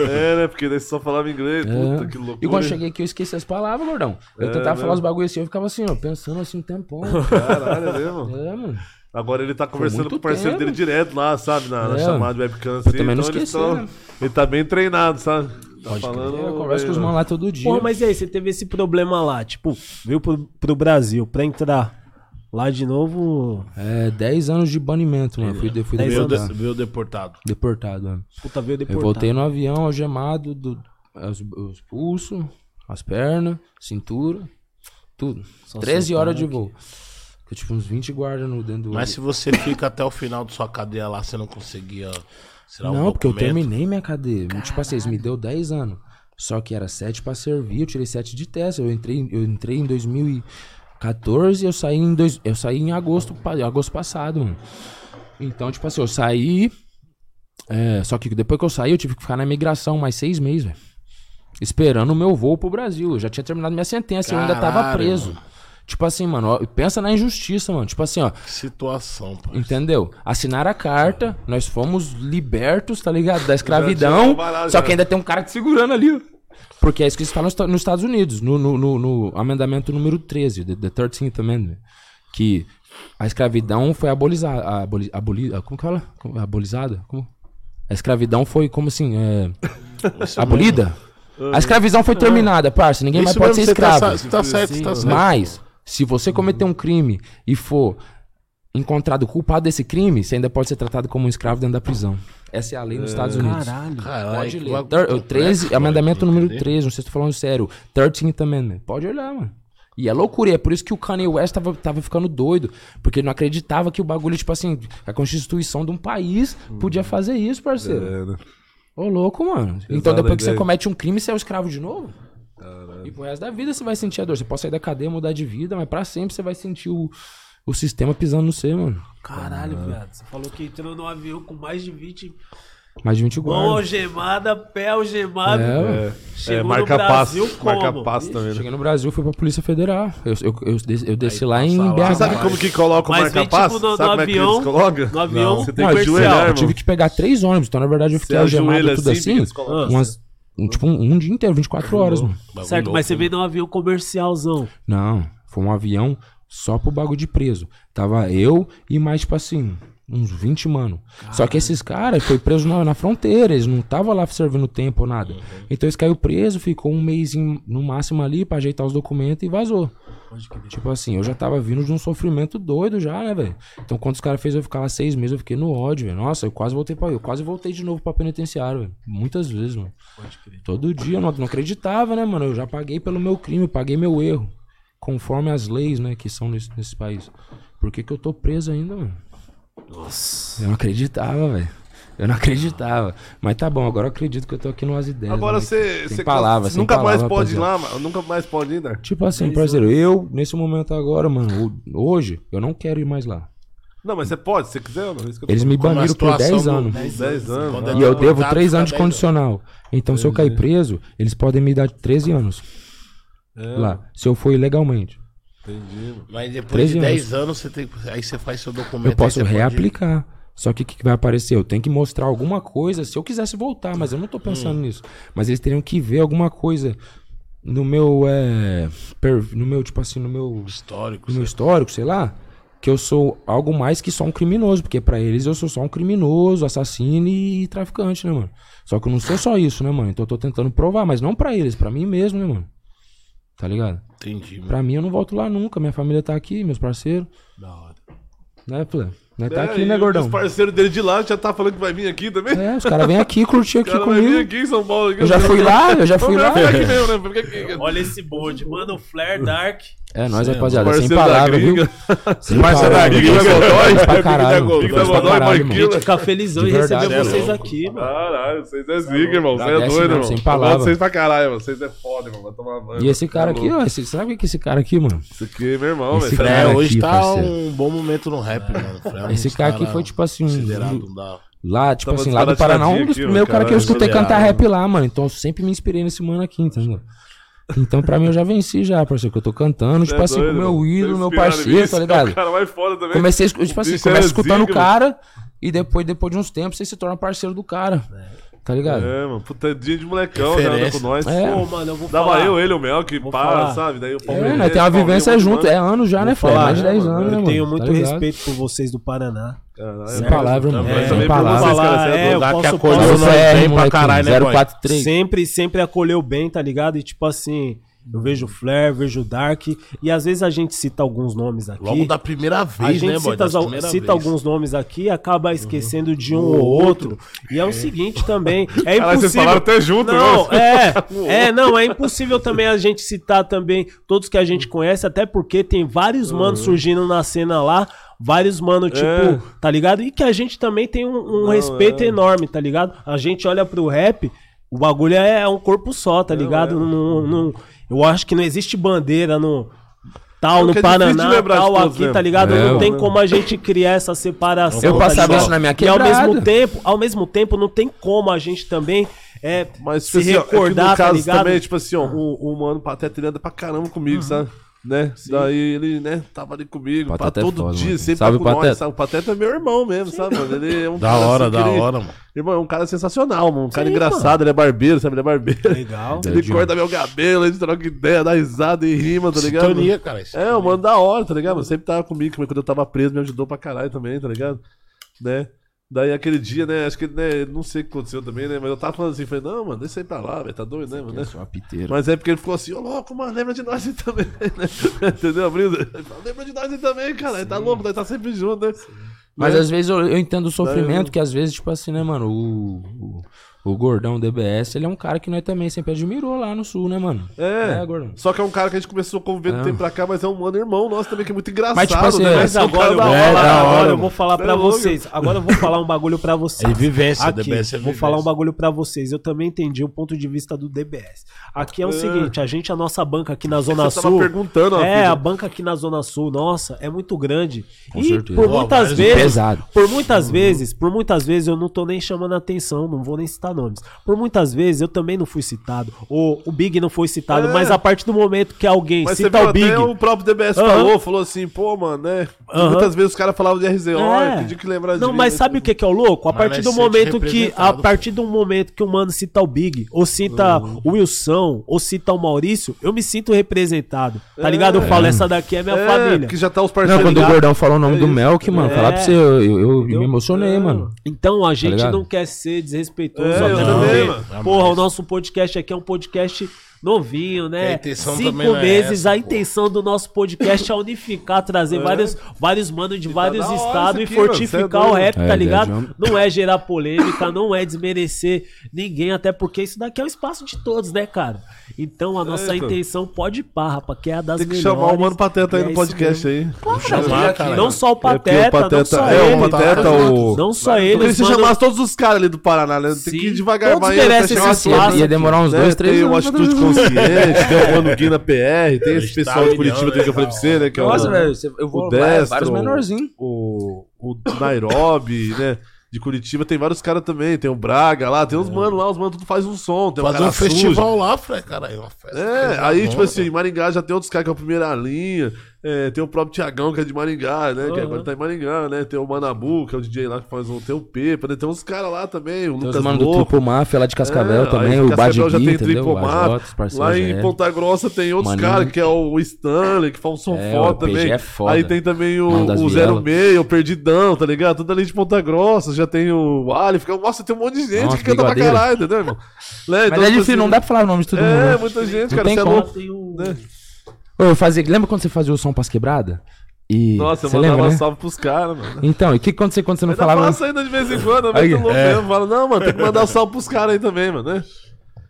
É, né? Porque daí você só falava inglês. Puta, É. que loucura. E quando eu cheguei aqui, eu esqueci as palavras, gordão. Eu É, tentava né? falar os bagulho assim, eu ficava assim, ó, pensando assim um tempão. Caralho, é mesmo? é, mano. Agora ele tá conversando com o parceiro tempo. dele direto lá, sabe? Na, na É. chamada webcam. Assim, também não então esqueci, tão- né? Ele tá bem treinado, sabe? Tá falando. Eu converso com os bem, manos lá todo dia. Porra, mas e aí, você teve esse problema lá, tipo, veio pro, pro Brasil pra entrar lá de novo. É, 10 anos de banimento, mano. Fui, fui deportado. de- viu deportado. deportado, mano. Puta, veio Eu deportado. voltei no avião, algemado, do, os, os pulsos, as pernas, cintura, tudo. Só 13 soltar horas de aqui. voo. Ficou tipo uns 20 guardas no dentro do Mas se você fica até o final de sua cadeia lá, você não conseguia um Não, porque eu terminei minha cadeia. Tipo assim, eles me deu 10 anos. Só que era 7 pra servir, eu tirei 7 de teste. Eu entrei, eu entrei em 2014 e eu saí em, dois, eu saí em agosto, pa- agosto passado, mano. Então, tipo assim, eu saí. é, só que depois que eu saí, eu tive que ficar na imigração mais seis meses, velho. Esperando o meu voo pro Brasil. Eu já tinha terminado minha sentença, eu ainda tava Caralho, preso. Tipo assim, mano, ó, pensa na injustiça, mano. Tipo assim, ó, Que situação, pô. Entendeu? Assinaram a carta, nós fomos libertos, tá ligado? Da escravidão. Só que ainda tem um cara te segurando ali, ó. Porque é isso que eles falam nos Esta- nos Estados Unidos, no, no, no- no amendamento número 13, the, the 13th Amendment. Que a escravidão foi abolizada. Aboli, aboli, como que fala? Abolizada? Como? A escravidão foi como assim? É, abolida? A escravidão foi terminada, parça. Ninguém mais Isso pode ser mesmo, tá escravo. Você tá certo, tá certo. Mas, se você cometer um crime e for encontrado culpado desse crime, você ainda pode ser tratado como um escravo dentro da prisão. Essa é a lei nos Estados Unidos. Caralho. Pode ler. bagulho Ter- o complexo, 13, pô, amendamento número entender. 13, não sei se tô falando sério. 13th Amendment. Pode olhar, mano. E é loucura, e é por isso que o Kanye West tava, tava ficando doido. Porque ele não acreditava que o bagulho, tipo assim, a constituição de um país podia fazer isso, parceiro. É, né? Ô, louco, mano. Então depois que você comete um crime, você é o escravo de novo? E pro resto da vida você vai sentir a dor. Você pode sair da cadeia, mudar de vida, mas pra sempre você vai sentir o, o sistema pisando no você, mano. Caralho, viado. Você falou que entrou num avião com mais de 20 Mais de 20 mão guardas. algemada, pé algemado. É. É, no marca Brasil passo. Marca passo também, né? Cheguei no Brasil, fui pra Polícia Federal. Eu, eu, eu, eu desci lá em. BH. Você sabe como que coloca o Mas vem, marca-passo? tipo, no- Sabe no como é que avião- eles colocam? no avião Você tem Não, que ajoelhar, eu tive que pegar três ônibus, então na verdade eu fiquei algemado tudo assim, assim. umas, um, tipo um, um dia inteiro, 24 horas, mano. Bagulho Certo, mas você veio num avião comercialzão. Não, foi um avião só pro bagulho de preso. Tava eu e mais, tipo assim, uns 20 mano. Só que esses caras foi preso na, na fronteira, eles não tava lá servindo tempo ou nada. Então eles caiu preso, ficou um mês no máximo ali pra ajeitar os documentos e vazou. Tipo assim, eu já tava vindo de um sofrimento doido já, né, velho? Então quando os caras fez eu ficar lá seis meses, eu fiquei no ódio, velho. Nossa, eu quase voltei pra eu quase voltei de novo pra penitenciário, velho. Muitas vezes, mano. Todo dia, eu não, não acreditava, né, mano? Eu já paguei pelo meu crime, paguei meu erro. Conforme as leis, né, que são nesse, nesse país. Por que, que eu tô preso ainda, mano? Nossa. Eu não acreditava, velho. Eu não acreditava. Mas tá bom, agora eu acredito que eu tô aqui no As Ideias. Agora né? você. Sem você palavras, sem nunca mais palavras, pode ir lá, mano. Nunca mais pode ir, né? Tipo assim, parceiro, eu, nesse momento agora, mano, hoje, eu não quero ir mais lá. Não, mas você pode, se você quiser. Não, é Eles me baniram por situação 10 do- anos. 10 anos. Quando é E eu devo deportado, 3 fica anos de 10 condicional. Então, se eu cair preso, eles podem me dar 13 anos É, lá. Se eu for ilegalmente. Entendi. Mas depois 13 de anos. 10 anos, você tem, aí você faz seu documento. Eu posso você pode reaplicar. Só que o que, vai aparecer? Eu tenho que mostrar alguma coisa se eu quisesse voltar, mas eu não tô pensando nisso. Mas eles teriam que ver alguma coisa no meu. É, per- no meu, tipo assim, no meu. Histórico. no meu histórico, sei lá, que eu sou algo mais que só um criminoso, porque pra eles eu sou só um criminoso, assassino e traficante, né, mano? Só que eu não sou só isso, né, mano? Então eu tô tentando provar, mas não pra eles, pra mim mesmo, né, mano? Tá ligado? Entendi. mano. Pra mim eu não volto lá nunca, minha família tá aqui, meus parceiros, Da hora. né, Plé? Né, tá É, aqui, né, gordão? Os parceiros dele de lá já tá falando que vai vir aqui também. É, os caras vêm aqui curtir aqui cara vai vir comigo. aqui em São Paulo. Aqui, Eu já fui lá, eu já fui lá. mesmo, né? Fica aqui. Olha esse bonde. Mano, Flare Dark. É nóis, Sim, rapaziada. Sem palavras, viu? Sem Parceiro da palavras. gringa, Godoy. pra caralho. A gente fica felizão em receber vocês é aqui, mano. Caralho, vocês é zica, irmão. Você é doido, irmão. sem Eu palavra. gosto de vocês pra caralho, mano. Vocês é foda, irmão. Vai tomar banho. E esse cara Tá aqui, louco. ó, sabe o que esse cara aqui, mano? Esse aqui é meu irmão, velho. cara É, aqui, hoje tá um bom momento no rap, mano. Um Esse cara aqui cara foi, tipo assim. Lá, tipo Tava assim, lá do Paraná, um dos aqui, primeiros caras que eu escutei cantar rap lá, mano. Então eu sempre me inspirei nesse mano aqui, entendeu? Então pra mim eu já venci já, parceiro, que eu tô cantando, tipo É assim, com doido, o meu ídolo, meu parceiro, tá É o ligado? cara mais foda também. Comecei, tipo assim, bicho começa é escutando o cara e depois, depois de uns tempos você se torna parceiro do cara. Tá ligado? É, mano. Puta, dia de molecão, já anda com nós. É. Pô, mano, eu vou Dava falar. eu, ele, o Mel, que falar. sabe? Daí o É, Palmeiras. né? Tem uma vivência junto, é anos já, né, Vou Fred? falar, Mais de 10 né, anos, né, Eu mano? tenho Tá muito ligado? respeito por vocês do Paraná. Sem palavra, mano. É, Sem palavra. vocês, cara, é é, eu Dá que posso- acordou posso- é, bem pra moleque, caralho, né, boy? 043. Sempre, sempre acolheu bem, tá ligado? E tipo assim, eu vejo o Flair, vejo o Dark, e às vezes a gente cita alguns nomes aqui. Logo da primeira a vez, gente né, boy? cita, primeira cita vez. alguns nomes aqui e acaba esquecendo de um ou outro. E é o seguinte também, é Caralho, vocês impossível... falaram até junto, Não, né? é, é, não, é impossível também a gente citar também todos que a gente conhece, até porque tem vários manos surgindo na cena lá, vários manos, tipo, É. tá ligado? E que a gente também tem um, um Não, respeito é. enorme, tá ligado? A gente olha pro rap, o bagulho é um corpo só, tá ligado? é. Não- não- eu acho que não existe bandeira no tal, É no é Paraná, tal, aqui, né? tá ligado? É, não tem mano. como a gente criar essa separação. Eu tá passava ligado? isso na minha E ao quebrada. mesmo tempo, ao mesmo tempo, não tem como a gente também é, Mas, se tipo assim, ó, é que recordar, no tá caso ligado? também, tipo assim, ó, o, o mano Pateta ele anda pra caramba comigo, sabe? Né? Daí ele, né, tava ali comigo, Pateta é todo foda, dia, mano. sempre Salve, tá com nós, Pateta. sabe? O Pateta é meu irmão mesmo, sabe, mano? Ele é um Da cara, hora, assim, da ele- hora, mano. Irmão, é um cara sensacional, mano. Um cara Sim, engraçado, ele é barbeiro, sabe? Ele é barbeiro. Legal. Ele corta meu cabelo, ele troca ideia, dá risada e rima, tá ligado? Sintonia, cara. isso. É, o mano da hora, tá ligado? Mano, sempre tava comigo, quando eu tava preso, me ajudou pra caralho também, tá ligado? Né? Daí aquele dia, né, acho que, né, não sei o que aconteceu também, né, mas eu tava falando assim, falei, não, mano, deixa aí pra lá, velho, tá doido, né, mano? É só uma piteira. Mas é porque ele ficou assim, ô louco, mano, lembra de nós aí também, né? Entendeu, falou, lembra de nós aí também, cara, ele tá louco, nós tá sempre junto, né? Mas Né? às vezes eu, eu entendo o sofrimento, Daí- que às vezes, tipo assim, né, mano, o, o, o gordão DBS, ele é um cara que nós também sempre admirou lá no sul, né, mano? É, É, gordão. só que é um cara que a gente começou a conviver do É. tempo pra cá, mas é um mano irmão nosso também, que é muito engraçado, Mas, tipo assim, né? Mas É agora, eu É, da agora hora, eu vou falar pra É vocês. Agora eu vou falar um bagulho pra vocês. É vivência, Aqui, DBS é vou falar um bagulho pra vocês. Eu também entendi o ponto de vista do DBS. Aqui é o É. seguinte, a gente, a nossa banca aqui na Zona Você tava Sul. perguntando, ó, É, filho. a banca aqui na Zona Sul, nossa, é muito grande. Com e certeza. por muitas vezes, pesado. por muitas vezes, por muitas vezes eu não tô nem chamando a atenção, não vou nem citar nomes. Por muitas vezes eu também não fui citado, ou o Big não foi citado, É. mas a partir do momento que alguém Mas você cita viu o Big, até o próprio DBS falou, falou assim, pô, mano, né? Muitas vezes os caras falavam de RZO, É. eu pedi que lembrar Não, mas sabe o que, que é o louco? A Mas partir do momento que. A partir do momento que o mano cita o Big, ou cita o Wilson, ou cita o Maurício, eu me sinto representado. Tá ligado? Eu falo, essa daqui é minha É, família. que já tá os Não, parceiros quando o gordão falou o nome É do isso. Melk, mano, É. falar pra você, eu, eu, eu me emocionei, É. mano. Então a gente ligado? não quer ser desrespeitoso. Até eu porque, também, mano. Porra, o nosso podcast aqui é um podcast novinho, né? Cinco não é meses, essa, a intenção do nosso podcast é unificar, trazer É. vários, vários manos de tá vários hora estados e aqui, fortificar é o rap, É, tá ligado? ideia Não é gerar polêmica, não é desmerecer ninguém, até porque isso daqui é o espaço de todos, né, cara? Então a nossa então. intenção pode ir pá, rapaz, que é a das Tem que melhores. chamar o Mano Pateta aí e no é podcast aí. Claro, chamar, gente, cara. não só o É Pateta, o Pateta não só é ele, o Pateta, tá? o. Não só Eu ele, queria que você chamasse todos os caras ali do Paraná, né? Tem que ir devagar Todos merecem chegar esse espaço. né? Ia demorar uns dois, três Tem anos. Atitude Consciente, tem o Mano Gui na PR, tem esse Está pessoal de Curitiba tem que eu falei pra você, né? Que é Nossa, o, velho, você- eu vou o Destro, vários menorzinhos. o, o Nairobi, né? De Curitiba tem vários caras também, tem o Braga lá, tem uns manos lá, os manos tudo faz um som, tem um Fazer cara um festival lá, Fred, cara. É, uma festa É, aí, tipo assim, em Maringá já tem outros caras que é o primeira linha. É, tem o próprio Tiagão, que é de Maringá, né? Que Aham. agora tá em Maringá, né? Tem o Manabu, que é o DJ lá que faz um. Tem o Pepa, né? Tem uns caras lá também, o Tem Lucas mano do. Triplo Máfia lá de Cascavel É, também, o Cascavel já tem entendeu? O Tricomar. Bajota, os parceiros Lá em é. Ponta Grossa tem outros caras, que é o Stanley, que faz um som É, foda também. é foda. Aí tem também o, o Vielas. 06, o Perdidão, tá ligado? Tudo ali de Ponta Grossa. Já tem o Ali, fica, nossa, tem um monte de gente Nossa, que canta pra caralho, entendeu, irmão? Né? Mas Então, é tipo difícil, assim, não dá pra falar o nome de todo mundo. É, muita gente, cara. tem Você é louco. O- né? Eu fazia, lembra quando você fazia o som pras quebradas? E Nossa, eu você mandava lembra, né? salve pros caras, mano. Então, e o que aconteceu quando você não Ainda falava? faço ainda de vez em quando, eu meto louco é. mesmo. Falo, não, mano, tem que mandar salve pros caras aí também, mano, né?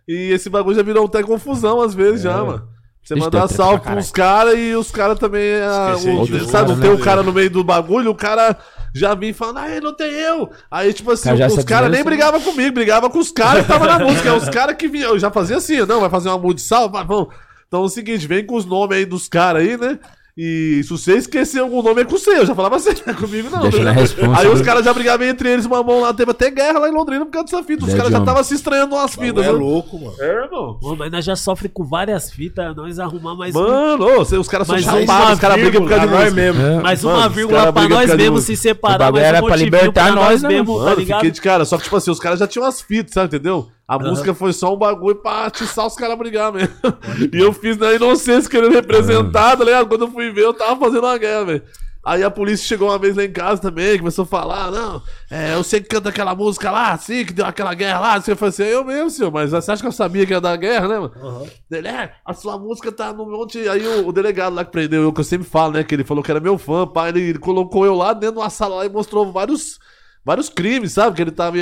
E esse bagulho já virou até confusão às vezes É. já, mano. Você mandar salve pros caras e os caras também. ah, o- sabe, não tem né, um cara no meio do bagulho, o cara já vinha falando, ah, não tem eu. Aí, tipo assim, Cara, os caras nem admira, brigavam comigo, brigavam com os caras que estavam na música. Os caras que vinham, eu já fazia assim, não, vai fazer uma música de salve, vamos. Então é o seguinte, vem com os nomes aí dos caras aí, né? E se você esquecer algum nome é com você. Eu já falava assim, não é comigo não. Deixa tá na responsa, Aí os né? caras já brigavam entre eles, uma mão lá, teve até guerra lá em Londrina por causa dessa fita. Os Dead caras já estavam se estranhando umas fitas. É né? louco, mano. É, irmão. Mas nós já sofre com várias fitas, nós arrumar mais um. Mano, ô, os caras são chapados, os caras brigam por causa de nós mesmo. É. Mais Mano, uma os vírgula pra nós mesmo se separar, mas era um pra libertar pra nós, né, mesmo, mano? tá Mano, ligado? fiquei de cara. Só que, tipo assim, os caras já tinham as fitas, sabe, entendeu? A música foi só um bagulho pra atiçar os caras a brigar mesmo. e eu fiz na inocência, querendo representar, tá ligado? Quando eu fui ver, eu tava fazendo uma guerra, velho. Aí a polícia chegou uma vez lá em casa também, começou a falar, não, é, eu sei que canta aquela música lá, assim, que deu aquela guerra lá. Eu falei assim, eu mesmo, senhor, mas você acha que eu sabia que ia dar guerra, né, mano? Ele, é, a sua música tá no monte. Aí o, o delegado lá que prendeu eu, que eu sempre falo, né, que ele falou que era meu fã, pá, ele, ele colocou eu lá dentro de uma sala lá e mostrou vários, vários crimes, sabe? Que ele tava.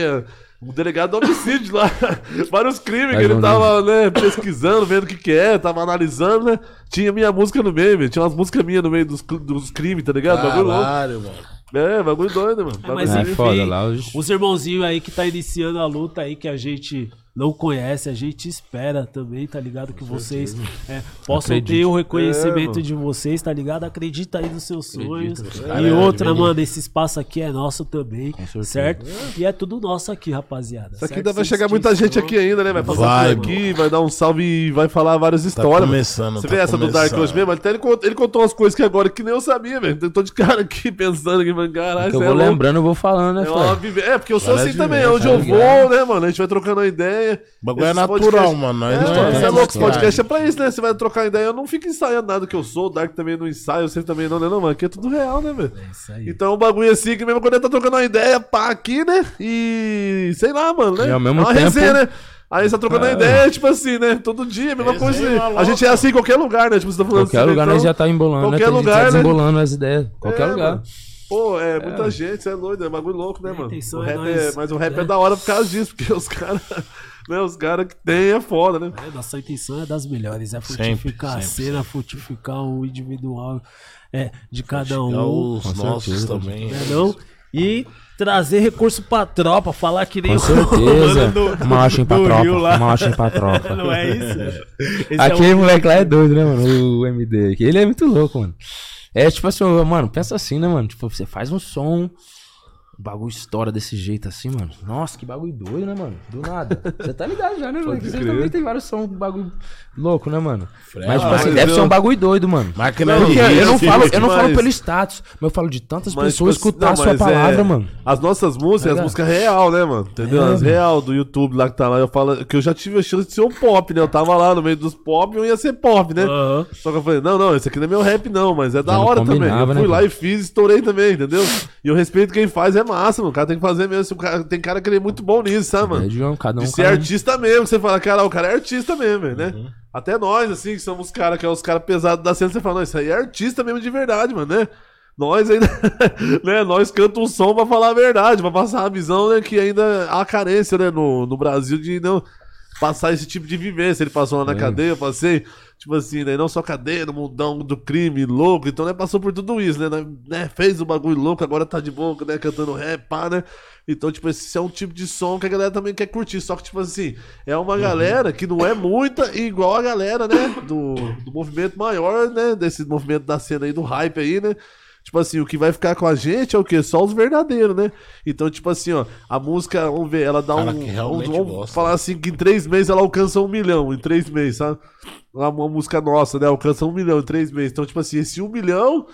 O delegado do homicídio lá. vários crimes que ele tava, né, pesquisando, vendo o que que é, tava analisando, né? Tinha minha música no meio, velho. Tinha umas músicas minhas no meio dos, dos crimes, tá ligado? Bagulho louco. Caralho, mano. É, bagulho doido, mano. É, Bagulho mas É, doido. foda enfim, lá, os- os irmãozinhos aí que tá iniciando a luta aí, que a gente não conhece, a gente espera também, tá ligado? Que vocês é, possam Acredite. ter o reconhecimento É, de vocês, tá ligado? Acredita aí nos seus sonhos. E Caralho, outra, menino. mano, esse espaço aqui é nosso também, certo? E é tudo nosso aqui, rapaziada. Isso aqui ainda vai chegar muita gente aqui ainda, né? Vai passar Vai, por aqui, vai dar um salve e vai falar várias Tá histórias. mano. começando, Você tá vê essa do Dark começando. hoje mesmo? Até ele, contou, ele contou umas coisas que agora que nem eu sabia, velho. Eu tô de cara aqui pensando aqui, mano, caralho, Que eu é vou lembrando, eu vou falando, né, É, é, porque eu sou assim também, onde eu tá vou, né, mano? A gente vai trocando uma ideia. O bagulho é natural, podcasts- mano. Nós É, não você é louco, esse podcast é pra isso, né? Você vai trocar ideia, eu não fico ensaiando nada que eu sou, o Dark também não ensaia, você também não, né? Não, mano, aqui é tudo real, né, velho? É isso aí. Então o bagulho assim, que mesmo quando ele tá trocando uma ideia, pá, aqui, né? E sei lá, mano, né? E ao mesmo é uma tempo- resenha, né? Aí você tá trocando uma É. ideia, tipo assim, né? Todo dia, mesma Resenha coisa. A louca. gente é assim em qualquer lugar, né? Tipo, você tá falando Qualquer assim, lugar então- nós já tá embolando, né? qualquer Tem gente lugar, né? desembolando as ideias. Qualquer É, lugar. mano. Pô, é muita gente, você é doido, é bagulho louco, né, A mano? O é rap é, mas o rap é né? da hora por causa disso, porque os caras, né, os caras que tem é foda, né? É, nossa intenção é das melhores, é Sempre, fortificar a sempre, cena, fortificar o individual é, de cada Chegar um. os Com nossos certeza. também. né, não? E trazer recurso pra tropa, falar que nem Com o certeza. mano do- Marchem pra do tropa. Rio lá. Marchem pra tropa. Não é isso? Esse é Aquele um- moleque lá é doido, né, mano? O MD aqui. Ele é muito louco, mano. É tipo assim, mano, pensa assim, né, mano? Tipo, você faz um som, o bagulho estoura desse jeito assim, mano. Nossa, que bagulho doido, né, mano? Do nada. Você tá ligado já, né, mano? Você também tem vários sons, bagulho louco, né, mano? Frela, Mas, tipo assim, mas deve eu- ser um bagulho doido, mano. Máquina Não, rir, Eu não falo, eu não falo pelo status, mas eu falo de tantas Mas, pessoas tipo, escutar não, a sua mas palavra, é- mano. As nossas músicas, as Tá músicas real, né, mano? Entendeu? É, as real do YouTube lá que tá lá. Eu falo que eu já tive a chance de ser um pop, né? Eu tava lá no meio dos pop e eu ia ser pop, né? Aham. Só que eu falei, não, não, esse aqui não é meu rap, não, mas é da hora também. Eu combinava, fui né, lá e fiz, estourei também, entendeu? E eu respeito quem faz, é massa, mano. O cara tem que fazer mesmo. Cara- tem cara que ele é muito bom nisso, sabe, mano? É um, cada um. De ser cada um. artista mesmo, você fala, cara, o cara é artista mesmo, né? Uhum. Até nós, assim, que somos caras, que é os caras pesados da cena, você fala, não, isso aí é artista mesmo de verdade, mano, né? Nós ainda, né, nós cantamos um som pra falar a verdade, pra passar a visão, né, que ainda há carência, né, no, no Brasil de não passar esse tipo de vivência. Ele passou lá na É. cadeia, eu passei, tipo assim, né, não só cadeia, no mundão do crime, louco, então, né, passou por tudo isso, né, né, fez o bagulho louco, agora tá de boca, né, cantando rap, pá, né, então, tipo, esse é um tipo de som que a galera também quer curtir. Só que, tipo assim, é uma galera que não é muita igual a galera, né? Do, do movimento maior, né? Desse movimento da cena aí, do hype aí, né? Tipo assim, o que vai ficar com a gente é o quê? Só os verdadeiros, né? Então, tipo assim, ó, a música, vamos ver, ela dá Cara um. vamos vamos falar assim, que em três meses ela alcança um milhão, em três meses, sabe? Uma, uma música nossa, né? Alcança um milhão em três meses. Então, tipo assim, esse um milhão,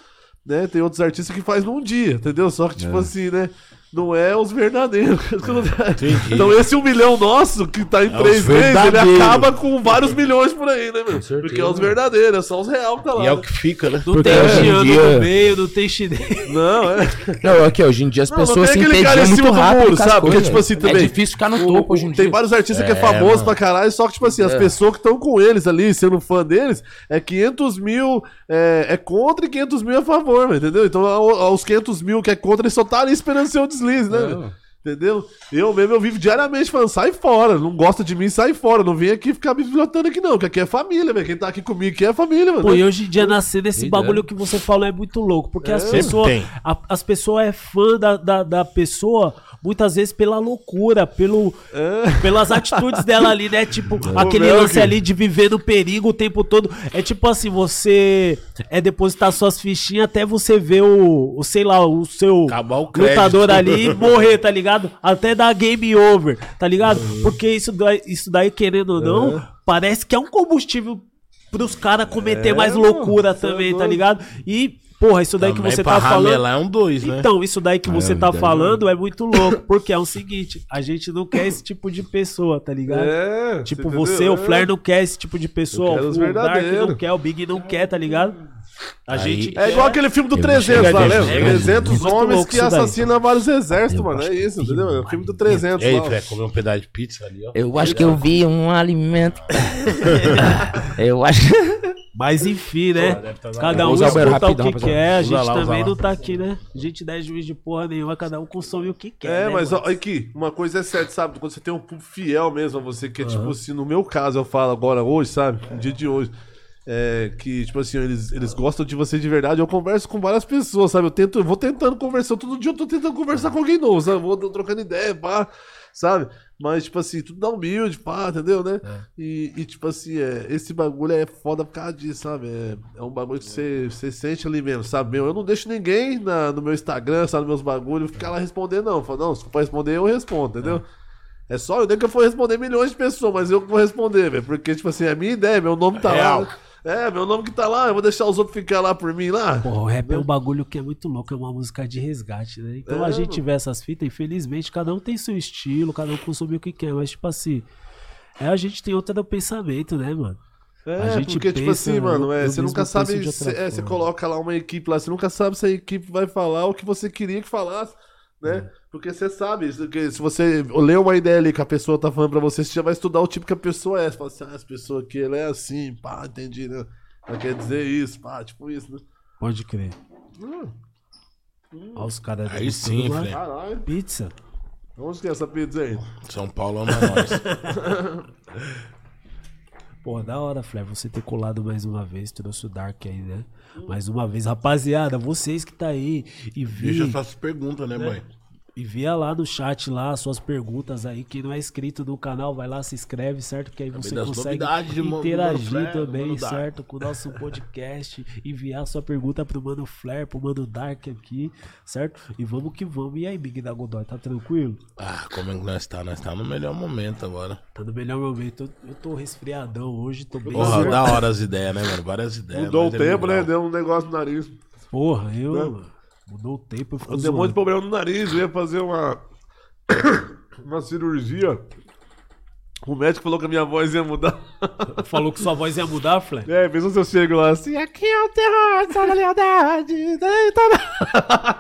né? Tem outros artistas que faz num dia, entendeu? Só que, tipo assim, né? Não é os verdadeiros. então esse um milhão nosso, que tá em É três meses, ele acaba com vários milhões por aí, né, meu? certeza, Porque é os verdadeiros, é só os real que tá lá. E é o né? que fica, né? Não Porque tem hoje em chiano dia- no meio, não tem chinês. Não, é. Não, aqui, hoje em dia as Não, não pessoas tem se aquele cara entediam em muito cima do rápido muro, as sabe? Porque, coisas. tipo assim, também, É difícil ficar no topo hoje em Tem dia. vários artistas que é É, famoso mano. pra caralho, só que, tipo assim, as É. pessoas que estão com eles ali, sendo fã deles, é 500 mil é, é contra e 500 mil é a favor, entendeu? Então, ao- aos 500 mil que é contra, eles só tá ali esperando ser o deslize, né? É. Entendeu? Eu mesmo eu vivo diariamente falando, sai fora, não gosta de mim, sai fora. Não vem aqui ficar me pilotando aqui, não. Que aqui é família, velho. Quem tá aqui comigo aqui é família, mano. Pô, e hoje em dia nascer desse bagulho que você falou é muito louco. Porque as pessoas. as pessoas é fã da, da, da pessoa. Muitas vezes pela loucura, pelo, pelas atitudes dela ali, né? Tipo, aquele meu, lance ali de viver no perigo o tempo todo. É tipo assim, você é depositar suas fichinhas até você ver o, o sei lá, o seu Acabar o crédito. lutador ali morrer, tá ligado? Até dar game over, tá ligado? Porque isso daí, isso daí querendo ou não, parece que é um combustível pros caras cometer mais loucura é também, tá ligado? E, porra, isso daí que você tá falando. é um dois, né? Então, isso daí que você é tá verdade. falando é muito louco, porque é o seguinte, a gente não quer esse tipo de pessoa, tá ligado? É, Tipo, entendeu? você, o É. Flair não quer esse tipo de pessoa, o Dark não quer, o Big não quer, tá ligado? A Aí- gente É igual aquele filme do Eu 300 lá, lembra? chego. 300 Muito homens que assassinam vários exércitos, Eu mano. É isso, entendeu? É o filme do 300 E aí. Fred, comer um pedaço de pizza ali, ó. Eu acho que eu vi um alimento. eu acho. Mas enfim, né? Tá. Cada um escuta o que quer, a gente também não tá aqui, né? A gente não é juiz de porra nenhuma, cada um consome o que quer. É, né, mas aqui, uma coisa é certa, sabe? Quando você tem um público fiel mesmo a você, que é tipo assim, no meu caso, eu falo agora hoje, sabe? No dia de hoje. É, que, tipo assim, eles, eles gostam de você de verdade. Eu converso com várias pessoas, sabe? Eu tento, eu vou tentando conversar. Todo dia eu tô tentando conversar com alguém novo, sabe? Vou trocando ideia, pá, sabe? Mas, tipo assim, tudo dá humilde, pá, entendeu, né? E, e, tipo assim, é, esse bagulho é foda por causa disso, sabe? É, é um bagulho que você, você sente ali mesmo, sabe? Meu, eu não deixo ninguém na, no meu Instagram, sabe? Nos meus bagulhos, ficar lá respondendo, não. Eu falo, não, se for pra responder, eu respondo, entendeu? É só eu nem que eu for responder milhões de pessoas, mas eu que vou responder, velho. Porque, tipo assim, é a minha ideia, meu nome tá Real. lá. É, meu nome que tá lá, eu vou deixar os outros ficar lá por mim lá. Porra, o rap é um bagulho que é muito louco, é uma música de resgate, né? Então É, a gente mano. vê essas fitas, infelizmente, cada um tem seu estilo, cada um consome o que quer, mas tipo assim, é, a gente tem outro pensamento, né, mano? É, A gente porque, tipo assim, mano, é, no você nunca sabe. cê- é, você coloca lá uma equipe lá, você nunca sabe se a equipe vai falar o que você queria que falasse, né? Porque você sabe, se você ler uma ideia ali que a pessoa tá falando pra você, você já vai estudar o tipo que a pessoa é. Você fala assim, ah, essa pessoa aqui, ela é assim, pá, entendi, né? Ela quer dizer isso, pá, tipo isso, né? Pode crer. Hum, Olha os caras Aí sim, caralho. Pizza. Onde que é essa pizza aí? São Paulo ama nós. Pô, da hora, Flair, você ter colado mais uma vez, trouxe o Dark aí, né? Mais uma vez, rapaziada, vocês que tá aí e Deixa vi, suas perguntas, né, mãe? E via lá no chat lá suas perguntas aí, quem não é inscrito no canal, vai lá, se inscreve, certo? Que aí você consegue interagir Flair, também, certo? Com o nosso podcast, enviar sua pergunta pro Mano Flair, pro Mano Dark aqui, certo? E vamos que vamos. E aí, Big da Godoy, tá tranquilo? Ah, como é que nós tá? Nós tá no melhor momento agora. Tá no melhor momento. Eu, eu tô resfriadão hoje, tô bem Porra, da hora as ideias, né, mano? Várias ideias. Mudou o é tempo, né? legal. Deu um negócio no nariz. Porra, eu. Mudou o tempo, eu fico Eu tenho um monte de problema no nariz, eu ia fazer uma. uma cirurgia. O médico falou que a minha voz ia mudar. Falou que sua voz ia mudar, Flair? É, pensa se eu chego lá assim, aqui é o terror, da lealdade. Deita na...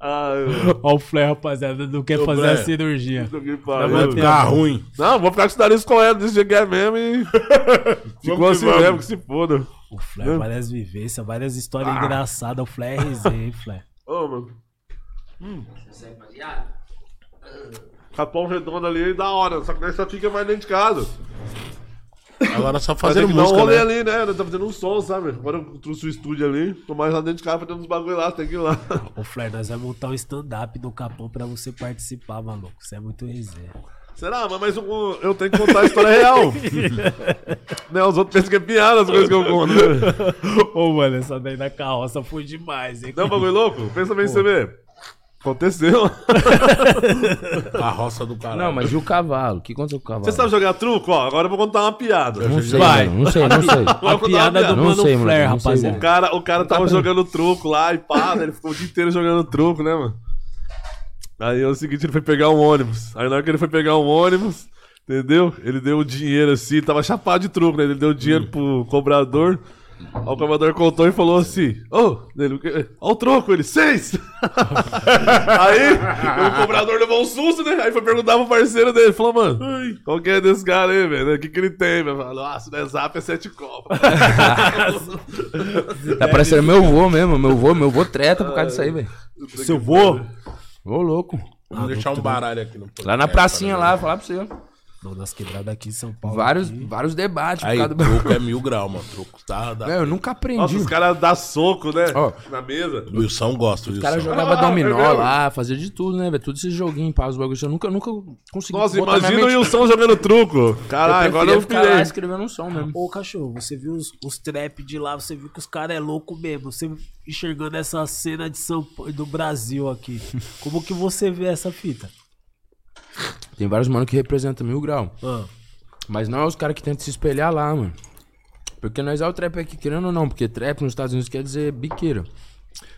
Ó, o Flair, rapaziada, não quer Ô, fazer Flair. a cirurgia. Que Vai pariu. Vai manter ficar ruim. Não, vou ficar com esse nariz correndo, desse jeito que é mesmo e. Ficou assim mesmo, que se foda. O Flair, várias vivências, várias histórias engraçadas. O Flair é resenha, hein, Flair? Ô, mano. Hum. Capão redondo ali, da hora. Só que nós só fica mais dentro de casa. Agora é só que dar um música, rolê né? ali, né? Nós tá fazendo um som, sabe? Agora eu trouxe o estúdio ali. Tô mais lá dentro de casa fazendo uns bagulho lá, tem que ir lá. Ô, Flair, nós vamos montar um stand-up no Capão pra você participar, maluco. Você é muito resenha. Será? Mas, eu, eu tenho que contar a história real. né? Os outros pensam que é piada as coisas que eu conto. Né? Ô, mano, essa daí da carroça foi demais, hein? Não, bagulho louco? Pensa bem, você vê. Aconteceu. A roça do caralho. Não, mas e o cavalo? O que aconteceu com o cavalo? Você sabe jogar truco? Ó, agora eu vou contar uma piada. Não sei, Vai. mano. Não sei, não sei. A piada do Mano sei, Flair, rapaziada. O cara, o cara tava jogando truco lá e pá, né? ele ficou o dia inteiro jogando truco, né, mano? Aí é o seguinte, ele foi pegar um ônibus. Aí na hora que ele foi pegar um ônibus, entendeu? Ele deu o dinheiro assim, tava chapado de truco, né? Ele deu o dinheiro pro cobrador. Aí o cobrador contou e falou assim: Ô, ele, o quê? ó o troco, ele, seis! aí o cobrador levou um susto, né? Aí foi perguntar pro parceiro dele: falou, mano, qual que é desse cara aí, velho? O que, que ele tem? Ele falou: ah, se não é zap, é sete copos. Tá parecendo meu vô mesmo. Meu vô, meu vô treta por causa disso aí, velho. Seu vô? Ô, louco. Vamos deixar um baralho aqui no podcast, Lá na pracinha tá lá, falar pra você. Não, nas quebradas aqui em São Paulo. Vários, aqui. vários debates Aí, por causa do... troco é mil graus, mano. Troco tá. Da... Velho, eu nunca aprendi. Nossa, os caras dão soco, né? Ó. Na mesa. O Wilson gosta, Os caras jogavam Ah, dominó é lá, fazia de tudo, né, velho? Tudo esses joguinhos, pá, os bagulhos. Eu nunca, nunca consegui Nossa, imagina o Wilson jogando truco. Caralho, agora eu ficar lá escrevendo um som mesmo. Ô, cachorro, você viu os, os trap de lá, você viu que os caras é louco mesmo. Você enxergando essa cena de São Paulo, do Brasil aqui. Como que você vê essa fita? Tem vários mano que representam mil grau. Ah, Mas não é os caras que tentam se espelhar lá, mano. Porque nós é o trap aqui, querendo ou não. Porque trap nos Estados Unidos quer dizer biqueira.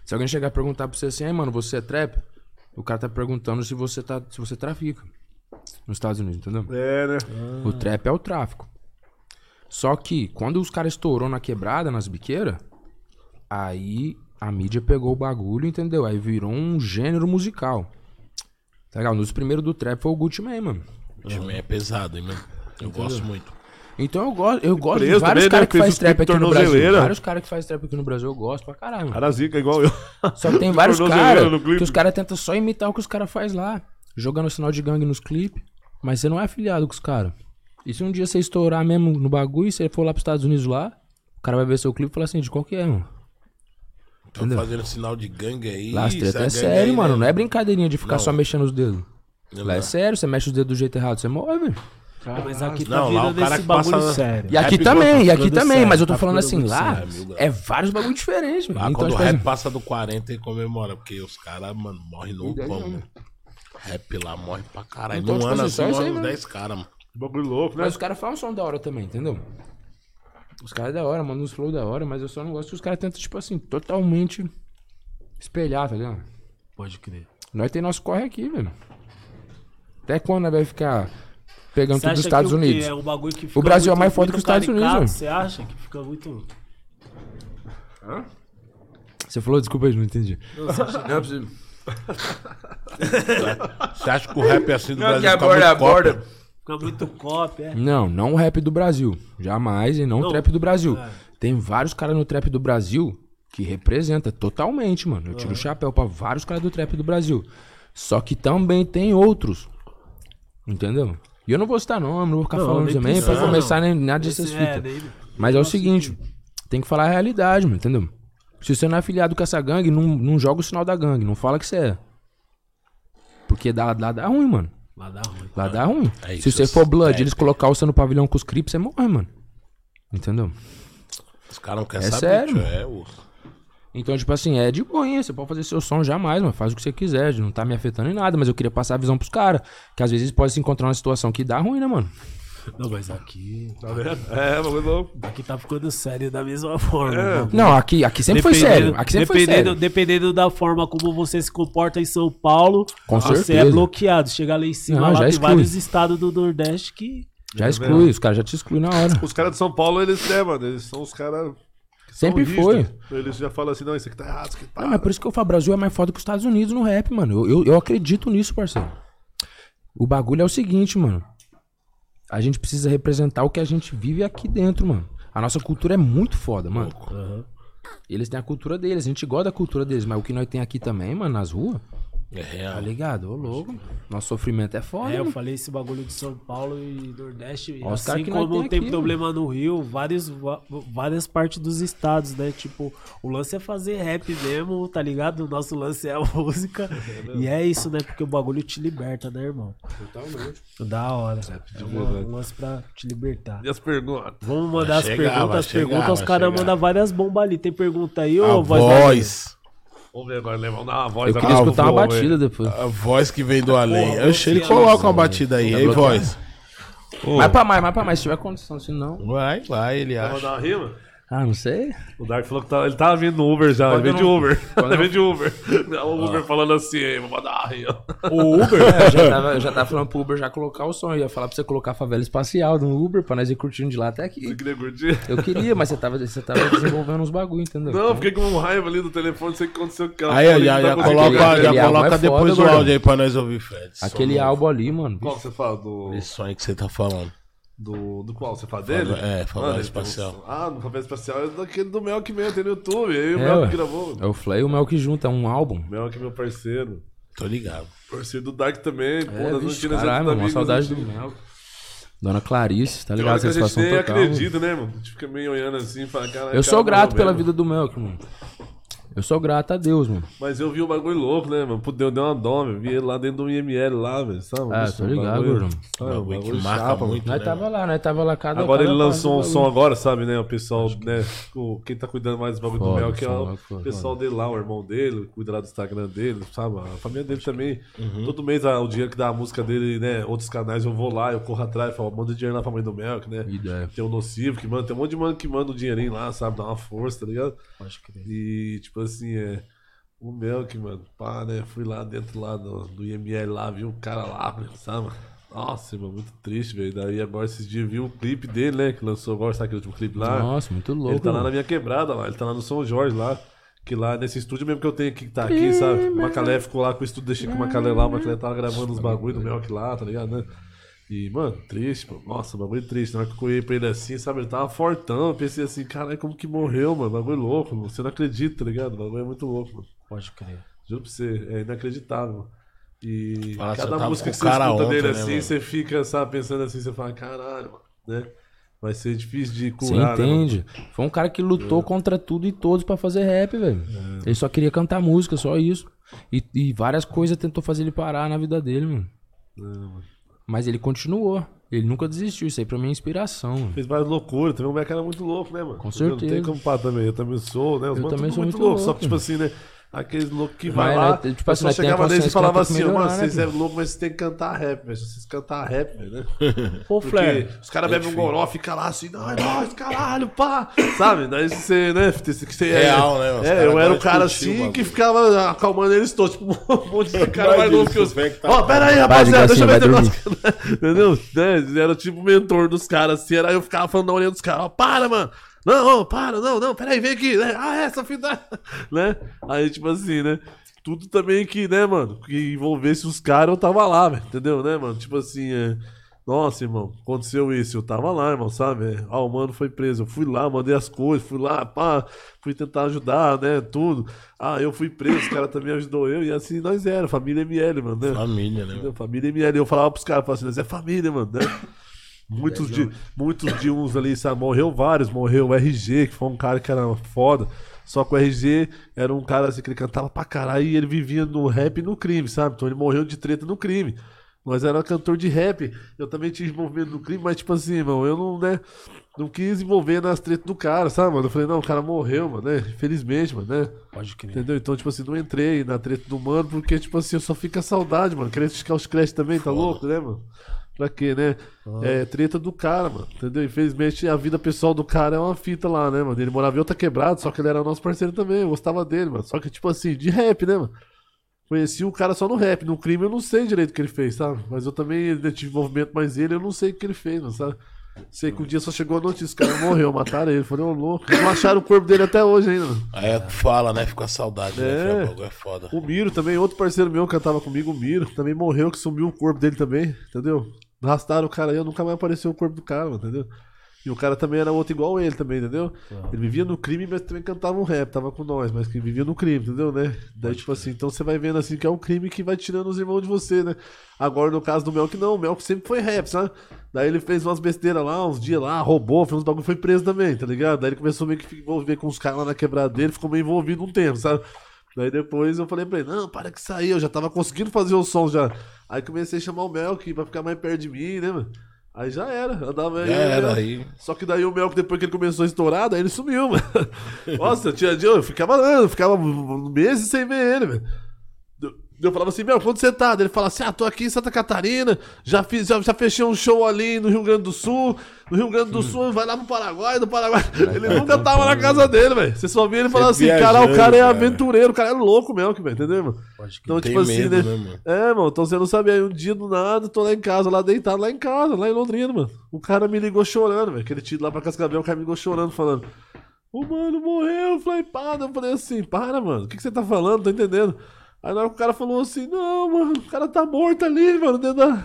Se alguém chegar a perguntar pra você assim, aí, mano, você é trap? O cara tá perguntando se você, tá, se você trafica. Nos Estados Unidos, entendeu? É, né? O trap é o tráfico. Só que quando os caras estourou na quebrada, nas biqueiras, aí a mídia pegou o bagulho, entendeu? Aí virou um gênero musical. Tá legal? Um dos primeiros do trap foi o Gucci Mane, mano. O time é pesado, hein, mano? Eu gosto muito. Então eu gosto, eu gosto de Preso vários também, caras né? que faz trap aqui no Brasil. Vários caras que faz trap aqui no Brasil eu gosto pra caralho. mano. Cara zica igual eu. Só que tem vários caras que os caras tentam só imitar o que os caras faz lá. Jogando sinal de gangue nos clipes. Mas você não é afiliado com os caras. E se um dia você estourar mesmo no bagulho e você for lá pros Estados Unidos lá, o cara vai ver seu clipe e falar assim, de qual que é, mano? Tô fazendo sinal de gangue aí. Lá as treta é sério, aí, mano. né? Não é brincadeirinha de ficar Não. só mexendo os dedos. Não Lá é sério, você mexe os dedos do jeito errado, você morre, velho. mas aqui tá Não, lá o virando cara esse que bagulho passa- sério. E aqui Rap também, e tá aqui também, sério, mas eu tô tá falando ficando assim, lá sério, é vários bagulho diferentes, mano. Lá Então, quando tipo o rap assim, passa do 40 e comemora, porque os caras, mano, morrem no pão, né? Rap lá morre pra caralho. Então, Num tipo ano assim, assim, morre uns mesmo. 10 caras, mano. Bagulho louco, né? Mas os caras falam um som da hora também, entendeu? Os caras é da hora, mandam uns flow da hora, mas eu só não gosto que os caras tentam, tipo assim, totalmente espelhar, tá ligado? Pode crer. Nós tem nosso corre aqui, velho. Até quando nós vai ficar pegando tudo dos Estados o? Unidos? É bagulho que fica Brasil é muito- mais foda muito que os Estados Unidos, velho. Você acha que fica muito... Você falou, desculpa aí, não entendi. Não, você acha- Não, preciso... Você acha que o rap é assim do Não, Brasil que fica aborda, muito cópia? Fica muito cópia, é. Não, não o rap do Brasil. Jamais, e não, o Não. trap do Brasil. É. Tem vários caras no trap do Brasil que representa totalmente, mano. Eu tiro o chapéu pra vários caras do trap do Brasil. Só que também tem outros. Entendeu? E eu não vou citar nome, não vou ficar Não, falando também pra começar não. nem nada dessas é, fitas. Mas é o seguinte, tem que falar a realidade, mano, entendeu? Se você não é afiliado com essa gangue, não, não joga o sinal da gangue, não fala que você é. Porque dá, dá, dá ruim, mano. Lá dá ruim. Lá dá ruim. É Se você for blood, é, eles colocar você no pavilhão com os crips, você morre, mano. Entendeu? Os caras não querem É saber. sério, tio. É, o... Então, tipo assim, é de boinha, você pode fazer seu som jamais, mano. Faz o que você quiser, não tá me afetando em nada, mas eu queria passar a visão pros caras. Que às vezes pode se encontrar uma situação que dá ruim, né, mano? Não, mas aqui... Tá vendo? É, bagulho louco. Aqui tá ficando sério da mesma forma. É. Não, aqui, aqui sempre foi sério. Aqui sempre foi dependendo, sério. dependendo da forma como você se comporta em São Paulo, Com você é certeza. bloqueado. Chega lá em cima, Não, lá já tem exclui. vários estados do Nordeste que. Já exclui, os caras já te excluem na hora. Os caras de São Paulo, eles, né, mano? Eles são os caras. Sempre foi. Eles já falam assim, não, isso aqui tá errado, isso aqui tá. Não, mas por isso que eu falo, Brasil é mais foda que os Estados Unidos no rap, mano. Eu, eu, eu acredito nisso, parceiro. O bagulho é o seguinte, mano. A gente precisa representar o que a gente vive aqui dentro, mano. A nossa cultura é muito foda, mano. Eles têm a cultura deles, a gente gosta da cultura deles, mas o que nós tem aqui também, mano, nas ruas, É real. tá ligado? Ô, louco. Nosso sofrimento é foda, É, eu mano. falei esse bagulho de São Paulo e Nordeste. Ó, os assim caras que nós como tem tem aqui, problema no Rio, vários, va- várias partes dos estados, né? Tipo, o lance é fazer rap mesmo, tá ligado? O nosso lance é a música. e é isso, né? Porque o bagulho te liberta, né, irmão? Totalmente. Da hora. É uma- um lance pra te libertar. E as perguntas? Vamos mandar as chegar, perguntas. vai As chegar, perguntas, os vai caras mandam várias bombas ali. Tem pergunta aí, ô voz da voz. Vamos ver agora, Vamos dar uma voz Eu queria Ah, escutar uma vou, batida depois. A voz que vem do além. Porra, Oxe, ele coloca uma batida aí. Aí, bloqueado. voz. Mais pra mais, mais pra mais, se tiver condição, se não. Vai, vai, ele Vamos acha. dar uma rima? Ah, não sei. O Dark falou que tá, ele tava vindo no Uber já. Quando Ele veio de Uber. quando Ele veio de Uber. O Uber falando assim, "Ei, vou mandar rima. O Uber? É, eu, já tava, eu já tava falando pro Uber já colocar o som. Eu ia falar pra você colocar a favela espacial no Uber pra nós ir curtindo de lá até Você aqui. queria curtir? Eu queria, mas você tava, você tava desenvolvendo uns bagulho, entendeu? Não, fiquei com raiva ali do telefone, não sei o que aconteceu com aquela Aí, ó, ali, já, tá coloca, já álbum coloca é foda, depois o gordão. áudio aí pra nós ouvir, Fred. Aquele álbum ali, mano. Qual que você fala? Do, Esse som aí que você tá falando. Do, do qual? Você fala dele? é, favela espacial. tem um- Ah, no Favela Espacial é daquele do Mel que mesmo, tem no YouTube. Aí o É, Mel que gravou. É o Flay e o Mel que junta, é um álbum. Mel que é meu parceiro. Tô ligado. Parceiro do Dark também, pô, É, das vixe, antigas caralho, é mano, uma saudade do. Mel. Dona Clarice, tá ligado? hora que a gente Satisfação nem total. mano. acredita, né, mano? A gente fica meio olhando assim fala, cara. Eu sou grato pela vida do Melk, mano. Eu sou grato a Deus, mano. Mas eu vi um bagulho louco, né, mano? Pô, deu, deu uma dó, velho. Vi ele lá dentro do IML lá, velho. Sabe? Ah, tô ligado, bagulho- gordão. sabe, um Bagulho que marca chapa, muito. Nós né, tava lá, nós tava lá cada Agora cada ele lançou um do som agora, sabe, né? O pessoal, né? o- quem tá cuidando mais do bagulho do Foda, Mel, que é foda, o foda. pessoal dele lá, o irmão dele, cuida lá do Instagram dele, sabe? A família dele também. Uhum. Todo mês, ah, o dinheiro que dá a música dele, né? Outros canais, eu vou lá, eu corro atrás, falo, manda dinheiro lá pra mãe do Mel, né? Ideia. Tem o Nocivo que manda, tem um monte de mano que manda um dinheirinho lá, sabe? Dá uma força, tá ligado? Pode crer. E, tipo assim, é. O Melk, mano, pá, né? Fui lá dentro lá do, do IML lá, vi o cara lá, sabe? Nossa, mano, muito triste, velho. Daí agora esses dias vi o clipe dele, né? Que lançou agora, sabe aquele último clipe lá? Nossa, muito louco. ele tá lá mano. na minha quebrada lá, ele tá lá no São Jorge lá. Que lá nesse estúdio mesmo que eu tenho aqui, que tá aqui, sabe? O Macalé ficou lá com o estúdio da Chico Macalé lá, o Macalé tava gravando os bagulho do Melk lá, tá ligado, né? E, mano, triste, mano. Nossa, bagulho triste. Na hora que eu olhei pra ele assim, sabe? Ele tava fortão. Eu pensei assim, caralho, como que morreu, mano? Bagulho louco, mano. Você não acredita, tá ligado? Bagulho é muito louco, mano. Pode crer. Juro pra você, é inacreditável. mano. E você cada tava música que o você escuta ontem, dele né, assim, mano? você fica, sabe, pensando assim, você fala, caralho, mano, né? Vai ser difícil de Você curar, né, mano? entende? Foi um cara que lutou contra tudo e todos pra fazer rap, velho. É. Ele só queria cantar música, só isso. E, e várias coisas tentou fazer ele parar na vida dele, mano. Mas ele continuou. Ele nunca desistiu. Isso aí pra mim é inspiração. Fez várias loucuras, também o moleque era muito louco, né, mano? Com Entendeu? Não tem certeza. como pá também, eu também sou, né? Os Eu também sou muito muito loucos, só louco. que, tipo assim, né? Aqueles loucos que vai Mas, lá, né, tipo assim, tem a chegava neles e falava assim, mano, melhorar, vocês né, é louco, mas vocês têm que cantar rap, velho. Vocês cantar rap, velho, né? Pô, Flair. os caras bebem um goró, fica lá assim, não, é nóis, caralho, pá. Sabe? Daí você, né? Você, você, Real, né, mano? Os É, eu era o cara assim que ficava acalmando eles todos. Tipo, um monte de cara mais novo que eu. se o Fleck tá- Ó, pera aí, Vai, rapaziada, deixa eu vai negócio. Entendeu? Né? Era tipo o mentor dos caras assim. Era eu ficava falando na orelha dos caras, ó, para, mano. Não, ó, para, não, não, peraí, vem aqui. né? Ah, é, essa fita. Né? Aí, tipo assim, né? Tudo também que, né, mano, que envolvesse os caras, eu tava lá, velho. Entendeu, né, mano? Tipo assim, é. Nossa, irmão, aconteceu isso, eu tava lá, irmão, sabe? É, Ah, o mano foi preso, eu fui lá, mandei as coisas, fui lá, pá, fui tentar ajudar, né, tudo. Ah, eu fui preso, os caras também ajudou eu, e assim nós era, família ML, mano, né? Família, né? Família ML. Eu falava pros caras, falava assim, nós é família, mano, né? Muitos de, muitos de uns ali, sabe? Morreu vários. Morreu o RG, que foi um cara que era foda. Só que o RG era um cara assim que ele cantava pra caralho e ele vivia no rap e no crime, sabe? Então ele morreu de treta no crime. Mas era cantor de rap. Eu também tinha envolvimento no crime, mas tipo assim, irmão, eu não, né? Não quis envolver nas tretas do cara, sabe, mano? Eu falei, não, o cara morreu, mano, né? Infelizmente, mano, né? Pode crer. Entendeu? Então, tipo assim, não entrei na treta do mano, porque, tipo assim, eu só fico a saudade, mano. Querendo ficar os créditos também, tá louco, né, mano? Pra quê, né? É treta do cara, mano. Entendeu? Infelizmente, a vida pessoal do cara é uma fita lá, né, mano? Ele morava em outra quebrada, só que ele era nosso parceiro também. Eu gostava dele, mano. Só que, tipo assim, de rap, né, mano? Conheci o cara só no rap. No crime eu não sei direito o que ele fez, sabe? Mas eu também tive envolvimento mais ele, eu não sei o que ele fez, mano, sabe? Sei que um dia só chegou a notícia, o cara morreu, mataram ele. Falei, ô louco. Não acharam o corpo dele até hoje ainda, mano. Aí é fala, né? Fica a saudade, É. né? O bagulho é foda. O Miro também, outro parceiro meu que cantava comigo, o Miro, também morreu, que sumiu o corpo dele também, entendeu? Arrastaram o cara aí, nunca mais apareceu o corpo do cara, mano, entendeu? E o cara também era outro igual ele também, entendeu? Ele vivia no crime, mas também cantava um rap, tava com nós, mas que vivia no crime, entendeu, né? Daí, tipo assim, então você vai vendo assim que é um crime que vai tirando os irmãos de você, né? Agora, no caso do Melk, não, o Melk sempre foi rap, sabe? Daí ele fez umas besteiras lá, uns dias lá, roubou, fez uns bagulho, foi preso também, tá ligado? Daí ele começou meio que envolver com os caras lá na quebrada dele, ficou meio envolvido um tempo, sabe? Daí depois eu falei pra ele, não, para que sair, eu já tava conseguindo fazer o som já. Aí comecei a chamar o Melk pra ficar mais perto de mim, né, mano? Aí já era, andava Já eu, era eu. aí. Só que daí o Melk, depois que ele começou a estourar, daí ele sumiu, mano. Nossa, tinha dia, eu ficava, eu ficava meses sem ver ele, velho. Eu- falava assim, meu, quando você tá? Ele fala assim, ah, tô aqui em Santa Catarina, já, fiz, já, já fechei um show ali no Rio Grande do Sul, no Rio Grande do Sul, vai lá pro Paraguai, do Paraguai. Ele nunca tava na casa dele, velho. Você só via ele falar assim, cara, o cara é aventureiro, o cara é louco mesmo, velho, entendeu, mano? Então, tipo assim, medo, né? né, mano? É, mano, então você não sabe. Aí um dia do nada, tô lá em casa, lá deitado, lá em casa, lá em Londrina, mano. O cara me ligou chorando, velho. Aquele tiro lá pra Cascavel, o cara me ligou chorando, falando: O mano morreu, eu falei, para. Eu falei assim: para, mano, o que, que você tá falando? Tô entendendo. Aí na hora que o cara falou assim: Não, mano, o cara tá morto ali, mano, dentro da,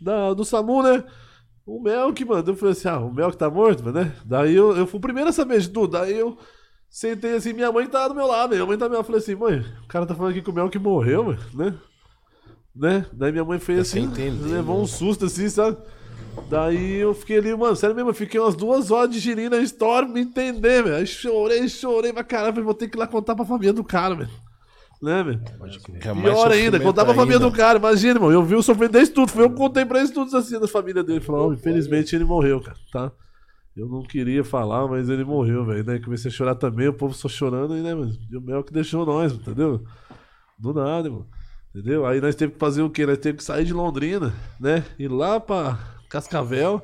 da, do SAMU, né? O Melk, mano. Eu falei assim: Ah, o Melk tá morto, mano, né? Daí eu, eu fui o primeiro a saber de tudo. Daí eu. Sentei assim, minha mãe tá do meu lado, minha mãe tá do meu lado. Eu falei assim, mãe, o cara tá falando aqui que o Melk morreu, mano, né? né? Daí minha mãe fez assim, levou um susto assim, sabe? Daí eu fiquei ali, mano, sério mesmo, eu fiquei umas duas horas digerindo a história, me entender, velho. Aí chorei, chorei pra caramba, vou ter que ir lá contar pra família do cara, velho. Né, velho? Que é mais Pior ainda, contar pra família ainda. do cara, imagina, irmão. Eu vi o sofrimento desse tudo, foi eu que contei pra eles tudo assim da família dele. Falou, infelizmente ele morreu, cara, tá? Eu não queria falar, mas ele morreu, velho. Né? Comecei a chorar também, o povo só chorando, e, né, mano? E o Mel que deixou nós, entendeu? Do nada, irmão. Entendeu? Aí nós teve que fazer o quê? Nós teve que sair de Londrina, né? Ir lá pra Cascavel,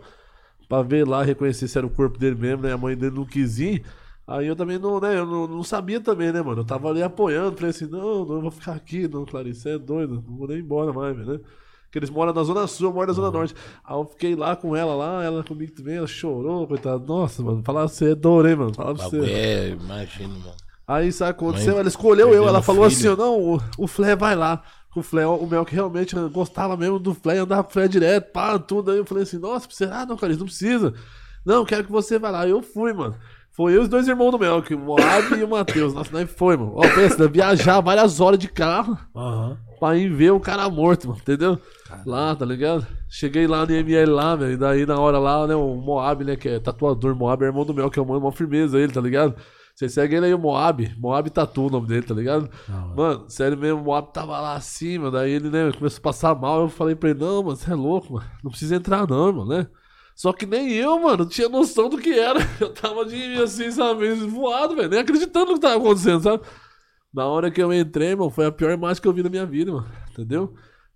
pra ver lá, reconhecer se era o corpo dele mesmo, né? A mãe dele não quis ir. Aí eu também não, né? Eu não, não sabia também, né, mano? Eu tava ali apoiando, falei assim, não, não vou ficar aqui, não, Clarice, você é doido, não vou nem embora mais, né? Porque eles moram na Zona Sul, eu moro na Zona Norte. Aí eu fiquei lá com ela lá, ela comigo também, ela chorou, coitada. Nossa, mano, falar você é dor, hein, mano? Falar pra você. é, imagina, mano. Aí sabe o que aconteceu? Ela escolheu eu, ela falou filho. assim: não, o, o Flé vai lá. O Flé, o Mel que realmente gostava mesmo do Flé, andava com o Flé direto, pá, tudo. Aí eu falei assim: nossa, será? Ah, não, cara, não precisa. Não, quero que você vá lá. Eu fui, mano. Foi eu e os dois irmãos do Mel, que o Moab e o Matheus. Nossa, nós foi, mano. Ó, pensa, viajar várias horas de carro Aham. pra ir ver o cara morto, mano, entendeu? Lá, tá ligado? Cheguei lá no ML lá, velho, e daí na hora lá, né, o Moab, né, que é tatuador, Moab é irmão do Mel, que é uma, uma firmeza ele, tá ligado? Você segue ele aí, o Moab, Moab Tatu o nome dele, tá ligado? Mano, sério mesmo, o Moab tava lá assim, mano, daí ele, né, começou a passar mal, eu falei pra ele, não, mano, você é louco, mano, não precisa entrar não, irmão, né? Só que nem eu, mano, tinha noção do que era. Eu tava de, assim, sabe, voado, velho, nem acreditando no que tava acontecendo, sabe? Na hora que eu entrei, mano, foi a pior imagem que eu vi na minha vida, mano. Entendeu?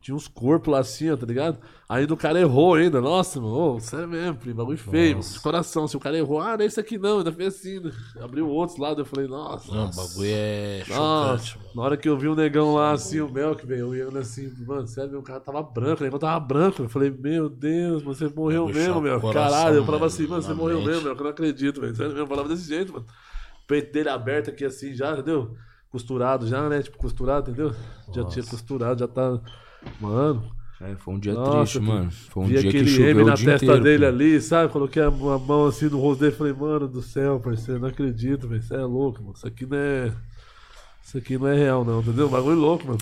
Tinha uns corpos lá assim, ó, tá ligado? Aí do cara errou ainda. Nossa, mano, ô, sério mesmo, primo, bagulho feio, mano, de coração. Se o cara errou, ah, não é isso aqui não, ainda fez assim, né? Abriu outros lados, eu falei, nossa. Não, o bagulho é Nossa, chocante, mano. na hora que eu vi o negão lá, assim, o Mel que veio, eu ia assim, mano, sério, o cara tava branco, o negão tava branco. Eu falei, meu Deus, você morreu Bagulho mesmo, meu. o coração, Caralho, eu falava assim, mano, você na morreu mente. mesmo, meu, que eu não acredito, velho. Sério mesmo, eu falava desse jeito, mano. O peito dele aberto aqui assim já, entendeu? Costurado já, né? Tipo, costurado, entendeu? Já tinha costurado, já tá. Mano, É, foi um dia Nossa, triste, mano. Foi um dia que aquele choveu M na testa inteiro, dele ali, sabe? Coloquei a, a mão assim no rosto dele e falei, mano do céu, parceiro, não acredito, velho. Você é louco, mano. Isso aqui não é. Isso aqui não é real, não, entendeu? Bagulho louco, mano.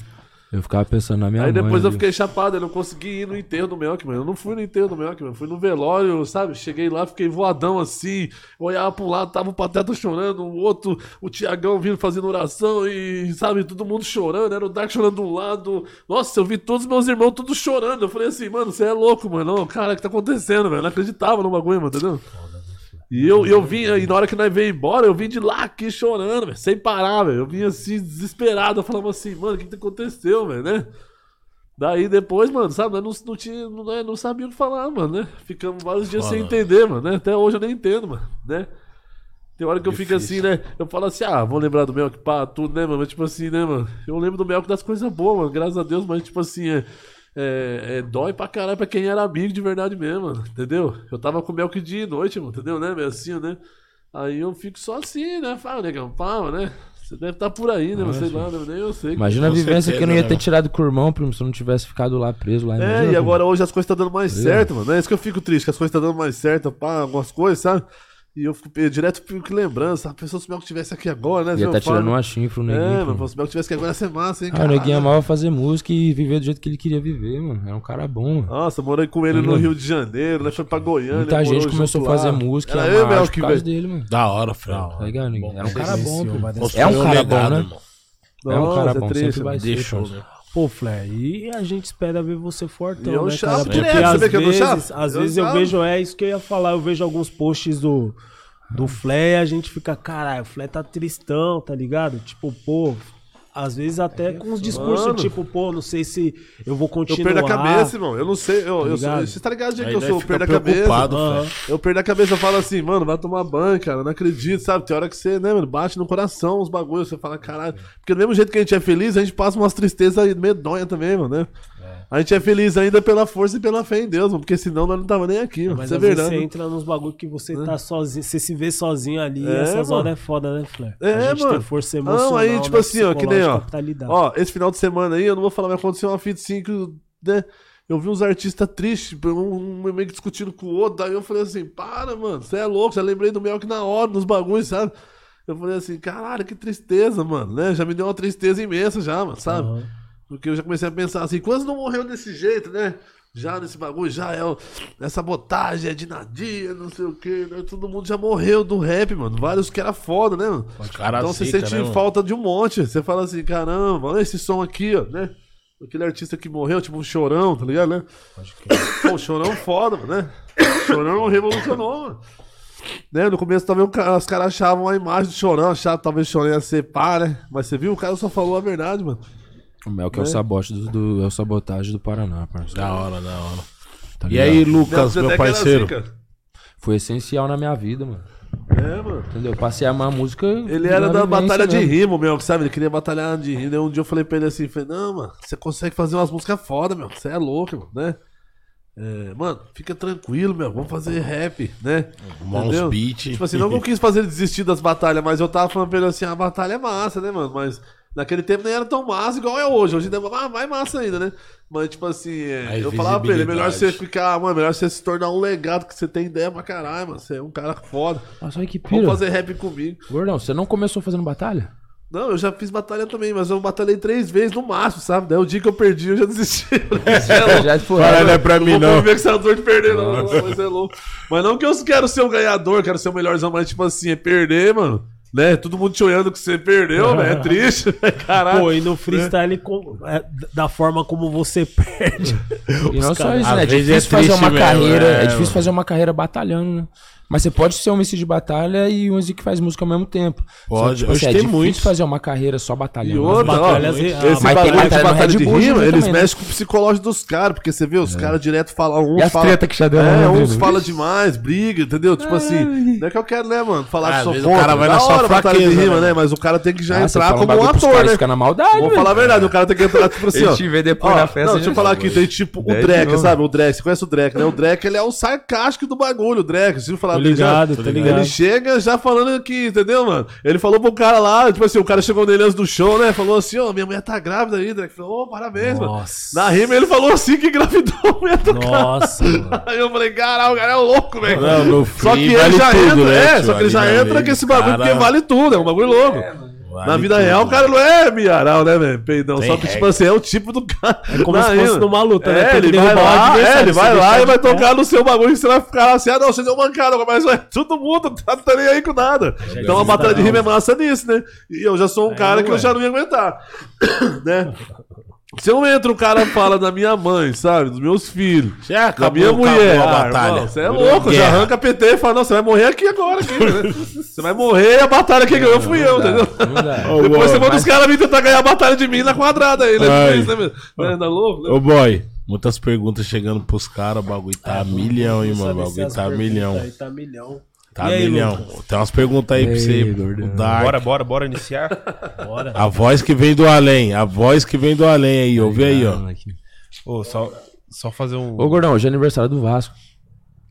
Eu ficava pensando na minha Aí mãe. depois eu fiquei chapado, eu não consegui ir no enterro do Melk, mano. Eu não fui no enterro do Melk, mano. Fui no velório, sabe? Cheguei lá, fiquei voadão assim. Olhava pro lado, tava o Pateta chorando, o outro, o Tiagão vindo fazendo oração e, sabe, todo mundo chorando. Era o Dark chorando de um lado. Nossa, eu vi todos os meus irmãos todos chorando. Eu falei assim, mano, você é louco, mano. Cara, o que tá acontecendo, velho? Eu não acreditava no bagulho, mano, entendeu? E eu, eu vim, e na hora que nós veio embora, eu vim de lá aqui chorando, velho, sem parar, velho. Eu vim assim, desesperado. Eu falava assim, mano, o que, que aconteceu, velho, né? Daí depois, mano, sabe, nós não, não, tinha, não, nós não sabia o que falar, mano, né? Ficamos vários dias sem entender, mano, né? Até hoje eu nem entendo, mano, né? Tem hora que eu fico assim, né? Eu falo assim, ah, vou lembrar do Melk, pá, tudo, né, mano? Mas tipo assim, né, mano? Eu lembro do Melk das coisas boas, mano, graças a Deus, mas tipo assim, é, é, é dói pra caralho pra quem era amigo de verdade mesmo, mano, entendeu? Eu tava com o Melk dia e noite, mano, entendeu, né? Meio assim, né? Aí eu fico só assim, né? Fala, negão, pá, né? Você deve estar por aí, né? Não sei lá, né? nem eu sei. Imagina a vivência que eu não ia certeza, ter né? tirado com o irmão, primo, se eu não tivesse ficado lá preso lá. É, e agora hoje as coisas estão dando mais É. certo, mano. É isso que eu fico triste, que as coisas estão dando mais certo, pá, algumas coisas, sabe? E eu fico eu direto fico lembrando, sabe? A pessoa se o Melk estivesse aqui agora, né? Ia Eu tá tirando uma chifre, o neguinho. É, mano, se o Melk estivesse aqui agora ia ser massa, hein, Ah, o cara. neguinho amava fazer música e viver do jeito que ele queria viver, mano. Era um cara bom, mano. Nossa, morei com ele no Mano. Rio de Janeiro, né? Foi pra Goiânia. Muita gente começou a fazer música e Era amar eu, arte Melk, por causa dele, mano. Da hora, Fred. Tá ligado, ninguém? Era um cara bom, Construiu É um cara legado, bom, né? irmão. É um cara Nossa, bom, sempre vai ser. Deixou, né? Pô, Flair, e a gente espera ver você fortão, eu né, chapo cara? Porque às vê que eu não vezes, às Eu vezes eu vejo, é isso que eu ia falar, eu vejo alguns posts do, do Flair e a gente fica, caralho, o Flair tá tristão, tá ligado? Tipo, pô, às vezes até com uns discursos, Mano. tipo, pô, não sei se eu vou Eu continuar. perdo a cabeça, irmão. Eu não sei. Eu, eu sou, você tá ligado Aí que eu sou? Eu perdo a cabeça. Eu perdo a cabeça, eu falo assim, mano, vai tomar banho, cara, não acredito, sabe? Tem hora que você, né, mano, bate no coração os bagulhos, você fala, caralho. Porque do mesmo jeito que a gente é feliz, a gente passa umas tristezas medonhas também, mano, né? A gente é feliz ainda pela força e pela fé em Deus, mano, porque senão nós não tava nem aqui, mano. Mas Isso é às vezes verdade. você entra nos bagulho que você tá sozinho, você se vê sozinho ali, É, essas mano. horas é foda, né, Flair? É, a gente mano. tem força emocional, Não, aí, tipo né, assim, ó, que nem, ó. psicológica pra lidar. Ó, esse final de semana aí, eu não vou falar, mas aconteceu uma fita assim que, né? Eu vi uns artistas tristes, um, um meio que discutindo com o outro, daí eu falei assim, para, mano, você é louco, já lembrei do Melk na hora, nos bagulhos, sabe? Eu falei assim, caralho, que tristeza, mano, né? Já me deu uma tristeza imensa já, mano, sabe? Aham. Porque eu já comecei a pensar assim, quantos não morreu desse jeito, né? Já nesse bagulho, já é o, é sabotagem, é de Nadia, não sei o que, né? Todo mundo já morreu do rap, mano. Vários que era foda, né, mano? cara então você sente né, falta de um monte. Você fala assim, caramba, olha esse som aqui, ó, né? Aquele artista que morreu, tipo um chorão, tá ligado, né? Pô, chorão foda, mano, né? Chorão revolucionou, mano. Né? No começo também os caras achavam a imagem do chorão, achavam talvez o chorão ia ser pá, né? Mas você viu, o cara só falou a verdade, mano. O Mel que é o sabote do, do- é o sabotagem do Paraná, parceiro. Da hora, da hora. Tá E ligado? aí, Lucas, meu até parceiro? zica. Foi essencial na minha vida, mano. É, mano. Entendeu? Eu passei a amar a música. Ele era na da vivência batalha de mesmo. rimo, meu, sabe? Ele queria batalhar de rimo. Daí um dia eu falei pra ele assim, falei, não, mano, você consegue fazer umas músicas foda, meu. Você é louco, mano, né? É, mano, fica tranquilo, meu. Vamos fazer rap, né? Arrumar uns Entendeu? beat. Tipo assim, não que eu quis fazer ele desistir das batalhas, mas eu tava falando pra ele assim, a batalha é massa, né, mano? Mas naquele tempo nem era tão massa igual é hoje. Hoje ainda é mais- massa ainda, né? Mas, tipo assim, é, eu falava pra ele, é melhor você ficar, mano, melhor você se tornar um legado, que você tem ideia pra caralho, mano. Você é um cara foda. Nossa, olha que Vamos pira. fazer rap comigo. Gordão, você não começou fazendo batalha? Não, eu já fiz batalha também, mas eu batalhei três vezes no máximo, sabe? Daí o dia que eu perdi, eu já desisti. Eu Já foi. Caralho, não é pra mim, não vou não. com essa dor de perder, não. não, Mas é louco. Mas não que eu quero ser o ganhador, quero ser o melhorzão, mas tipo assim, é perder, mano. Né? Todo mundo te olhando que você perdeu, velho. É triste, né? Caralho. Pô, e no freestyle, com- é, da forma como você perde. E não só isso, né? É vezes difícil é fazer uma mesmo, carreira. é, É, difícil fazer uma carreira batalhando, né? Mas você pode ser um MC de batalha e um MC que faz música ao mesmo tempo. Pode. Tipo, Hoje assim, é tem difícil muitos. fazer uma carreira só E batalhando. outra, ó, batalhas e- esse bagulho mas tem de batalha batalha de rima, também, eles né? mexem com o psicológico dos caras, porque você vê, os caras direto falam, uns E treta que já deu É, lá uns vixe. demais, briga, entendeu? Tipo assim, não é que eu quero, né, mano, falar Ah, que sou o cara vai na sua batalha de rima, né? né? Mas o cara tem que já entrar fala como um ator, né? ficar na maldade, Vou falar a verdade, o cara tem que entrar, tipo assim, ó. te vê depois na festa, Não, deixa eu já falar aqui, tem tipo o novo. sabe? O Drake, você conhece o Drake, né? O Drake, ele é o sarcástico do bagulho, o Drake. Deixa eu falar Tô dele já. ligado, tô ligado. Ele chega já falando aqui, entendeu, mano? Ele falou pro cara lá, tipo assim, o cara chegou nele antes do show, né? Falou assim, ó, minha mulher tá grávida aí, Drake. Falou, ô, parabéns, mano. Nossa. Na rima ele falou assim que engravidou a mulher do cara. Nossa, mano. Aí eu falei, caralho, o cara é louco, velho. Só que ele vale já tudo, entra, né, é, tio? só que ele já na entra com esse bagulho cara, porque vale tudo, é um bagulho louco. Vale Na vida tudo. real, o cara não é milharal, né, velho? Peidão. Tem Só que, tipo regra. assim, é o tipo do cara. É como se fosse numa luta, né? É, ele vai lá, é, ele vai lá e vai tocar no seu bagulho e você vai ficar assim, ah, não, você deu mancada, mas é todo mundo, tá, tá nem aí com nada. Então a batalha de rima é massa nisso, né? E eu já sou um cara que eu já não ia aguentar, né? Se eu entro, o cara fala da minha mãe, sabe? Dos meus filhos. Já Da minha mulher. Ah, batalha. irmão, Você é Virou louco, já arranca PT e fala, não, você vai morrer aqui agora. Aqui, né? Você vai morrer e a batalha quem ganhou fui eu, entendeu? Ô, Depois você boy, manda os caras vir tentar ganhar a batalha de mim na quadrada aí, né? Ai. Né, meu? Né, louco? Ô, boy, muitas perguntas chegando pros caras, o bagulho tá milhão, hein, mano. O bagulho tá milhão. Aí tá milhão. Tá E aí, milhão. Lucas? Tem umas perguntas aí pra você. Ei, gordão. o Dark. Bora, bora, bora iniciar. Bora. A voz que vem do além. A voz que vem do além aí. Ouve aí, ó. Ô, só, só fazer um. Ô, Gordão, hoje é aniversário do Vasco.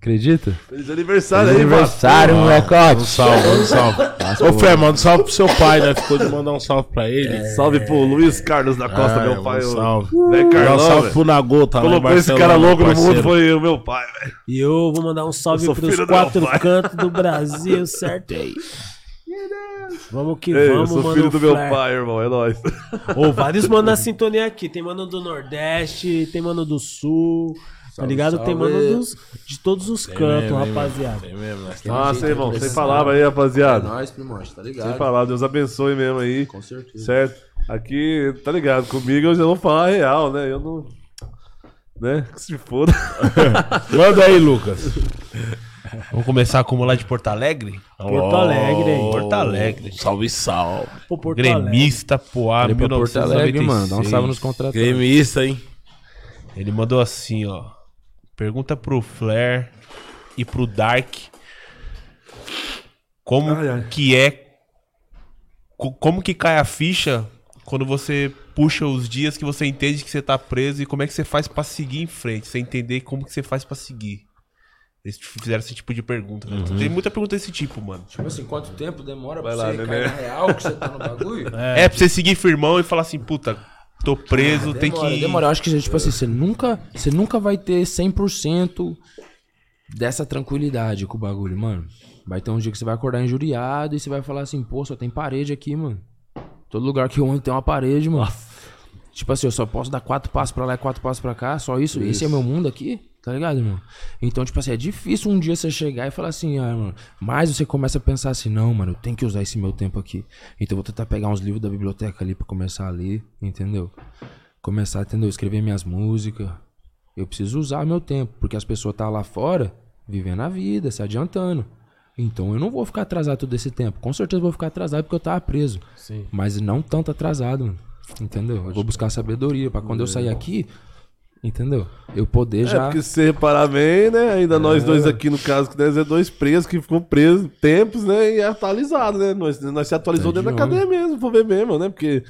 Acredita? Feliz aniversário Feliz aí, aniversário, Um molecote. salve, um salve. Ô, Fé, manda um salve pro seu pai, né? Ficou de mandar um salve pra ele. Salve pro Luiz Carlos da Costa, Ah, meu pai. um salve. Né, Dá um Carlão, salve pro Nagota, lá em Colocou esse cara louco no mundo, foi o meu pai, velho. E eu vou mandar um salve Eu sou pros quatro cantos do Brasil, certo aí. Vamos que Ei, eu vamos, sou mano. filho do meu pai, irmão, é nóis. Ô, vários mano na sintonia aqui. Tem mano do Nordeste, tem mano do Sul. Tá ligado? Tem salve. mano dos, de todos os cantos, mesmo, rapaziada. Tem mesmo, né? Nossa, irmão, sem palavra aí, É rapaziada. nóis, primote, tá ligado? Sem palavra, Deus abençoe mesmo aí. Com certeza. Certo? Aqui, tá ligado? Comigo eu já vou falar a real, né? Eu não. Né? Que se foda. Manda aí, Lucas. Vamos começar como lá de Porto Alegre? Porto Alegre, hein? Porto Alegre. Salve, salve. Pô, Porto Alegre. Gremista Poá, Falei pra Porto 1996. Alegre, mano. Dá um salve nos contratos. Gremista, hein? Ele mandou assim, ó. Pergunta pro Flair e pro Dark como Ai, ai. que é co- como que cai a ficha quando você puxa os dias que você entende que você tá preso e como é que você faz pra seguir em frente, você entender como que você faz pra seguir. Eles fizeram esse tipo de pergunta. né? Tem muita pergunta desse tipo, mano. Tipo assim, quanto tempo demora Vai pra lá, você neném. cair na real que você tá no bagulho? É, pra você seguir firmão e falar assim, puta, tô preso, tem Demora, que. demora. Eu acho que, tipo assim, você nunca, você nunca vai ter 100% dessa tranquilidade com o bagulho, mano. Vai ter um dia que você vai acordar injuriado e você vai falar assim, pô, só tem parede aqui, mano. Todo lugar que eu ando tem uma parede, mano. Tipo assim, eu só posso dar quatro passos pra lá e quatro passos pra cá, só isso. Esse é meu mundo aqui, tá ligado, irmão? Então, tipo assim, é difícil um dia você chegar e falar assim, ah, mano. Mas você começa a pensar assim, não, mano, eu tenho que usar esse meu tempo aqui. Então eu vou tentar pegar uns livros da biblioteca ali pra começar a ler, entendeu? Começar, entendeu? Escrever minhas músicas. Eu preciso usar meu tempo, porque as pessoas tá lá fora vivendo a vida, se adiantando. Então eu não vou ficar atrasado todo esse tempo. Com certeza eu vou ficar atrasado porque eu tava preso. Sim. Mas não tanto atrasado, mano. Entendeu? Eu vou buscar sabedoria pra quando eu sair aqui, entendeu? Eu poder É, já. porque se você reparar bem, né? Ainda nós dois aqui, no caso, que nós é dois presos que ficam presos tempos, né? E é atualizado, né? Nós, nós se atualizou Tá de dentro da cadeia mesmo, vou ver mesmo, né? Porque,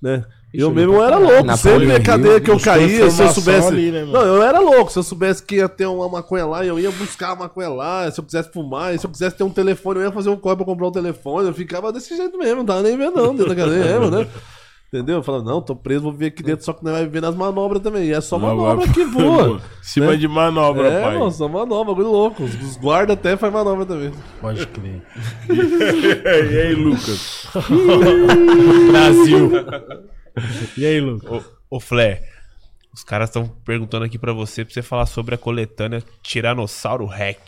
né? Ixi, eu eu mesmo pra era louco, Na sempre na cadeia que eu caía, se eu soubesse. ali, né, não, eu era louco, se eu soubesse que ia ter uma maconha lá, eu ia buscar a maconha lá, se eu quisesse fumar, se eu quisesse ter um telefone, eu ia fazer um corre pra comprar um telefone, eu ficava desse jeito mesmo, não tava nem vendo não, dentro da cadeia mesmo, né? Entendeu? Eu falava, não, tô preso, vou ver aqui dentro, só que não vai viver nas manobras também. E é só manobra que voa. Cima né? de manobra, É, pai. mano, só manobra, bagulho louco. Os, guardas até faz manobra também. Pode crer. e aí, Lucas? Brasil. E aí, Lucas? Ô, ô Flé, os caras estão perguntando aqui pra você, pra você falar sobre a coletânea Tiranossauro Hack.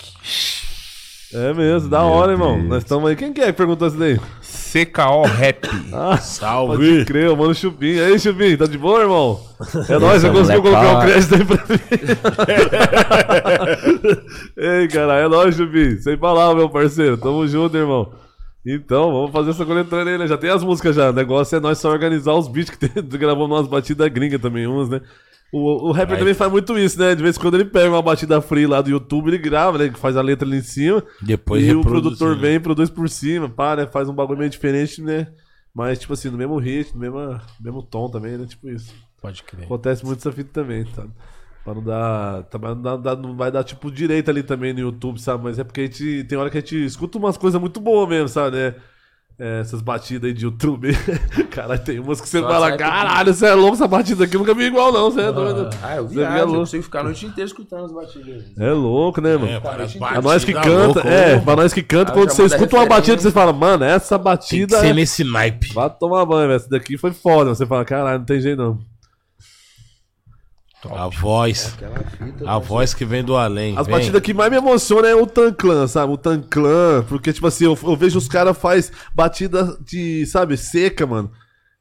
É mesmo, da hora, irmão. Nós estamos aí. Quem que é que perguntou isso daí? CKO Rap. Ah, Salve. pode crer, mano, Chupim. E aí, Chupim, tá de boa, irmão? É nóis, você conseguiu colocar o ó. crédito aí pra mim. Ei, cara, é nóis, Chupim. Sem palavra, meu parceiro. Tamo junto, irmão. Então, vamos fazer essa coletânea aí, né? Já tem as músicas já. O negócio é nós só organizar os beats que tem. Gravamos umas batidas gringas também, umas, né? O, o rapper também faz muito isso, né? De vez em quando ele pega uma batida free lá do YouTube, ele grava, né? Faz a letra ali em cima. Depois e o produtor vem e produz por cima, pá, né? Faz um bagulho meio diferente, né? Mas, tipo assim, no mesmo ritmo, no mesmo, mesmo tom também, né? Tipo isso. Pode crer. Acontece muito essa fita também, tá? Pra não dar. Também não, dá- dá- não vai dar, tipo, direito ali também no YouTube, sabe? Mas é porque a gente. Tem hora que a gente escuta umas coisas muito boas mesmo, sabe, né? É, essas batidas aí de YouTube. Caralho, tem umas que você Só fala, caralho, você é louco, essa batida aqui nunca vi igual, não, você é doido. Ah, eu Você viajo, fica eu louco. consigo ficar a noite inteira escutando as batidas. É louco, né, mano? É, cara, Pra nós que batida canta, louca, é, ô. pra nós que canta, Ah, quando você escuta uma batida você fala, mano, essa Tem que batida ser é nesse naipe. Vai tomar banho, velho. Essa daqui foi foda. Você fala, caralho, não tem jeito não. A voz. Fita. A voz que vem do além. As vem. batidas que mais me emocionam é o Tanclan, sabe? O Tanclan. Porque, tipo assim, eu, eu vejo os caras faz batida de, sabe, seca, mano.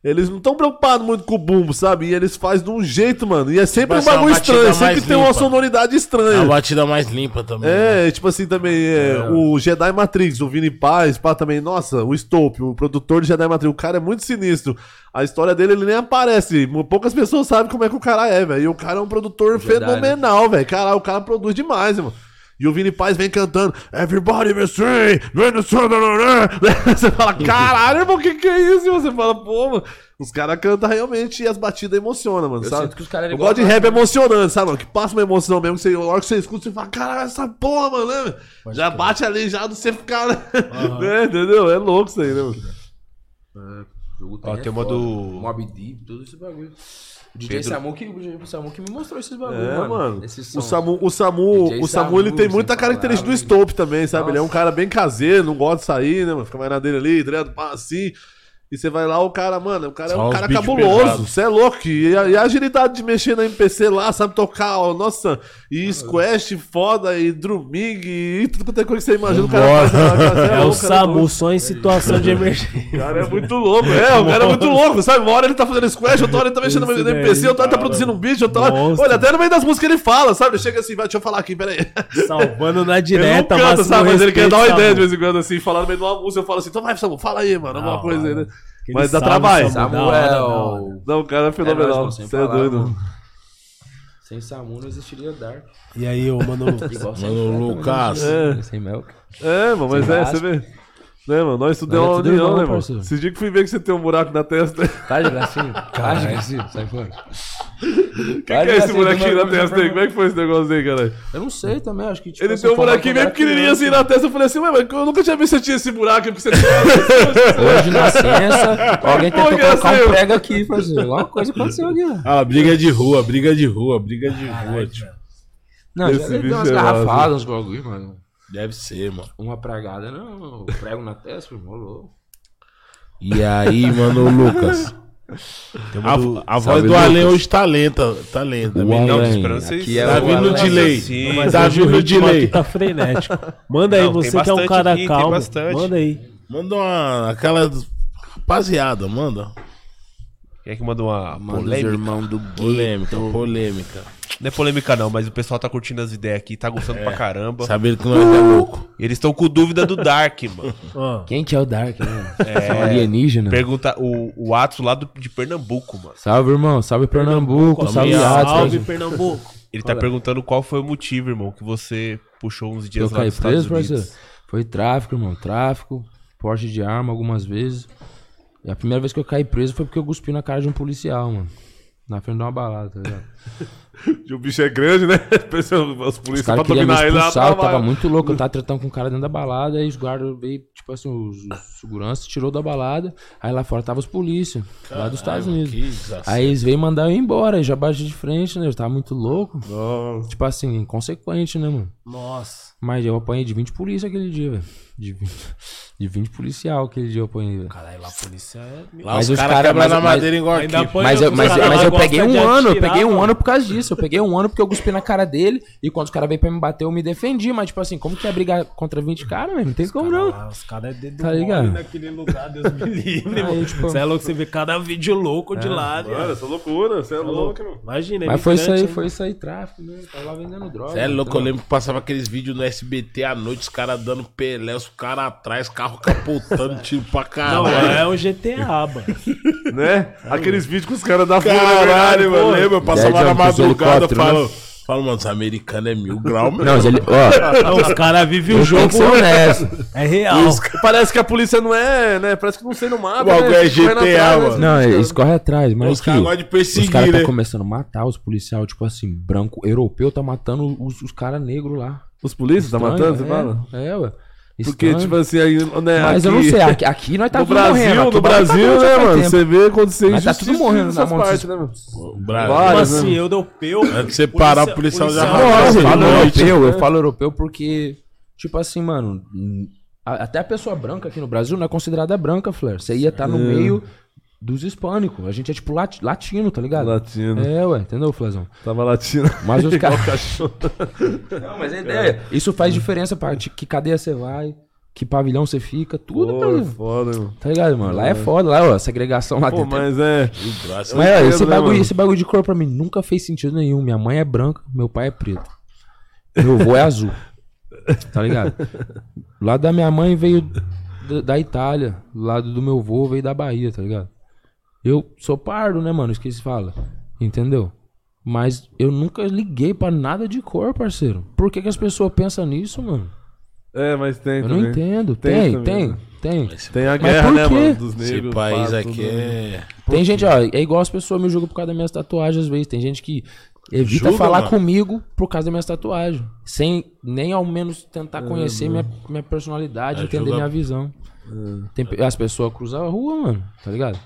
Eles não estão preocupados muito com o bumbo, sabe? E eles fazem de um jeito, mano. E é sempre um bagulho estranho. Sempre mais tem uma limpa. sonoridade É estranha. a batida mais limpa também. né? É, tipo assim, também, é, o Jedi Matrix, o Vini Paz, pá, também, nossa, o Stope, o produtor de Jedi Matrix, o cara é muito sinistro. A história dele, ele nem aparece. Poucas pessoas sabem como é que o cara é, velho. E o cara é um produtor Jedi, fenomenal, velho. Caralho, o cara produz demais, mano. E o Vini Paz vem cantando Everybody the sun Você fala, caralho, irmão, o que que é isso? E você fala, pô, mano. Os caras cantam realmente e as batidas emocionam, mano, Eu sabe? sinto que os caras Eu igual gosto de rap emocionante, sabe, mano? Que passa uma emoção mesmo. Que você, a hora que você escuta, você fala, caralho, essa porra, mano, né? Já bate ali, já do você ficar, né? Né, Entendeu? É louco isso aí, né, mano? O jogo Ó, é tem uma do- Mob Deep, tudo esse bagulho. O DJ Pedro- Samu que, o DJ Samu que me mostrou esses bagulhos, É, mano. O. Samu, o Samu, DJ o Samu, ele tem muita característica do. Stope também, sabe? Ele é um cara bem caseiro, não gosta de sair, né, mano? Fica mais na dele ali, direto, pá, assim. E você vai lá, o cara, mano, o cara é Só um os cara cabuloso. Você é louco. E a, e a agilidade de mexer na MPC lá, sabe tocar, ó, nossa, e Squash foda, e Drumig, e tudo quanto é coisa que você imagina, o cara faz. você É o é Samu, só em situação de emergência. O cara é muito louco, é, o cara é muito louco, sabe? Uma hora ele tá fazendo squash, outra hora ele tá mexendo no MPC, outra hora tá cara. produzindo um vídeo, outra hora. Olha, até no meio das músicas ele fala, sabe? Ele chega assim, vai, deixa eu falar aqui, peraí. Salvando na Ele não direta, canta, máximo sabe? Mas ele quer dar uma ideia de vez em quando, assim, falar no meio de uma música, eu falo assim, então vai, Samu, fala aí, mano, alguma Da coisa aí, né? Mas dá trabalho. Samu, da Samu hora, é. Não, o cara é É fenomenal, você é doido. Sem Samu não existiria Dark. E aí, ô, mano, Mano, Lucas. também. Sem Melk. É, mano, mas Sem é, você vê. Né, mano? Nós tudo é Nós é união, irmão, né, mano? parceiro. Esse dia que fui ver que você tem um buraco na testa. Tá de gracinha? Tá de gracinha? Sai fora. O que, que é esse buraquinho na testa aí? Como é que foi esse negócio aí, caralho? Eu não sei também, acho que tipo, Ele assim, tem um buraquinho bem pequenininho assim na testa. Eu falei assim, ué, mas eu nunca tinha visto que você tinha esse buraco. Porque você Hoje na ciência, alguém tentou que colocar essa aí? um prego aqui, fazer. Alguma coisa aconteceu aqui, ó. Ah, briga de rua, briga de rua, briga de rua, tio. Não, já deu umas é garrafadas, uns bagulho, mano. Deve ser, mano. Uma pregada, não. Prego na testa, irmão, louco. E aí, mano, Lucas. A, do- a voz do Além hoje tá lenta. Tá lenta. O Além, esperando vocês. aqui é Tá o vindo o delay. Mas Tá vindo o delay. tá frenético. Manda aí, Não, você que é um cara aqui, calmo. bastante. Manda aí. Manda uma. Aquela. Rapaziada, manda. Quem é que manda uma polêmica? irmãos do Polêmica, polêmica. Não é polêmica não, mas o pessoal tá curtindo as ideias aqui, tá gostando pra caramba. Sabendo que nós é louco. Eles estão com dúvida do Dark, mano. Ah, Quem que é o Dark, né? É. São alienígena. Pergunta o, o Atos lá do, de Pernambuco, mano. Salve, irmão. Salve, Pernambuco. Salve, Salve, Atos. Salve, Pernambuco. Ele tá perguntando qual foi o motivo, irmão, que você puxou uns Eu dias lá caí nos Estados preso, Unidos. parceiro? Foi tráfico, irmão. Tráfico, porte de arma algumas vezes. E a primeira vez que eu caí preso foi porque eu cuspi na cara de um policial, mano. Na frente de uma balada, tá ligado? O bicho é grande, né? Os Os polícias pra dominar ele lá eu pra tava muito louco. Eu tava tretando com um cara dentro da balada, aí os guardas veio, tipo assim, os, os seguranças tirou da balada. Aí lá fora tava os polícia, lá dos Estados Unidos. Aí eles veio mandar eu ir embora, aí já bati de frente, né? Eu tava muito louco. Nossa. Tipo assim, inconsequente, né, mano? Nossa. Mas eu apanhei de 20 polícia aquele dia, velho. De 20, de 20 policial aquele dia eu apanhei, velho. Caralho, lá a polícia é. Lá Mas os caras cara- mas- na mas- madeira igual aqui. Mas mas, mas lá eu peguei um ano, eu peguei um ano por causa disso. Eu peguei um ano porque eu cuspi na cara dele e quando os caras veio pra me bater, eu me defendi. Mas, tipo assim, como que é brigar contra 20 caras, velho? Não tem como não. Ah, os caras é dedo Tá ligado? naquele lugar, Deus me livre, Aí, mano. tipo- Você é louco, você vê cada vídeo louco de lá, Mano, né? essa loucura, você é louco, irmão. Imagina, Mas foi isso aí, foi isso aí, tráfico, né? Tava vendendo droga. Você é louco, eu entendeu? lembro que passava aqueles vídeos no SBT à noite, os caras dando pelé, os caras atrás, carro capotando, tiro pra caralho. Não, é o GTA, mano. Né? Aqueles vídeos com os caras da Caralho, mano, lembra? Eu passava Dez na os madrugada, helicópteros, falo, né? falo, mano, os americanos é mil graus, Não, mas ele, ó, Não, os caras vivem o jogo, que ser honesto. é real. Parece que a polícia não é, né? Parece que não sei no mapa. O bagulho né? é GTA, atrás, né? mano. Não, eles correm atrás, mas Os que caras gostam de perseguir, os caras né? tá começando a matar os policiais, tipo assim, branco, europeu tá matando os, os caras negros lá. Os polícias tá matando, você é, fala? É, ué. Porque, tipo assim, aí, né, Mas eu não aqui- sei, aqui, aqui nós tá No tudo Brasil, morrendo. aqui no tá Brasil, já né, mano? Você vê acontecer Mas tá tudo injustiça morrendo nessas na mão partes, né, mano? O Brasil. Como Várias, assim, né? europeu? De você parar, o policial já Eu falo europeu, eu falo europeu porque, tipo assim, mano, a- até a pessoa branca aqui no Brasil não é considerada branca, Flair. Você ia estar no meio dos hispânicos. A gente é tipo lati- latino, tá ligado? Latino. É, ué, entendeu, Flazão? Tava latindo. Mas os caras. cachorro. Não, mas é ideia. Isso faz diferença pra de que cadeia você vai, que pavilhão você fica, tudo, Pô, cara. é foda, irmão. Tá ligado, mano? Lá é foda, lá, ó, a segregação lá Pô, dentro. mas é. Mas, entendo, esse, né, bagulho, mano? esse bagulho de cor pra mim nunca fez sentido nenhum. Minha mãe é branca, meu pai é preto. Meu avô é azul. Tá ligado? O lado da minha mãe veio da, da Itália. O lado do meu avô veio da Bahia, tá ligado? Eu sou pardo, né, mano? Isso que se fala. Entendeu? Mas eu nunca liguei pra nada de cor, parceiro. Por que, que as pessoas pensam nisso, mano? É, mas tem Eu também. não entendo. Tem Tem, também, tem, né? tem. Tem a Mas guerra, né, mano? Dos Esse negros. país pá, aqui tudo, né? é. Tem gente, ó, é igual as pessoas me julgam por causa das minhas tatuagens às vezes. Tem gente que evita Julga, falar mano? comigo por causa das minhas tatuagens. Sem nem ao menos tentar conhecer minha, minha personalidade, É, entender julga- minha visão. Tem pe- as pessoas cruzam a rua, mano, tá ligado?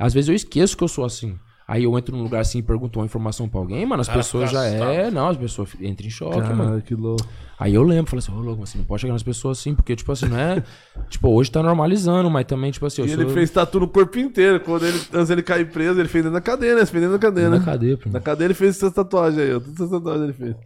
Às vezes eu esqueço que eu sou assim. Aí eu entro num lugar assim e pergunto uma informação pra alguém, mano, as Cara, pessoas já é. Não, as pessoas entram em choque, mano. Caralho, que louco. Aí eu lembro, falei assim, ô louco, você não pode chegar nas pessoas assim, porque, tipo assim, não é. tipo, hoje tá normalizando, mas também, tipo assim, eu E sou ele fez tatu no corpo inteiro. Quando ele, antes ele cair preso, ele fez dentro da cadeia, né? Ele fez dentro da cadeia, na né? cadeia, primo. Na cadeia ele fez essas tatuagens aí, ó. Todas essas tatuagens ele fez.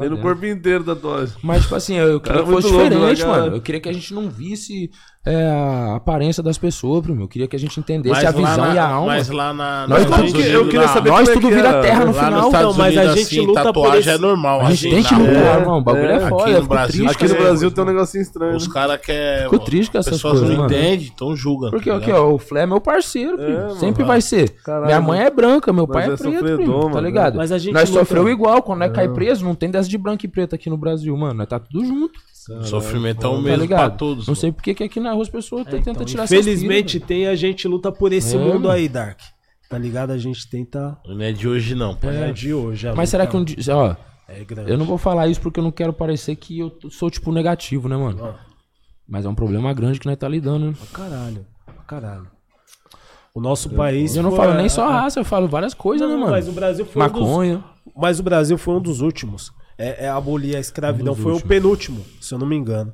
Tem no corpo inteiro tatuagem. Mas, tipo assim, eu, eu queria Cara, que fosse louco, diferente, né, cara? mano. Eu queria que a gente não visse é, a aparência das pessoas, primo. Eu queria que a gente entendesse a lá visão na- e a alma. Mas lá na. Nós que- Unidos, eu queria saber Nós é tudo que vira terra no Lá final. Então, mas a Unidos, gente assim, luta por tatuagem esse- é normal. A gente tem que não. lutar, É, irmão. O bagulho é, é. foda. Aqui no fico Brasil, triste, Aqui no é, Brasil tem um negocinho estranho. Os caras querem. Fico triste com essas pessoas coisas, não entendem, então julgam. Porque tá aqui, ó, o Flé é meu parceiro, mano. Sempre vai ser. Minha mãe é branca, meu pai é, é preto. Tá ligado? Mas a gente Nós sofreu igual. Quando nós cai preso, não tem dessa de branco e preto aqui no Brasil, mano. Nós tá tudo junto. Sofrimento é o Tá mesmo pra ligado? todos. Não mano. sei por que que aqui na rua as pessoas tentam Então, tirar Infelizmente tem a gente luta por esse É, mundo mano. aí, Dark. Tá ligado? A gente tenta. Não é de hoje, não. pô. É de hoje. velho. Mas será que um dia. Ó, É grande. Eu não vou falar isso porque eu não quero parecer que eu sou, tipo, negativo, né, mano? Ah. Mas é um problema grande que nós tá lidando, né? Pra caralho. Pra caralho. O nosso país. Eu não foi- falo nem só raça, eu falo várias coisas, Não, né, mano? Mas o Brasil foi um dos- Maconha. Mas o Brasil foi um dos últimos. É, é abolir a escravidão. Um foi últimos. o penúltimo, se eu não me engano.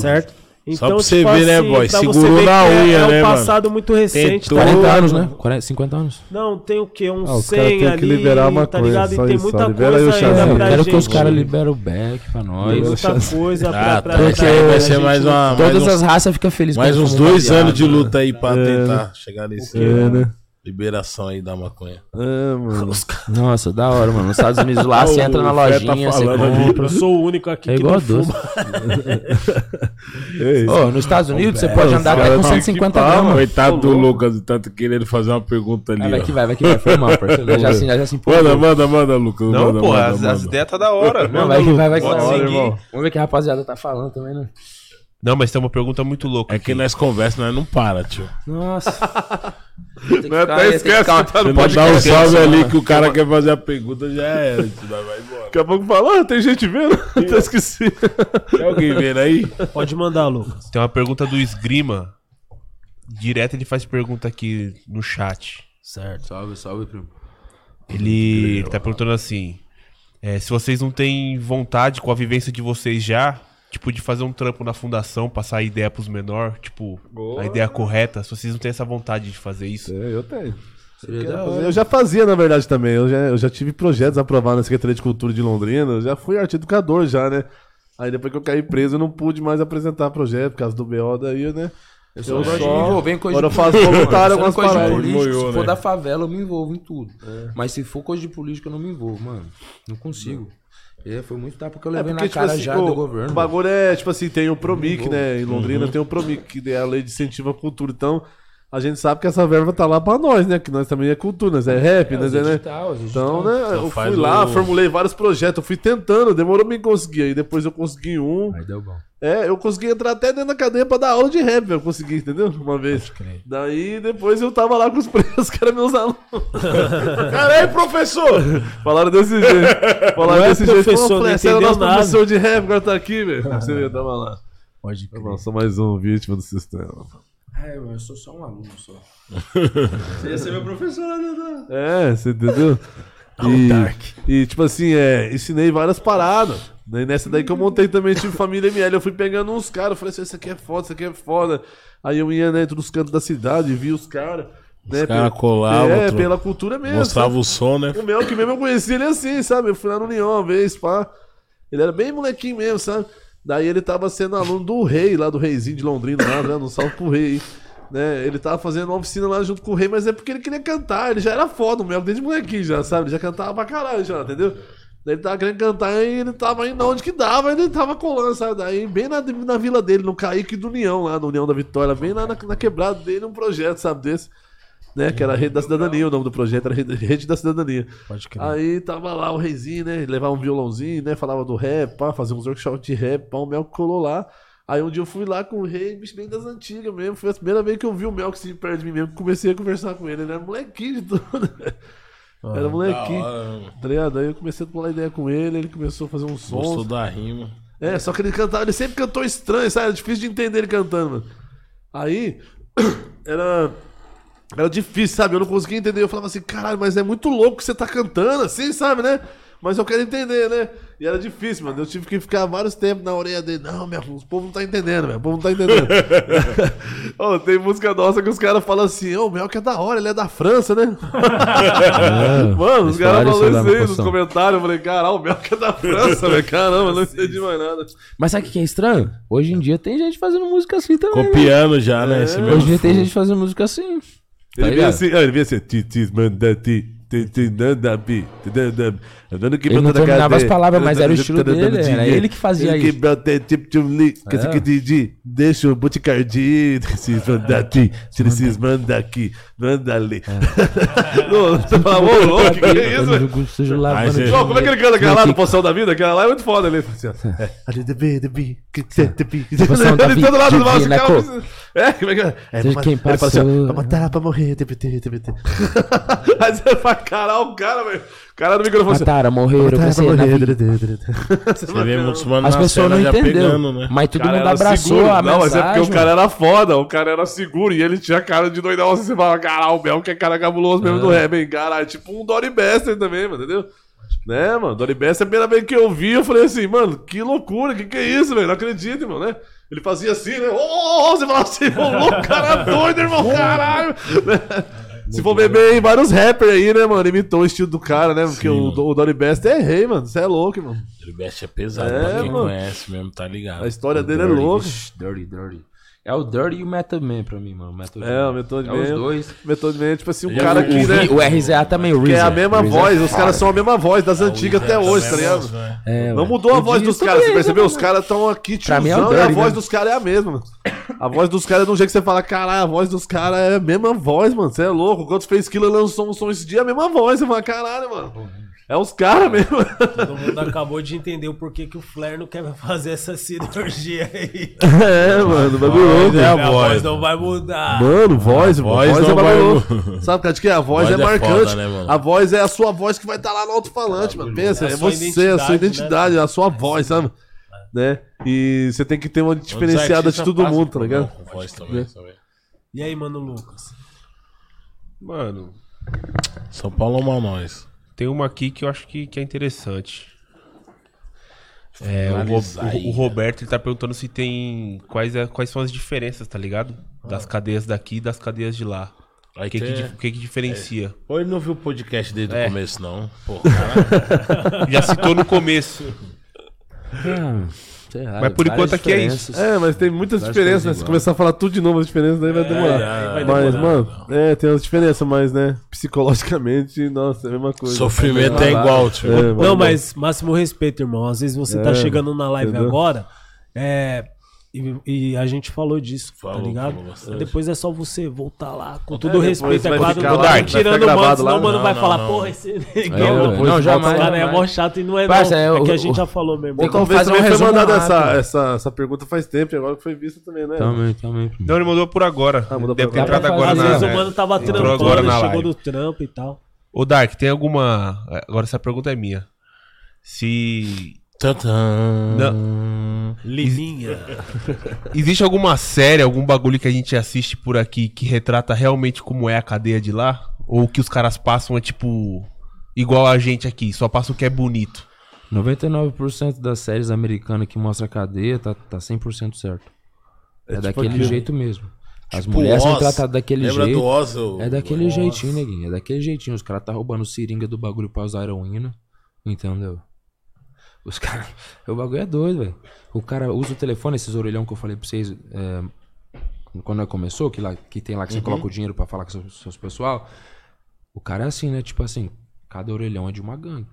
certo? Só pra você ver, né, boy? pra você Segurou na é- unha, é, né, um passado muito recente, Tentou. tá 40 ligado? anos, né? 40, 50 anos. Não, tem o quê? Uns Ah, os 100 caras têm que ali, liberar a tá maconha, ligado? E tem isso, muita libera aí o coisa ainda chazinho. É, eu pra quero gente. que os caras liberem o back pra Tem nós. muita coisa pra, Ah, pra, pra- aí vai pra ser mais uma. Todas mais uns, as raças ficam felizes. mais uns dois anos de né? luta aí pra É, tentar chegar nesse. É, né? Liberação aí da maconha. É, mano. Nossa, da hora, mano. Nos Estados Unidos lá, você Ah, entra na tá lojinha, você falando ali. compra. Eu sou o único aqui É que igual não a doce. Ô, nos Estados Unidos você pode andar até com tá 150 aqui, pá, gramas. Coitado do Lucas, tanto querendo fazer uma pergunta ali. Ah, vai que vai, vai que vai. Foi mal, parceiro. Já assim, já assim, pô. Manda, manda, manda, Lucas. Não, manda, pô, manda, as, manda. as ideias tá da hora. Não, Manda, vai que vai, vai que vai. Vamos ver o que a rapaziada tá falando também, né? Não, mas tem uma pergunta muito louca. É que aqui. nós conversa, nós não para, tio. Nossa. Não é até esquece que tá não dá um podcast. salve ali que o cara quer fazer a pergunta, já era. tio, vai embora. Daqui a pouco fala, ah, tem gente vendo? Até esqueci. Tem alguém vendo aí? Pode mandar, Lucas. Tem uma pergunta do Esgrima. Direto ele faz pergunta aqui no chat. Certo. Salve, salve, primo. Ele, ele tá perguntando assim: é, se vocês não têm vontade com a vivência de vocês já, tipo, de fazer um trampo na fundação, passar a ideia pros menor, tipo, a ideia correta, se vocês não têm essa vontade de fazer isso. É, eu tenho. Eu já fazia, na verdade, também. Eu já, eu já tive projetos aprovados na Secretaria de Cultura de Londrina. Eu já fui arte educador já, né? Aí depois que eu caí preso, eu não pude mais apresentar projeto por causa do BO daí, né? Eu só Eu gosto de só- me envolver em coisa Agora de eu faço política, voluntário algumas Se for coisa de paradas. política, Moiou, se for né? da favela, eu me envolvo em tudo. Mas se for coisa de política, eu não me envolvo, mano. Não consigo. É, foi muito tapa que eu É levei porque, na tipo cara assim, já o, do governo. o bagulho é, tipo assim, tem o Promic, Uhum. né? Em Londrina tem o Promic, que é a lei de incentivo à cultura. Então, a gente sabe que essa verba tá lá pra nós, né? Que nós também é cultura, nós é rap, É, nós é, né? edital, os Então, né, Então eu fui lá, o- formulei vários projetos, eu fui tentando, demorou pra me conseguir. Aí depois eu consegui um. Aí deu bom. É, eu consegui entrar até dentro da cadeia pra dar aula de rap, eu consegui, entendeu? Uma vez. Daí depois eu tava lá com os presos, que eram meus alunos. Caralho, professor! Falaram desse jeito. Falaram Não é desse jeito. professor, era entendeu nosso nada. professor de rap, agora tá aqui, velho. Você vê, tava lá. Pode Tá bom, sou mais um vítima do sistema. É, eu sou só um aluno só. Você ia ser meu professor, né? É, você entendeu? E, e, tipo assim, é, ensinei várias paradas. Daí nessa daí que eu montei também, tive família ML. Eu fui pegando uns caras, falei assim, isso aqui é foda, isso aqui é foda. Aí eu ia né, dos cantos da cidade, via os caras. Né, caras colavam, É, tro- pela cultura mesmo. Mostrava sabe? o som, né? O Mel que mesmo eu conheci ele assim, sabe? Eu fui lá no Leão uma vez, pá. Ele era bem molequinho mesmo, sabe? Daí ele tava sendo aluno do rei, lá do reizinho de Londrina, lá, né? No salve pro rei. Né? Ele tava fazendo uma oficina lá junto com o rei, mas é porque ele queria cantar. Ele já era foda, o Mel, desde molequinho já, sabe? Ele já cantava pra caralho já, entendeu? Daí ele tava querendo cantar e ele tava indo onde que dava, ele tava colando, sabe? Daí, bem na, na vila dele, no Caíque do União, lá no União da Vitória, bem lá na, na quebrada dele, um projeto, sabe, desse. Né? Que era a Rede da Cidadania, o nome do projeto era Rede, Rede da Cidadania. Pode crer. Aí tava lá o reizinho, né? Levava um violãozinho, né? Falava do rap, pá, fazia uns workshops de rap, pá, o Mel colou lá. Aí um dia eu fui lá com o rei, bicho bem das antigas mesmo. Foi a primeira vez que eu vi o Mel que se perto de mim mesmo. Comecei a conversar com ele. Ele era molequinho de tudo. era molequinho. Hora. Tá ligado? Aí eu comecei a pular ideia com ele, ele começou a fazer uns sons. Gostou da rima. É, só que ele cantava, ele sempre cantou estranho, sabe? Era difícil de entender ele cantando, mano. Aí, era. Era difícil, sabe? Eu não conseguia entender. Eu falava assim, caralho, mas é muito louco que você tá cantando assim, sabe, né? Mas eu quero entender, né? E era difícil, mano. Eu tive que ficar vários tempos na orelha dele. Não, meu, o povo não tá entendendo, meu. O povo não tá entendendo. Ô, tem música nossa que os caras falam assim, ô, o Mel que é da hora, ele é da França, né? mano, os caras falaram isso é aí nos comentários. Eu falei, caralho, o Mel que é da França, velho. Caramba, não entendi mais nada. Mas sabe o que é estranho? Hoje em dia tem gente fazendo música assim também. né? Copiando já, né? Esse Hoje em dia tem gente fazendo música assim. Tá Ele ligado? assim, ah, ele vinha assim, titis, manda ti, andando que Ele não terminava as palavras, mas era o estilo dele, era ele que fazia que isso. tipo que É. se que didi, deixa o buticardi, esses manda ti, se manda aqui, manda ali. Não, você fala, ô louco, que é isso? Eu sujo Aí lavando você- Ô, como é que ele canta aquela lá do Poção da Vida? Aquela lá é muito foda ali. É, que Ele Vida, todo lado do esse cara É, como é que é? É, Seja pra- quem ele fala assim, ó, passou. pra matar, pra morrer, TBT, TBT. Aí você fala, caralho, o cara, velho. O cara no microfone assim, Mataram, morreram, matar, pra cansei na morrer, vida. TBT. Você vê muitos mano As na pessoas cena não já entenderam. pegando, né? Mas todo mundo era abraçou seguro. a Não, mas é porque o cara era foda, o cara era seguro e ele tinha cara de doidão. Assim, você fala, caralho, o Bel que é cara cabuloso mesmo do rap, hein? Caralho, tipo um Dory Bester também, mano, entendeu? Né, mano? Dory Bester, a primeira vez que eu vi, eu falei assim, mano, que loucura, que que é isso, velho? Não acredito, irmão, né? Ele fazia assim, né? Ô, você falava assim, ô, louco, cara doido, irmão, caralho. Se for beber aí, vários rappers aí, né, mano? Imitou o estilo do cara, né? Porque Sim, o, mano. o Donny Best é rei, mano. Você é louco, mano. O Best é pesado, É, pra quem mano. conhece mesmo, tá ligado. A história dele é Dirty, louca. vixe, Dirty, dirty. É o Dirty e o Method Man pra mim, mano. Method É, Man. o Method É Man. os dois. Method Man, tipo assim, o Já cara que, o né? O RZA também, o Que é a RZA. mesma O RZA voz, é os caras são a mesma voz das antigas até hoje, tá ligado? né? É, Não ué. mudou a O voz dos caras, você também, percebeu? Os caras estão aqui Pra mim é o tiozão e a Dirty, voz né? dos caras é a mesma, mano. A voz dos caras é de um jeito que você fala, caralho, a voz dos caras é a mesma voz, mano. Você é louco. Quando fez Killer lançou um som esse dia, é a mesma voz. Você fala, caralho, mano. É os caras mesmo. Todo mundo acabou de entender o porquê que o Flair não quer fazer essa cirurgia aí. É, mano, bagulho louco. é a voz. voz não vai mudar. Mano, voz, irmão. voz Voz, não é vai- bagulho louco. Sabe, cara, de que a voz, Voz é é marcante. foda, né, mano? A voz é a sua voz que vai estar lá no alto-falante, mano. Pensa, É a é você, a sua identidade, né? a sua voz, sabe? Né? E você tem que ter uma diferenciada de todo mundo, tá ligado? Com voz também, também. E aí, mano, Lucas? Mano, São Paulo ama nós. Tem uma aqui que eu acho que, que é interessante. É, o, Ro- o- Roberto ele tá perguntando se tem. Quais, é- quais são as diferenças, tá ligado? Das cadeias daqui e das cadeias de lá. O que, que, di- que que diferencia? Ou ele não viu o podcast desde É. o começo, não. Caralho. Já citou no começo. Ah, sei lá, Mas por enquanto aqui é isso. É, mas tem muitas diferenças, né? Se começar a falar tudo de novo as diferenças, daí vai demorar. é, vai mas, demorar. mano, é, tem umas diferenças, mas, né, psicologicamente, nossa, é a mesma coisa. Sofrimento é igual, tio. É, Não, mas máximo respeito, irmão. Às vezes você tá É, chegando na live entendeu? agora, é. E, e a gente falou disso, Falou, tá ligado? bastante. Depois é só você voltar lá, com É, todo depois respeito, é claro. Não vai tirando o mano, senão o mano Não, vai não, falar, não. porra, esse É, negão. depois não, jamais. Cara, é mó chato e não é Parça, não. é É, que o- a gente o- já falou mesmo. Tem como Talvez fazer um também foi mandada essa, essa, essa pergunta faz tempo, e agora que foi vista também, né? Também, também. Não, ele mandou por agora. Ah, mandou Deve ter entrado agora Às na. vezes o mano tava trampando, chegou do trampo e tal. Ô, Dark, tem alguma. Agora essa pergunta é minha. Se. Tantã. Liminha. Existe alguma série, algum bagulho que a gente assiste por aqui que retrata realmente como é a cadeia de lá? Ou o que os caras passam é tipo. igual a gente aqui, só passa o que é bonito? 99% das séries americanas que mostra a cadeia tá, tá 100% certo. É, tipo daquele aquilo. jeito mesmo. As Tipo mulheres são tratadas daquele Lembra jeito. do Oz? o- É daquele Oz? jeitinho, neguinho. É daquele jeitinho. Os caras tá roubando seringa do bagulho pra usar heroína. Entendeu? Os caras. O bagulho é doido, velho. O cara usa o telefone, esses orelhão que eu falei pra vocês. é, quando começou, que, lá, que tem lá que você coloca o dinheiro pra falar com seus, seus pessoal. O cara é assim, né? Tipo assim, cada orelhão é de uma gangue.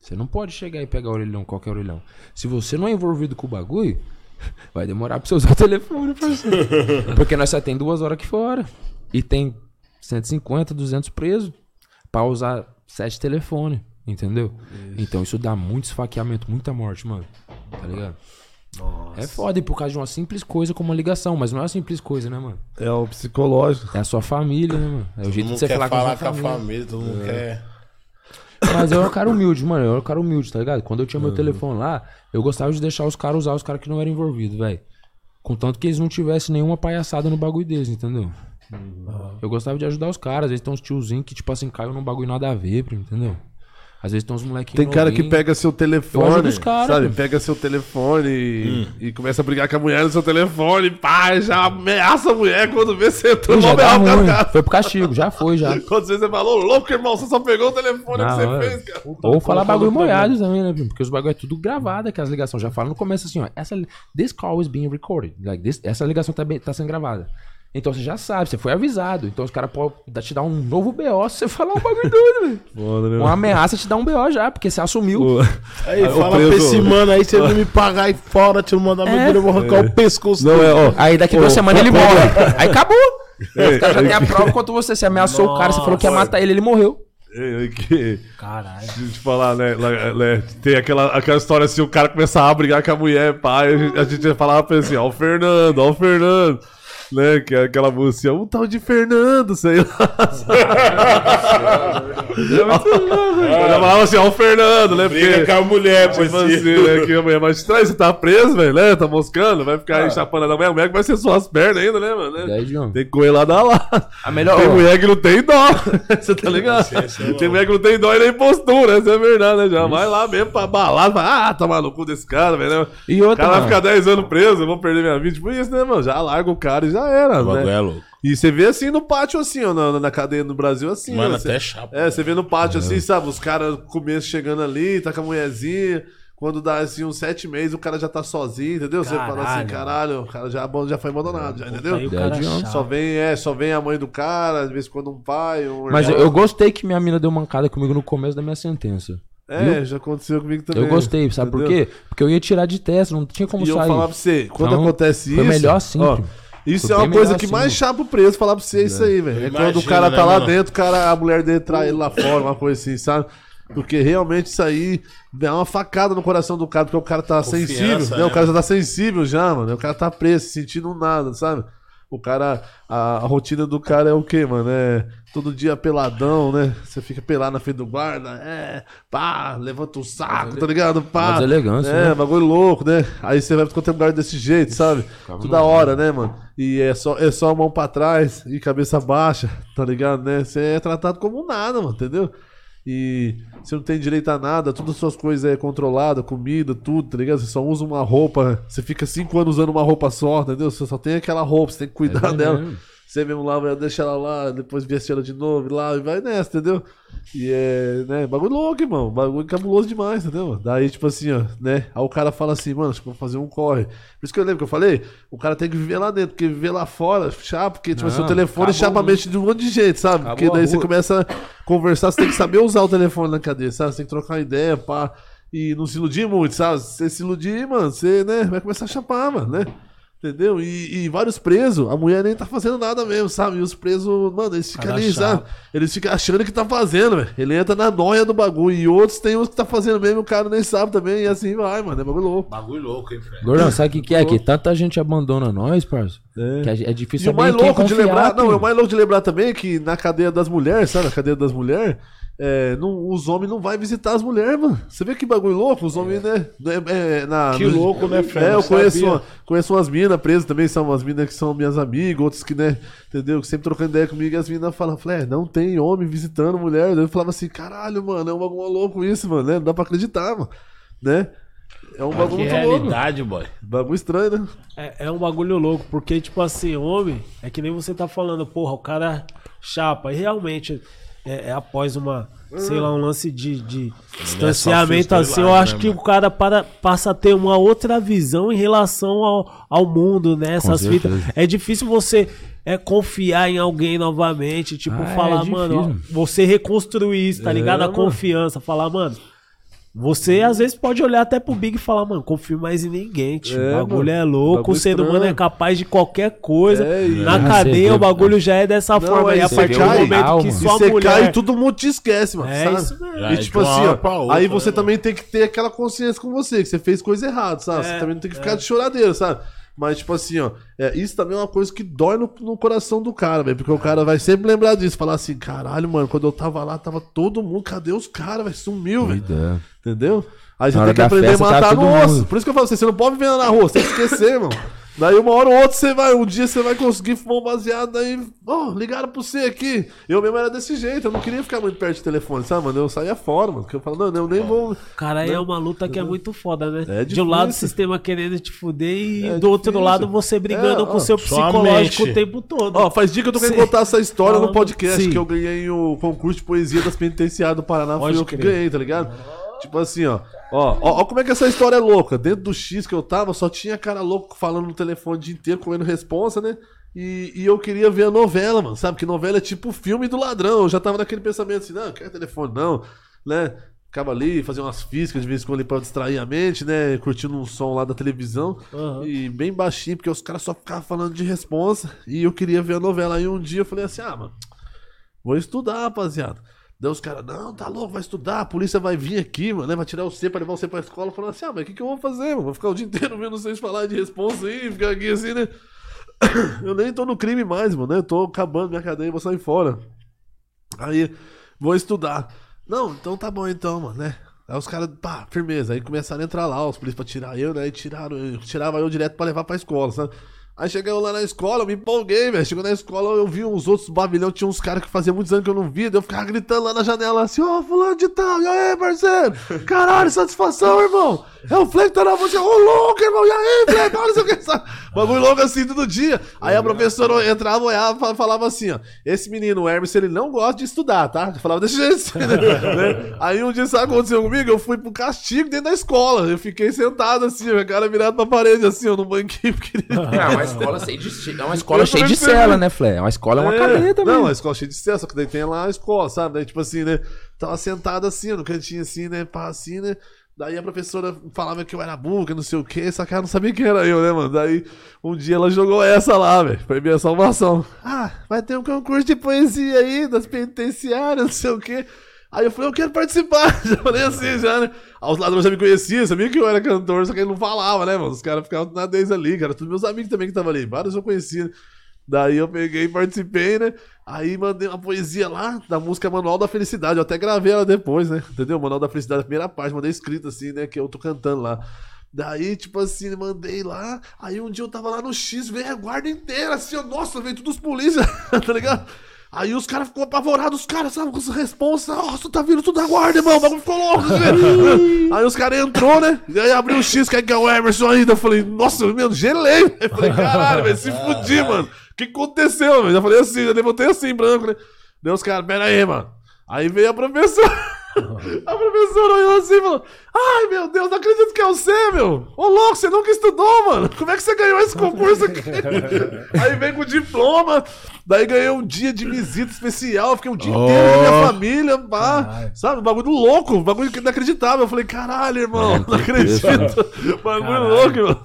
Você não pode chegar e pegar orelhão, qualquer orelhão. Se você não é envolvido com o bagulho, vai demorar pra você usar o telefone, parceiro. Porque nós só tem duas horas aqui fora. E tem 150, 200 presos pra usar sete telefones. Entendeu? Então isso dá muito esfaqueamento, muita morte, mano. Tá ligado? É foda, e por causa de uma simples coisa como uma ligação, mas não é uma simples coisa, né, mano? É o psicológico. É a sua família, né, mano? É o Todo jeito de você quer falar, falar com a família. família, todo mundo quer. Mas eu era um cara humilde, mano. Eu era um cara humilde, tá ligado? Quando eu tinha meu telefone lá, eu gostava de deixar os caras usar os caras que não eram envolvidos, velho. Contanto que eles não tivessem nenhuma palhaçada no bagulho deles, entendeu? Eu gostava de ajudar os caras. Às vezes tem uns tiozinhos que, tipo assim, caiu num bagulho nada a ver, entendeu? Às vezes tem uns molequinhos. Tem cara que pega seu Eu telefone, os caras, sabe? pô. Pega seu telefone e, e começa a brigar com a mulher no seu telefone, pá, já ameaça a mulher quando vê você entrou no ruim. cara. Foi pro castigo, já foi, já. Quando você falou, louco, irmão, você só pegou o telefone Não, que você é. fez, cara. Ou falar colocando bagulho molhado também, né? Porque os bagulho é tudo gravado, aquelas ligações. Já fala no começo assim, ó. Essa, this call is being recorded. Like, this- essa ligação tá, bem- tá sendo gravada. Então você já sabe, você foi avisado. Então os caras podem te dar um novo BO se você falar um bagulho doido, velho. Né? Uma ameaça te dá um BO já, porque você assumiu. Aí, Aí, fala pra esse mano aí, se ele não me pagar aí fora, te mandar meu É. dinheiro, eu vou arrancar o pescoço Não, é, ó. Aí daqui duas semanas ele morre. Aí acabou. Ei, caras já ei, tem a prova contra você. Você ameaçou o cara, você falou que ia Nossa. matar ele, ele morreu. ei, ei, que- Caralho. Deixa eu te falar, né? lá- né, Tem aquela, aquela história assim, o cara começava a brigar com a mulher, pai. A gente, a gente falava pra ele assim, ó, o Fernando, ó, o Fernando. Né? Que é aquela música, um tal de Fernando, sei lá. Eu já falava assim, ó, o Fernando, né? Briga Porque, com a mulher, tipo pois assim, né? Que a mulher mais estranha, você tá preso, velho, né? Tá moscando, vai ficar aí chapando na mulher, a mulher que vai ser só as pernas ainda, né, mano? né? Tem que correr lá da lá. A melhor. Tem mulher que não tem dó. Você tá ligado? Tem mulher que não tem dó e nem postura, essa é verdade, né? Já vai lá mesmo pra balada, fala, ah, no cu desse cara, velho. né? E O outra, cara vai mano. ficar 10 anos preso, eu vou perder minha vida. Tipo isso, né, mano? Já larga o cara e já era, O bagulho né? é louco. E você vê assim no pátio, assim, ó, na, na cadeia no Brasil, assim. Mano, você- até chapa. É, você vê no pátio, assim, sabe? Os caras no começo chegando ali, tá com a mulherzinha. Quando dá, assim, uns sete meses, o cara já tá sozinho, entendeu? Você fala assim, Caralho. caralho, o cara já, já foi abandonado, já, entendeu? Aí o cara Verdade, chato. Só vem, é, só vem a mãe do cara, às vezes quando um pai, um Mas eu, irmão. eu gostei que minha mina deu mancada comigo no começo da minha sentença. É, já aconteceu comigo também. Eu gostei, sabe por entendeu? quê? Porque eu ia tirar de teste, não tinha como E eu sair. falar pra você, quando Então, acontece foi isso. melhor assim, ó. Isso é uma coisa que assim, mais chapa o preso falar pra você é isso aí, velho. É quando o cara né, tá lá mano? dentro, cara, a mulher dele trai ele lá fora, uma coisa assim, sabe? Porque realmente isso aí é uma facada no coração do cara, porque o cara tá Confiança, sensível, né? né? O cara já tá sensível já, mano. O cara tá preso, sentindo nada, sabe? O cara, a, a rotina do cara é o quê, mano? É todo dia peladão, né? Você fica pelado na frente do guarda, é, pá, levanta o saco, tá ligado? Pá. Uma deselegância, É, né? bagulho louco, né? Aí você vai pro lugar desse jeito, sabe? Toda hora, né, mano? E é só, é só a mão pra trás e cabeça baixa, tá ligado, né? Você é tratado como nada, mano, entendeu? E você não tem direito a nada, todas as suas coisas é controlada, comida, tudo, tá ligado? Você só usa uma roupa, você fica cinco anos usando uma roupa só, entendeu? Você só tem aquela roupa, você tem que cuidar É dela. mesmo. Você mesmo lá, vai deixar ela lá, depois veste ela de novo e lá e vai nessa, entendeu? E é, né, bagulho louco, irmão. Bagulho cabuloso demais, entendeu? Daí, tipo assim, ó, né? Aí o cara fala assim, mano, acho que vou fazer um corre. Por isso que eu lembro que eu falei, o cara tem que viver lá dentro, porque viver lá fora, chapa, porque, tipo, Não, seu telefone acabou chapa a o mente de um monte de jeito, sabe? Porque daí você começa a conversar, você tem que saber usar o telefone na cadeia, sabe? Você tem que trocar ideia, pá. E não se iludir muito, sabe? Se você se iludir, mano, você, né, vai começar a chapar, mano, né? Entendeu? E, e vários presos, a mulher nem tá fazendo nada mesmo, sabe? E os presos, mano, eles ficam ali, sabe? Eles ficam achando que tá fazendo, velho. Ele entra na noia do bagulho. E outros tem uns que tá fazendo mesmo, o cara nem sabe também. E assim vai, mano. É bagulho louco. Bagulho louco, hein, Fred? Gordão, sabe o que, que é? Que tanta gente abandona nós, parça. Que é, é difícil E o mais louco de lembrar, não, filho. o mais louco de lembrar também é que na cadeia das mulheres, sabe? Na cadeia das mulheres, é, não, os homens não vão visitar as mulheres, mano. Você vê que bagulho louco? Os homens, né? é, é, na, Que louco, né, Fred? É, eu conheço, uma- conheço umas minas presas também, são umas minas que são minhas amigas, outras que, né, entendeu? Que sempre trocando ideia comigo, e as minas falam, Flé, não tem homem visitando mulher. Daí Eu falava assim, caralho, mano, é um bagulho louco isso, mano, né? Não dá pra acreditar, mano, né? É um Que bagulho muito louco. realidade, boy. Bagulho estranho, né? É, é um bagulho louco, porque, tipo assim, homem, é que nem você tá falando, porra, o cara chapa. E realmente, é, é após uma, sei lá, um lance de, de distanciamento só assim, eu lá, acho né, que mano? o cara para, passa a ter uma outra visão em relação ao, ao mundo, né? Essas fitas. É difícil você é, confiar em alguém novamente, tipo, Ah, é falar, difícil. mano, ó, você reconstruir isso, tá É, ligado? A mano. confiança, falar, mano. Você às vezes pode olhar até pro Big e falar, mano, confio mais em ninguém, tio. É, o bagulho mano. é louco, Bagulho o ser humano é capaz de qualquer coisa. É, Na Ah, cadeia o bagulho já é dessa Não, forma. aí e a partir do momento alma. que sua você mulher. cai e todo mundo te esquece, mano. É sabe? isso mesmo. E é tipo assim, ó, outra, aí você né, também tem que ter aquela consciência com você, que você fez coisa errada, sabe? É, você também não tem que ficar de choradeira, sabe? Mas, tipo assim, ó, é, isso também é uma coisa que dói no, no coração do cara, velho. Porque o cara vai sempre lembrar disso, falar assim, caralho, mano, quando eu tava lá, tava todo mundo, cadê os caras, velho? Sumiu, velho. Cuidado. Entendeu? Aí você tem que aprender a tá matar no osso. Por isso que eu falo assim, você não pode viver na rua, você tem que esquecer, mano. Daí uma hora ou outra você vai, um dia você vai conseguir fumar um baseado, daí, ó, ligaram pra você aqui. Eu mesmo era desse jeito, eu não queria ficar muito perto do telefone, sabe, mano? Eu saía fora, mano. Porque eu falo, não, eu nem vou. Cara, aí é uma luta que é muito foda, né? É de um lado o sistema querendo te fuder e É do outro lado você brigando É, com o seu psicológico o tempo todo. Ó, faz dia que eu tô querendo contar essa história no Falando- podcast, sim. que eu ganhei o concurso de poesia das penitenciárias do Paraná, Pode fui eu que crer. ganhei, tá ligado? Tipo assim, ó. Ó, ó, ó como é que essa história é louca. Dentro do X que eu tava, só tinha cara louco falando no telefone o dia inteiro, comendo responsa, né? E, e eu queria ver a novela, mano, sabe? Que novela é tipo filme do ladrão. Eu já tava naquele pensamento assim, não, não quero telefone não, né? Ficava ali, fazia umas físicas de vez em quando ali pra distrair a mente, né? Curtindo um som lá da televisão. Aham. E bem baixinho, porque os caras só ficavam falando de responsa. E eu queria ver a novela. Aí um dia eu falei assim, ah, mano, vou estudar, rapaziada. Daí os caras, não, tá louco, vai estudar, a polícia vai vir aqui, mano, né? Vai tirar você pra levar você pra escola. Falando assim, ah, mas o que, que eu vou fazer, mano? Vou ficar o dia inteiro vendo vocês falar de responsa aí, ficar aqui assim, né? eu nem tô no crime mais, mano, né? Eu tô acabando minha cadeia, vou sair fora. Aí, vou estudar. Não, então tá bom então, mano, né? Aí os caras, pá, firmeza. Aí começaram a entrar lá, os polícias pra tirar eu, né? E tiraram, eu, tirava eu direto pra levar pra escola, sabe? Aí cheguei eu lá na escola, eu me empolguei, velho. Chegou na escola, eu vi uns outros babilhão, tinha uns caras que fazia muitos anos que eu não via, daí eu ficava gritando lá na janela assim, ó, fulano de tal, e aí, parceiro? Caralho, satisfação, irmão. É o Fleck tá na música, ô louco, irmão, e aí, Fleck, olha isso aqui, sabe? Bagulho louco assim todo dia. Aí a professora entrava, olhava, falava assim, ó, esse menino, o Hermes, ele não gosta de estudar, tá? Eu falava desse jeito assim, né? Aí um dia, sabe o que aconteceu comigo? Eu fui pro castigo dentro da escola. Eu fiquei sentado assim, minha cara virada pra parede, assim, ó, no banquinho, porque É uma escola cheia de, é uma escola cheia de cela, né, Flé? É uma escola, é uma cadeia também. Não, a escola cheia de cela, só que daí tem lá a escola, sabe? Daí, tipo assim, né? Tava sentado assim, no cantinho assim, né? Pá, assim, né? Daí a professora falava que eu era burro, que não sei o que, que ela não sabia quem era eu, né, mano? Daí um dia ela jogou essa lá, velho. Foi minha salvação. Ah, vai ter um concurso de poesia aí, das penitenciárias, não sei o que. Aí eu falei, eu quero participar. Já falei assim, já, né? Aí os ladrões já me conheciam, sabia que eu era cantor, só que ele não falava, né, mano? Os caras ficavam na deles ali, cara. Todos meus amigos também que estavam ali. Vários eu conhecia. Daí eu peguei e participei, né? Aí mandei uma poesia lá da música Manual da Felicidade. Eu até gravei ela depois, né? Entendeu? Manual da Felicidade, a primeira parte, mandei escrito assim, né? Que eu tô cantando lá. Daí, tipo assim, mandei lá. Aí um dia eu tava lá no X, veio a guarda inteira, assim, ó, nossa, veio todos os polícias, tá ligado? Aí os caras ficou apavorados, os caras, sabe, com essa responsa, nossa, tá vindo tudo da guarda, irmão, o bagulho ficou louco. assim. aí os caras entrou, né? E aí abriu o X, quer que é o Emerson ainda. Eu falei, nossa, meu, gelei. Eu falei, caralho, velho, se fudir, mano. O que aconteceu, velho? Já falei assim, já levantei assim, branco, né? Deu os caras, pera aí, mano. Aí veio a professora. A professora olhou assim e falou: Ai meu Deus, não acredito que é você, meu! Ô louco, você nunca estudou, mano! Como é que você ganhou esse concurso aqui? Aí vem com diploma, daí ganhei um dia de visita especial, fiquei um dia inteiro com a minha família, pá, sabe? Um bagulho louco, um bagulho inacreditável. Eu falei: Caralho, irmão, É, não acredito. peso, bagulho louco, irmão.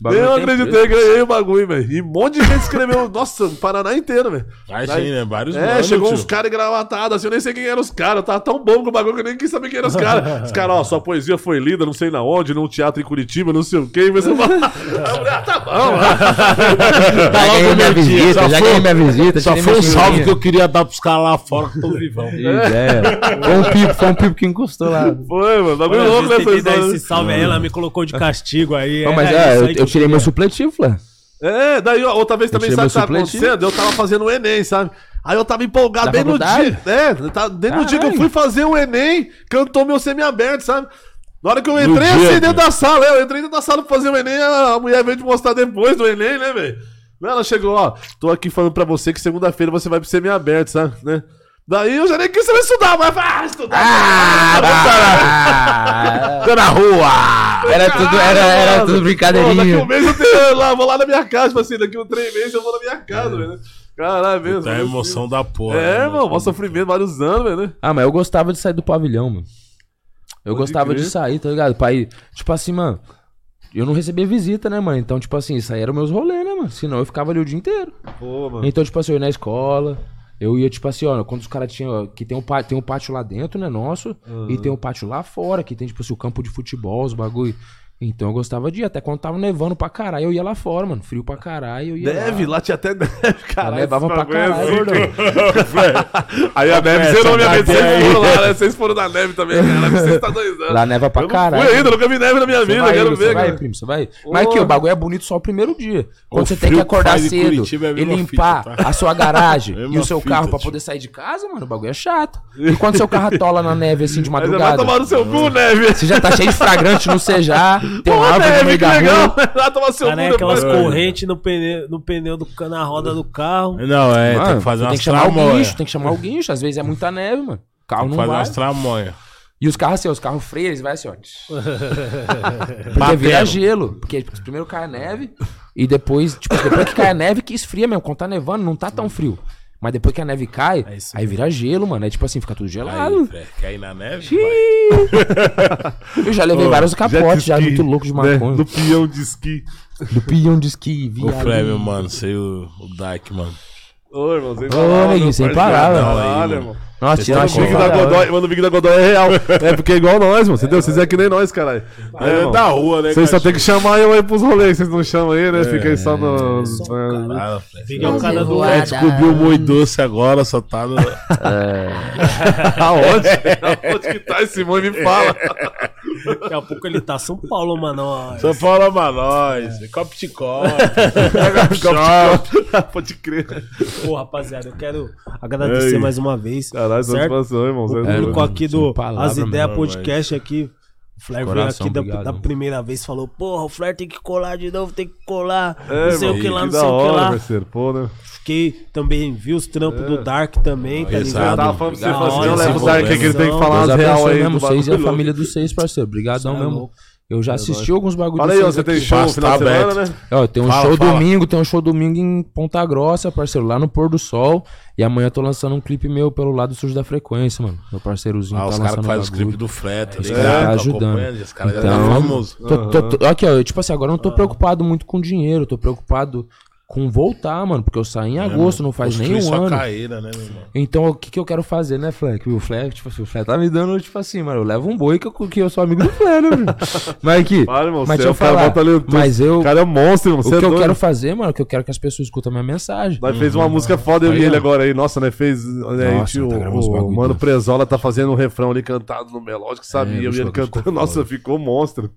Bagulho Nem eu tem acreditei, ganhei o bagulho, velho. E um monte de gente escreveu, nossa, o Paraná inteiro, velho. Imagina, vários É, manos, chegou tio. uns caras engravatados, assim, eu nem sei quem eram os caras. Eu tava tão bom com o bagulho que eu nem quis saber quem eram os caras. Os caras, ó, sua poesia foi lida, não sei na onde, num teatro em Curitiba, não sei o quê. Mas eu ah, tá bom. Já ganhei minha visita, Só já foi- ganhei minha visita. Só foi um salve que eu queria dar pros caras lá fora que tô vivão. É. Foi um pipo, foi um pipo que encostou lá. Foi, mano, bagulho louco nessa dar história. esse salve aí, ela me colocou de castigo aí. Não, mas era é, eu, aí que eu tirei meu supletivo, Flé. É, daí outra vez também, Eu sabe o que tá acontecendo? Eu tava fazendo o Enem, sabe? Aí eu tava empolgado Da bem no faculdade? dia. É, tá, bem no dia que eu Caralho. fui fazer o Enem, cantou meu semi-aberto, sabe? Na hora que eu entrei dia, assim dentro da sala, eu entrei dentro da sala pra fazer o Enem, a, mulher veio te mostrar depois do Enem, né, velho? Ela chegou, ó, tô aqui falando pra você que segunda-feira você vai pro semi-aberto, sabe? Né? Daí eu já nem quis saber estudar, mas ah, estudar. Ah, Tô na rua! era tudo, era, era tudo Pô, daqui um brincadeirinha. mês eu tenho, lá, vou lá na minha casa, tipo assim, daqui um três meses eu vou na minha casa, velho. Caralho, mesmo. Tá a emoção da porra. É, né, irmão, mó sofrimento, vários anos, velho, né? Ah, mas eu gostava de sair do pavilhão, mano. Eu Pode gostava crer. de sair, tá ligado? Pra ir, tipo assim, mano. Eu não recebia visita, né, mano? Então, tipo assim, isso aí era meus rolês, né, mano? Senão eu ficava ali o dia inteiro. Pô, mano. Então, tipo assim, eu ia na escola. Eu ia, tipo assim, ó, quando os caras tinham. Que tem um, tem um pátio lá dentro, né, nosso. E tem um pátio lá fora, que tem, tipo assim, o campo de futebol, os bagulho. Então eu gostava de ir. Até quando tava nevando pra caralho, eu ia lá fora, mano. Frio pra caralho, eu ia Neve, lá. lá tinha até neve, caralho. levava pra é caralho, gordão. Aí a neve Essa zerou minha daqui Vocês foram lá, né? Vocês foram na neve também, cara. Vocês tá dois anos. Lá neva pra eu caralho. fui ainda, nunca vi neve na minha vida, vai, quero ver, vai, cara. primo, você vai. Mas aqui, o bagulho é bonito só o primeiro dia. Quando você tem que acordar cedo é e limpar tá? a sua garagem e o seu carro pra poder sair de casa, mano, o bagulho é chato. E quando seu carro atola na neve assim de Mas você vai madrugada, tomar no seu cu, neve. você já tá cheio de fragrante no cejar, tem Pô, uma árvore no neve, meio que da legal. rua. Vai tomar seu Cara, é aquelas correntes no pneu, no pneu do, ca- na roda do carro. Não, é, tem Mano, que fazer tem umas que chamar o guincho, tem que chamar o guincho. Às vezes é muita neve, mano. O carro não Fazer vai. umas tramonha. E os carros assim, os carros freios, eles vai assim, ó. Porque Batendo. vira gelo. Porque tipo, primeiro cai a neve e depois, tipo, depois que cai a neve que esfria mesmo. Quando tá nevando, não tá tão frio. Mas depois que a neve cai, É isso aí vira gelo, mano. É tipo assim, fica tudo Aí, gelado. Quer ir na neve? Eu já levei vários capotes, já ski, muito louco de né? maconha. Do peão de esqui. Do pião de esqui, O viado. Flamengo, mano, sei o, o Dyke, mano. Ô, irmão, sem Ô, neguinho, sem palavra. Caralho, irmão. Nossa, tira o Big da. Godoy, mano, o Big da Godoy é real. É porque é igual nós, mano. Entendeu? Vocês é que nem nós, caralho. É, É da rua, né? Vocês só tem que chamar eu aí pros rolês, vocês não chamam aí, né? Fica aí só no. Ah, é o cara do É, descobriu o Moi Doce agora, só tá no... Aonde? Aonde que tá esse mãe? Me fala. Daqui a pouco ele tá São Paulo, mano. São Paulo ama nós. Copo de copo. Pode crer. Pô, rapaziada, eu quero agradecer mais uma vez. Caralho, certo? satisfação, irmão. É O público aqui do palavra, As Ideias mano, Podcast aqui. O Flair veio Coração, aqui da, da primeira vez falou: Porra, o Flair tem que colar de novo, tem que colar. É, não sei irmão, o que lá, não da sei o que hora, lá. parceiro. Pô, né? Fiquei também, vi os trampos do Dark também, tá Exato. Eu ligado? tava falando pra você, falou assim, não leva o Dark aqui que ele tem que falar umas real aí. mesmo, vocês e a família dos seis, parceiro. Obrigadão é mesmo. Eu já assisti alguns bagulhos Fala aí, você tem aqui. show no final de tá semana, né? Ó, tem um Fala, show fala. domingo, tem um show domingo em Ponta Grossa, parceiro, lá no Pôr do Sol. E amanhã eu tô lançando um clipe meu pelo lado sujo da frequência, mano. Meu parceirozinho Ah, tá os caras lançando que fazem os clipes do Fred, tá Os ligado? caras tá Tô ajudando. acompanhando, Esse cara já tá Então, famoso. Tô- tô- tô- aqui, ó, tipo assim, agora eu não tô preocupado muito com dinheiro, tô preocupado com voltar, mano, porque eu saí em agosto, não faz nem um sua ano. carreira, né, meu irmão? Então, o que, que eu quero fazer, né, Fleck? O Fleck, tipo assim, o Fleck tá me dando, tipo assim, mano, eu levo um boi que eu, que eu sou amigo do Fleck, né, velho? Mas aqui, Para, irmão. mas você deixa é eu o cara falar, bota ali, mas eu, O cara é um monstro, irmão. o que é eu doido. quero fazer, mano, é que eu quero que as pessoas escutem a minha mensagem. Nós fez uma música foda, eu Aí, e ele agora aí. Nossa, né? Fez. Né, a Nossa, gente, tá o, uns o bagulho Mano. Prezola tá fazendo um refrão ali cantado no melódico, sabia? É, eu e ele cantando. Nossa, ficou monstro.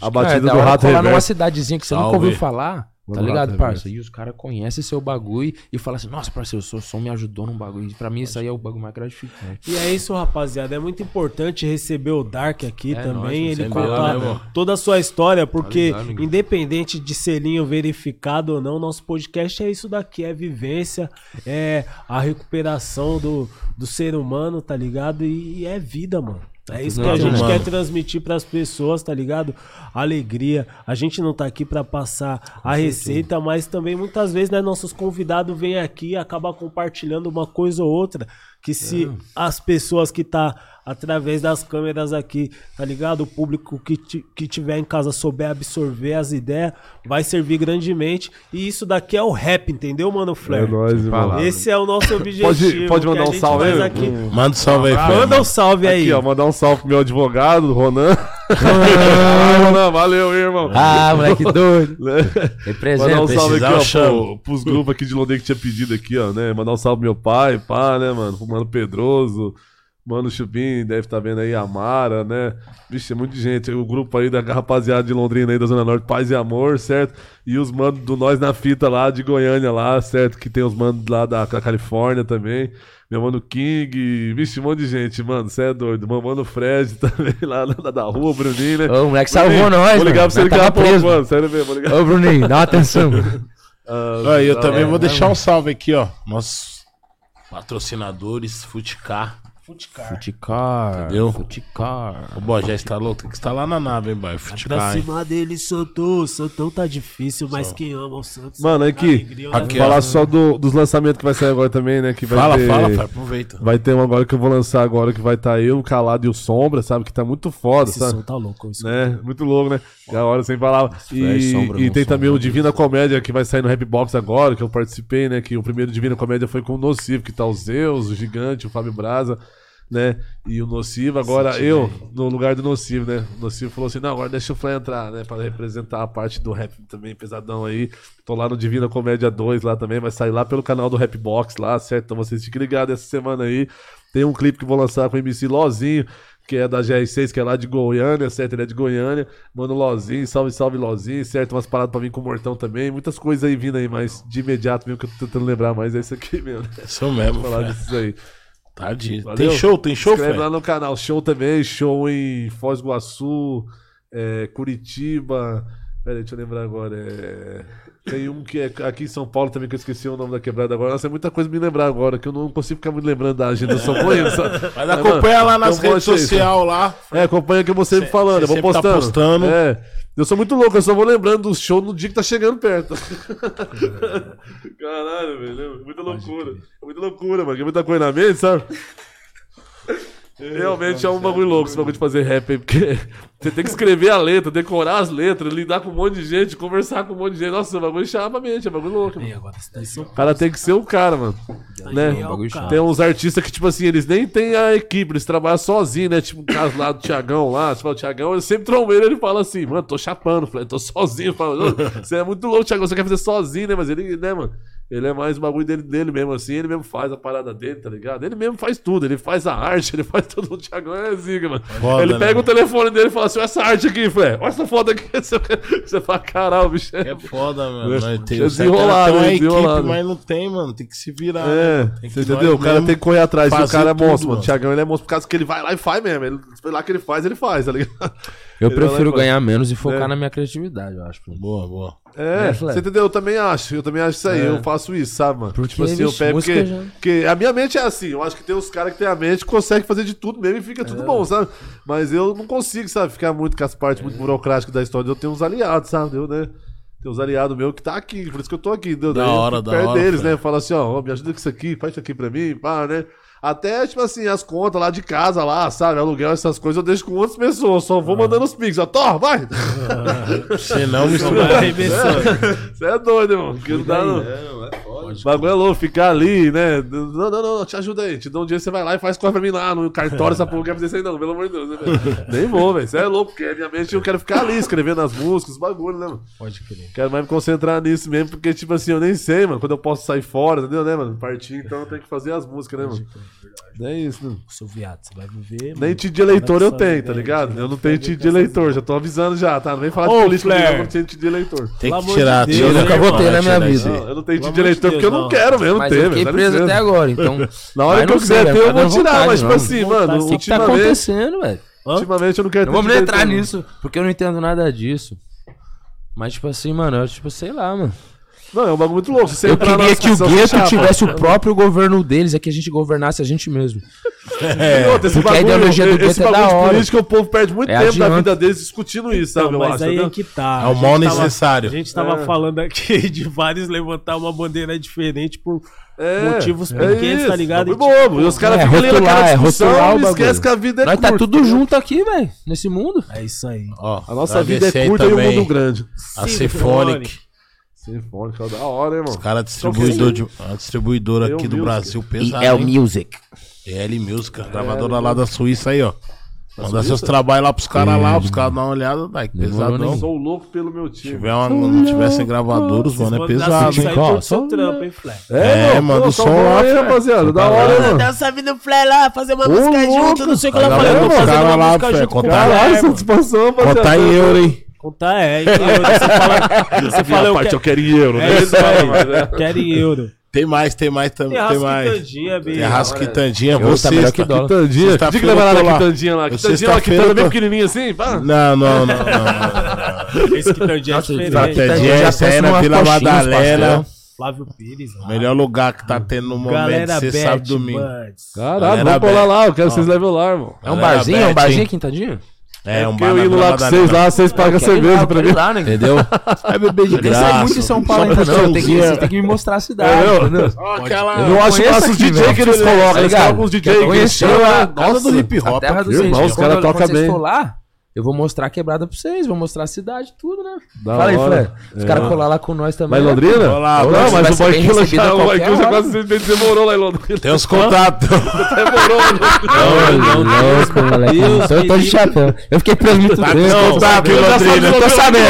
A É, batida da do Rato colar numa Reverso. cidadezinha que você nunca ouviu falar, tá ligado, parça? E os caras conhecem seu bagulho e falam assim, nossa, parceiro, o seu som me ajudou num bagulho. E pra mim isso aí é o bagulho mais gratificante. E é isso, rapaziada. É muito importante receber o Dark aqui É também. nóis, ele contar né, toda a sua história, porque ligado, ninguém. independente de selinho verificado ou não, nosso podcast é isso daqui: é vivência, é a recuperação do, do ser humano, tá ligado? E, e é vida, mano. É isso que a gente humano. quer transmitir pras pessoas, tá ligado? Alegria. A gente não tá aqui pra passar a receita, mas também muitas vezes, né, nossos convidados vêm aqui e acabam compartilhando uma coisa ou outra. Que se as pessoas que tá através das câmeras aqui, tá ligado? O público que, ti- que tiver em casa souber absorver as ideias, vai servir grandemente. E isso daqui é o rap, entendeu, mano, É Flair? nóis, irmão. palavras. Esse é o nosso objetivo. Pode, pode mandar um salve aí? aqui. Manda um salve aí, Fred. Manda um salve aí. Aqui, ó, mandar um salve pro meu advogado, Ronan. Ah, Ronan, valeu, irmão. Ah, moleque doido. Mandar Representa. um salve aqui, ó, pro, pros grupos aqui de Londrina que tinha pedido aqui, ó, né? Mandar um salve pro meu pai, pá, né, mano? Pro Mano Pedroso, Mano Chupim, deve estar vendo aí a Mara, né? Vixe, é muita gente. O grupo aí da rapaziada de Londrina aí, da Zona Norte, Paz e Amor, certo? E os manos do Nós na Fita lá, de Goiânia lá, certo? Que tem os manos lá da, da Califórnia também. Meu mano King, vixe, um monte de gente, mano, você é doido. Meu mano Fred também, lá da, da rua, o Bruninho, né? Ô, o moleque Bruninho, salvou nós, Vou ligar mano. pra você ligar tava a pouco, preso. mano, sério mesmo, vou ligar. Ô, Bruninho, dá uma atenção. Ah, Aí, eu da também hora. vou deixar um salve aqui, ó. Nossos patrocinadores, Futicar. Futicar. Entendeu? Futicar. O já está louco, tem que estar lá na nave, hein, boy. Pra Futicar, hein? cima dele, Santão. Santão tá difícil, mas quem ama o Santos. Mano, aqui, Alegria, né? aqui, falar só do- dos lançamentos que vai sair agora também, né? Que vai Fala, ter, fala, pai, aproveita. Vai ter um agora que eu vou lançar agora que vai estar eu, o Calado e o Sombra, sabe? Que tá muito foda, Esse sabe? som tá louco. Isso Né? Muito louco, né? Da hora, sem. Flash, E, Sombra, e tem Sombra, também o. Divina Comédia que vai sair no Rap Box agora, que eu participei, né? Que o primeiro Divina Comédia foi com o Nocivo, que tá o Zeus, o Gigante, o Fábio Braza, né? E o Nocivo, agora eu, no lugar do Nocivo, né? O Nocivo falou assim: não, agora deixa o Fly entrar, né? Pra representar a parte do rap também, pesadão aí. Tô lá no Divina Comédia 2 lá também, vai sair lá pelo canal do Rap Box lá, certo? Então vocês fiquem ligados essa semana aí. Tem um clipe que vou lançar com o MC Lozinho, que é da GR6, que é lá de Goiânia, certo? Ele é de Goiânia. Mano, Lozinho, salve, salve, Lozinho, certo? Umas paradas pra vir com o Mortão também. Muitas coisas aí vindo aí, mas de imediato mesmo que eu tô tentando lembrar, mas é isso aqui mesmo. né? Isso mesmo, Falar Fred. disso aí. Tadinho. Valeu. Tem show, tem show, Fred? lá no canal. Show também, show em Foz do Iguaçu, é, Curitiba. Pera aí, deixa eu lembrar agora. é, Tem um que é aqui em São Paulo também, que eu esqueci o nome da quebrada agora. Nossa, é muita coisa me lembrar agora, que eu não consigo ficar me lembrando da agenda. Eu só vou indo, sabe? Mas acompanha lá nas então redes sociais lá. É, acompanha que eu vou sempre Cê- falando, cê eu vou sempre tá postando. postando. É. Eu sou muito louco, eu só vou lembrando do show no dia que tá chegando perto. Caralho, velho. É muita loucura. É muita loucura, mano. que É muita coisa na mente, sabe? Realmente é um bagulho louco esse bagulho de fazer rap aí, porque você tem que escrever a letra, decorar as letras, lidar com um monte de gente, conversar com um monte de gente. Nossa, o bagulho chama a mente, é bagulho louco. Mano. O cara tem que ser o cara, mano. Né? Tem uns artistas que, tipo assim, eles nem tem a equipe, eles trabalham sozinhos, né? Tipo, o caso lá do Tiagão lá, tipo, o Tiagão, eu sempre trombeiro, ele fala assim, mano, tô chapando, falei, tô sozinho. Você é muito louco, Tiagão, você quer fazer sozinho, né? Mas ele, né, mano? Ele é mais o bagulho dele, dele mesmo, assim. Ele mesmo faz a parada dele, tá ligado? Ele mesmo faz tudo. Ele faz a arte, ele faz tudo. O Thiagão é zica, mano. Foda, ele pega né? o telefone dele e fala assim: olha essa arte aqui, Fé. Olha essa foto aqui. Você fala, caralho, bicho. É, é foda, mano. É, tem, é desenrolado, tem né? desenrolado. Equipe, né? mas não tem, mano. Tem que se virar. É, né? você entendeu? O cara tem que correr atrás. O cara é monstro, mano. O Thiagão, ele é monstro por causa que ele vai lá e faz mesmo. Ele, lá que ele faz, ele faz, tá ligado? Eu ele prefiro ganhar menos e é. focar na minha criatividade, eu acho. Boa, boa. É, né, você entendeu? Eu também acho, eu também acho isso aí, é. eu faço isso, sabe, mano? Porque, tipo assim, eu pego porque, já... porque, a minha mente é assim, eu acho que tem uns caras que tem a mente que consegue fazer de tudo mesmo e fica é. tudo bom, sabe? Mas eu não consigo, sabe, ficar muito com as partes muito é. burocráticas da história, eu tenho uns aliados, sabe, eu, né? Tem uns aliados meu que tá aqui, por isso que eu tô aqui, entendeu? Da hora, da perto hora. deles, cara. né? Fala assim, ó, me ajuda com isso aqui, faz isso aqui pra mim, pá, né? Até, tipo assim, as contas lá de casa, lá, sabe? Aluguel, essas coisas eu deixo com outras pessoas. Só vou ah. mandando os pix. Thor, vai! Ah, senão me a Você é doido, irmão. Que não dá, não. Né? não é foda. Bagulho é louco, ficar ali, né? Não, não, não, te ajuda aí. Te dá um dia, você vai lá e faz corre pra mim lá no cartório. Essa porra não quer fazer isso aí, não, pelo amor de Deus. Né, Nem vou, velho. Você é louco, porque minha mente eu quero ficar ali escrevendo as músicas, os bagulho, né, mano? Pode crer. Quero mais me concentrar nisso mesmo, porque, tipo assim, eu nem sei, mano, quando eu posso sair fora, entendeu, né, mano? Partir, então eu tenho que fazer as músicas, né, mano? Verdade. É isso, né? Seu viado, você vai viver. Nem título de eleitor eu tenho, tá né? ligado? Eu não tenho título de eleitor, já tô avisando já, tá? Não vem falar de política, eu não tenho título de eleitor. Tem que tirar, de eu nunca votei na minha vida. Eu não tenho título de eleitor porque eu não quero mesmo ter, velho. Eu fiquei tá preso até agora, então. Na hora que eu quiser ter, eu vou tirar, mas tipo assim, mano. O que tá acontecendo, velho? Ultimamente eu não quero ter. Vamos entrar nisso, porque eu não entendo nada disso. Mas, tipo assim, mano, eu, tipo, sei lá, mano. Não, é um bagulho muito louco. Você eu queria que o gueto tivesse o próprio governo deles, é que a gente governasse a gente mesmo. É. Porque bagulho, a ideologia do gueto é da hora. que o povo perde muito é tempo adiante. da vida deles discutindo isso, sabe? Não, mas acho, aí então, é que tá. É o mal necessário. a gente estava é. falando aqui de vários levantar uma bandeira diferente por é, motivos é pequenos, é tá ligado? E, tipo, e os caras é, ficam lendo aquela é discussão e esquece que a vida é tá curta. Mas tá tudo junto aqui, velho, nesse mundo. É isso aí. A nossa vida é curta e o mundo grande. A Sinfonic. Sinfônica, é da hora, hein, mano? Os caras é distribuidor, de, é a distribuidora aqui do Brasil pesado. E L Music. L Music, a gravadora lá da Suíça aí, ó. Manda seus trabalhos lá pros caras lá, pros hum. caras dar uma olhada, daí que pesadão. Eu sou louco pelo meu time. Se tiver uma, não tivessem gravadores, mano, é pesado. Hein, ó, só trampo, hein, Flé. É, manda o som lá, aí, rapaziada, da hora, mano. Dá um salve no Flé lá, fazer uma música junto, não sei o que lá, falei, vou fazer uma música junto com o Flé. Caralho, satisfação, rapaziada. Contar em euro, hein contar é em euro. Você fala, você fala eu, quero... eu quero em euro, né? É isso aí, é. quero em euro. Tem mais, tem mais também. Tem, tem mais. Quitandinha, bicho. Terraço Quitandinha, você. Tá melhor que dólar. Quitandinha. Diga que levar lá na Quitandinha lá. Quitandinha lá, quitandinha Quitanda bem pequenininha assim? Pá. Não, não, não. não, não. Esse Quitandinha é diferente. Tá quitandinha é Sena, Vila Madalena. Flávio Pires. Lá. Melhor lugar que tá tendo no momento, sexta, sabe, domingo. Caralho, vamos colar lá, eu quero que vocês levem lá, irmão. É um barzinho, é um barzinho, Quintadinho? É, é um bar eu indo lá com vocês lá, vocês pagam a cerveja pra mim. Lá, né? Entendeu? É beber de graça. Eu muito em São Paulo ainda não. Tem que, você tem que me mostrar a cidade. É, Eu, não acho que massa os DJ que eles colocam. Eles colocam os DJ que é eles colocam. Casa do hip hop. Irmão, os caras tocam bem. Quando vocês lá... Eu vou mostrar a quebrada pra vocês, vou mostrar a cidade, tudo, né? Da Fala aí, Fred. Os é. caras colar lá com nós também. Lá em Londrina? Olá, não, mas o Boiquila já, o Boiquila quase você morou lá em Londrina. Tem uns contatos. demorou, morou. Não, não, não, não, não, não. Então eu tô de chapéu. Eu fiquei preso muito tempo. Não, tá, viu, tá Londrina? Tô sabendo.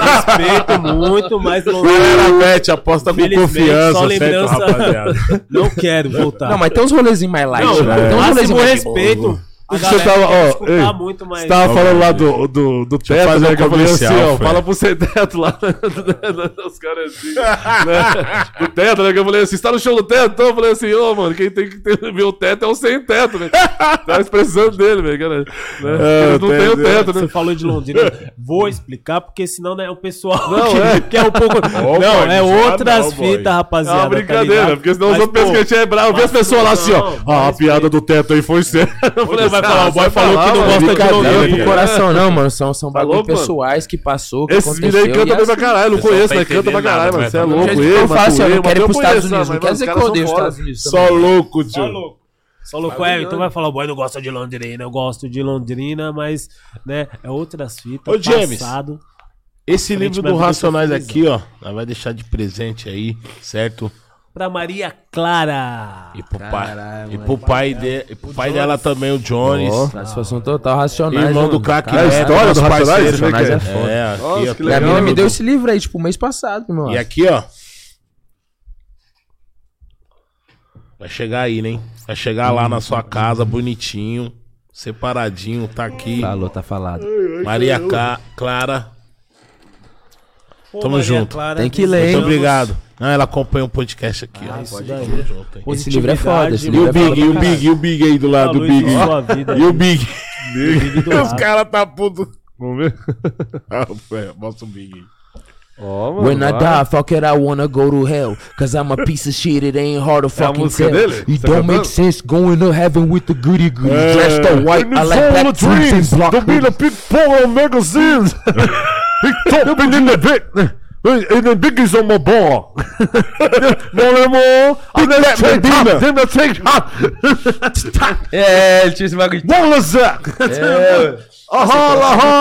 Respeito muito, mas Londrina. Galera, mete, aposta com confiança rapaziada. Não quero voltar. Não, mas tem uns rolezinhos mais light. Não, né? tem uns rolezinhos mais respeito. Você tava, ó, ei, muito, mas... você tava falando lá do, do, do teto, né? Que eu falei assim, ó, fala pro seu teto lá. Né, os caras assim. Né? Do teto, né? Que eu falei assim, você tá no show do teto? Então eu falei assim, ô, oh, mano, quem tem que ter, ver o teto é o sem teto, velho. Tava precisando dele, velho. Né? É, não tem o teto, né? Você falou de Londrina. Vou explicar, porque senão né, o pessoal não, é. quer é um pouco. Não, é outras fitas, rapaziada. É uma tá brincadeira, tá porque senão os outros pensam que a gente é bravo. Vê as pessoas lá assim, ó. Ah, a piada do teto aí foi séria. Eu falei, vai falar, o boy falou que não gosta de Longueira. Não coração, não, mano. São, são bagulho pessoais que passou, que Esse menino aí canta bem pra caralho. Não conheço, né? Canta pra caralho, mano. Você é louco. Eu faço, eu não quero ir pros Estados Unidos. Não quer dizer que eu odeio os Estados Unidos. Só louco, tio. Só louco. Só louco, é, então vai falar, o boy não gosta de Londrina, eu gosto de Londrina, mas, né, é outras fitas, Ô, James. Esse livro do Racionais aqui, ó, vai deixar de presente aí, certo? Pra Maria Clara. E pro pai, Caralho, e moleque. pro pai, de, e pro pai dela também, o Jones. Ó. Satisfação total, racionais. Irmão né, do craque Ah, a história do Racionais? Como é foda. É, aqui, Nossa, que E a legal. mina me deu esse livro aí, tipo, mês passado, irmão. E aqui, ó. Vai chegar aí, né? Vai chegar lá na sua casa, bonitinho, separadinho, tá aqui. Falou, tá falado. Maria Ca- Clara. Pô, Tamo Maria junto. Clara, Tem que ler, hein? Muito obrigado. Não, ela acompanha o podcast aqui, ó. Ah, isso daí. Junto? Esse livro é foda, esse E livro o é foda Big, e o Big, e o Big aí do lado do Big. vida E o. Big. Big Os caras tá puto. Vamos ver. Ah, é, Mostra o Big aí. Ó, mano. When I die, fuck it, I wanna go to hell. Cause I'm a piece of shit, it ain't hard to fucking música tell. dele? It Você don't make sense going to heaven with the goody goody. É. Dressed all white, I like black dreams and block hoodies. people magazines. Talking in the big. In the biggies on my ball. Molemon. I'm gonna take hot. I'm gonna take hot. É, ele tinha esse bagulho. É,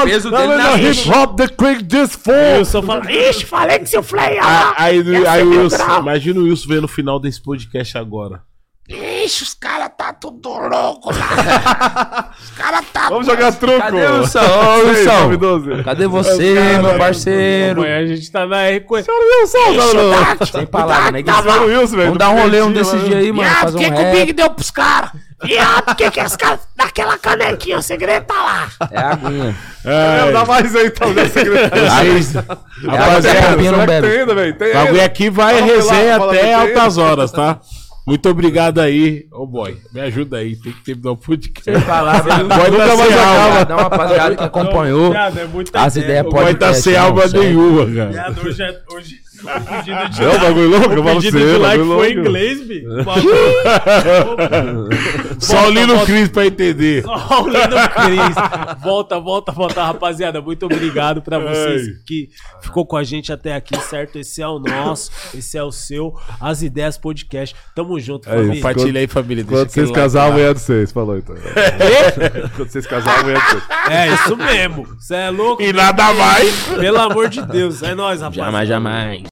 peso dele I'm na hip hop the quick this O for. Wilson fala, ixi, falei que seu ia lá. Aí, aí, aí Wilson, imagina o Wilson vendo o final desse podcast agora. Ixi, os caras tá tudo louco lá. os caras tá... Vamos jogar truco. Cadê o Wilson? Ô, Wilson. 912. Cadê você, meu parceiro? Amanhã a gente tá na RQ. Sem palavra, né? Senhor Wilson, velho. Vamos dar um rolê um desses dias aí, mano. O um que, que o rap. Big deu pros caras? Viado, o que, que esse cara... Daquela canequinha, o segredo tá lá. É a aguinha. É, dá mais aí, então, né, secretário? Vocês, É a água que a rapaziada, tem ainda, velho? Tem o bagulho ainda. aqui vai Vamos fala até altas horas, tá? Muito obrigado aí. Ô boy, me ajuda aí. Tem que terminar o podcast. Sem palavra. Boy tá Nunca mais sem alma. acaba. Dá uma rapaziada que acompanhou. Viado, é muita As ideias O boy tá sem não, alma nenhuma, cara. Viado, hoje, é- hoje pedido de... É o bagulho louco, eu O falo você, de bagulho like foi em inglês, bi. O Só o Lino Cris pra entender. Só o Lino Cris. Volta, volta, volta, rapaziada. Muito obrigado pra vocês que ficou com a gente até aqui, certo? Esse é o nosso, esse é o seu. As Ideias Podcast. Tamo junto, É isso. família. Compartilha aí, família. Deixa Quando vocês aquele like casar, lá. amanhã é de vocês. Falou então. Quando vocês casar, amanhã é de vocês. É, isso mesmo. Você é louco? E nada mais. Pelo amor de Deus. É nóis, rapaziada. Jamais, jamais.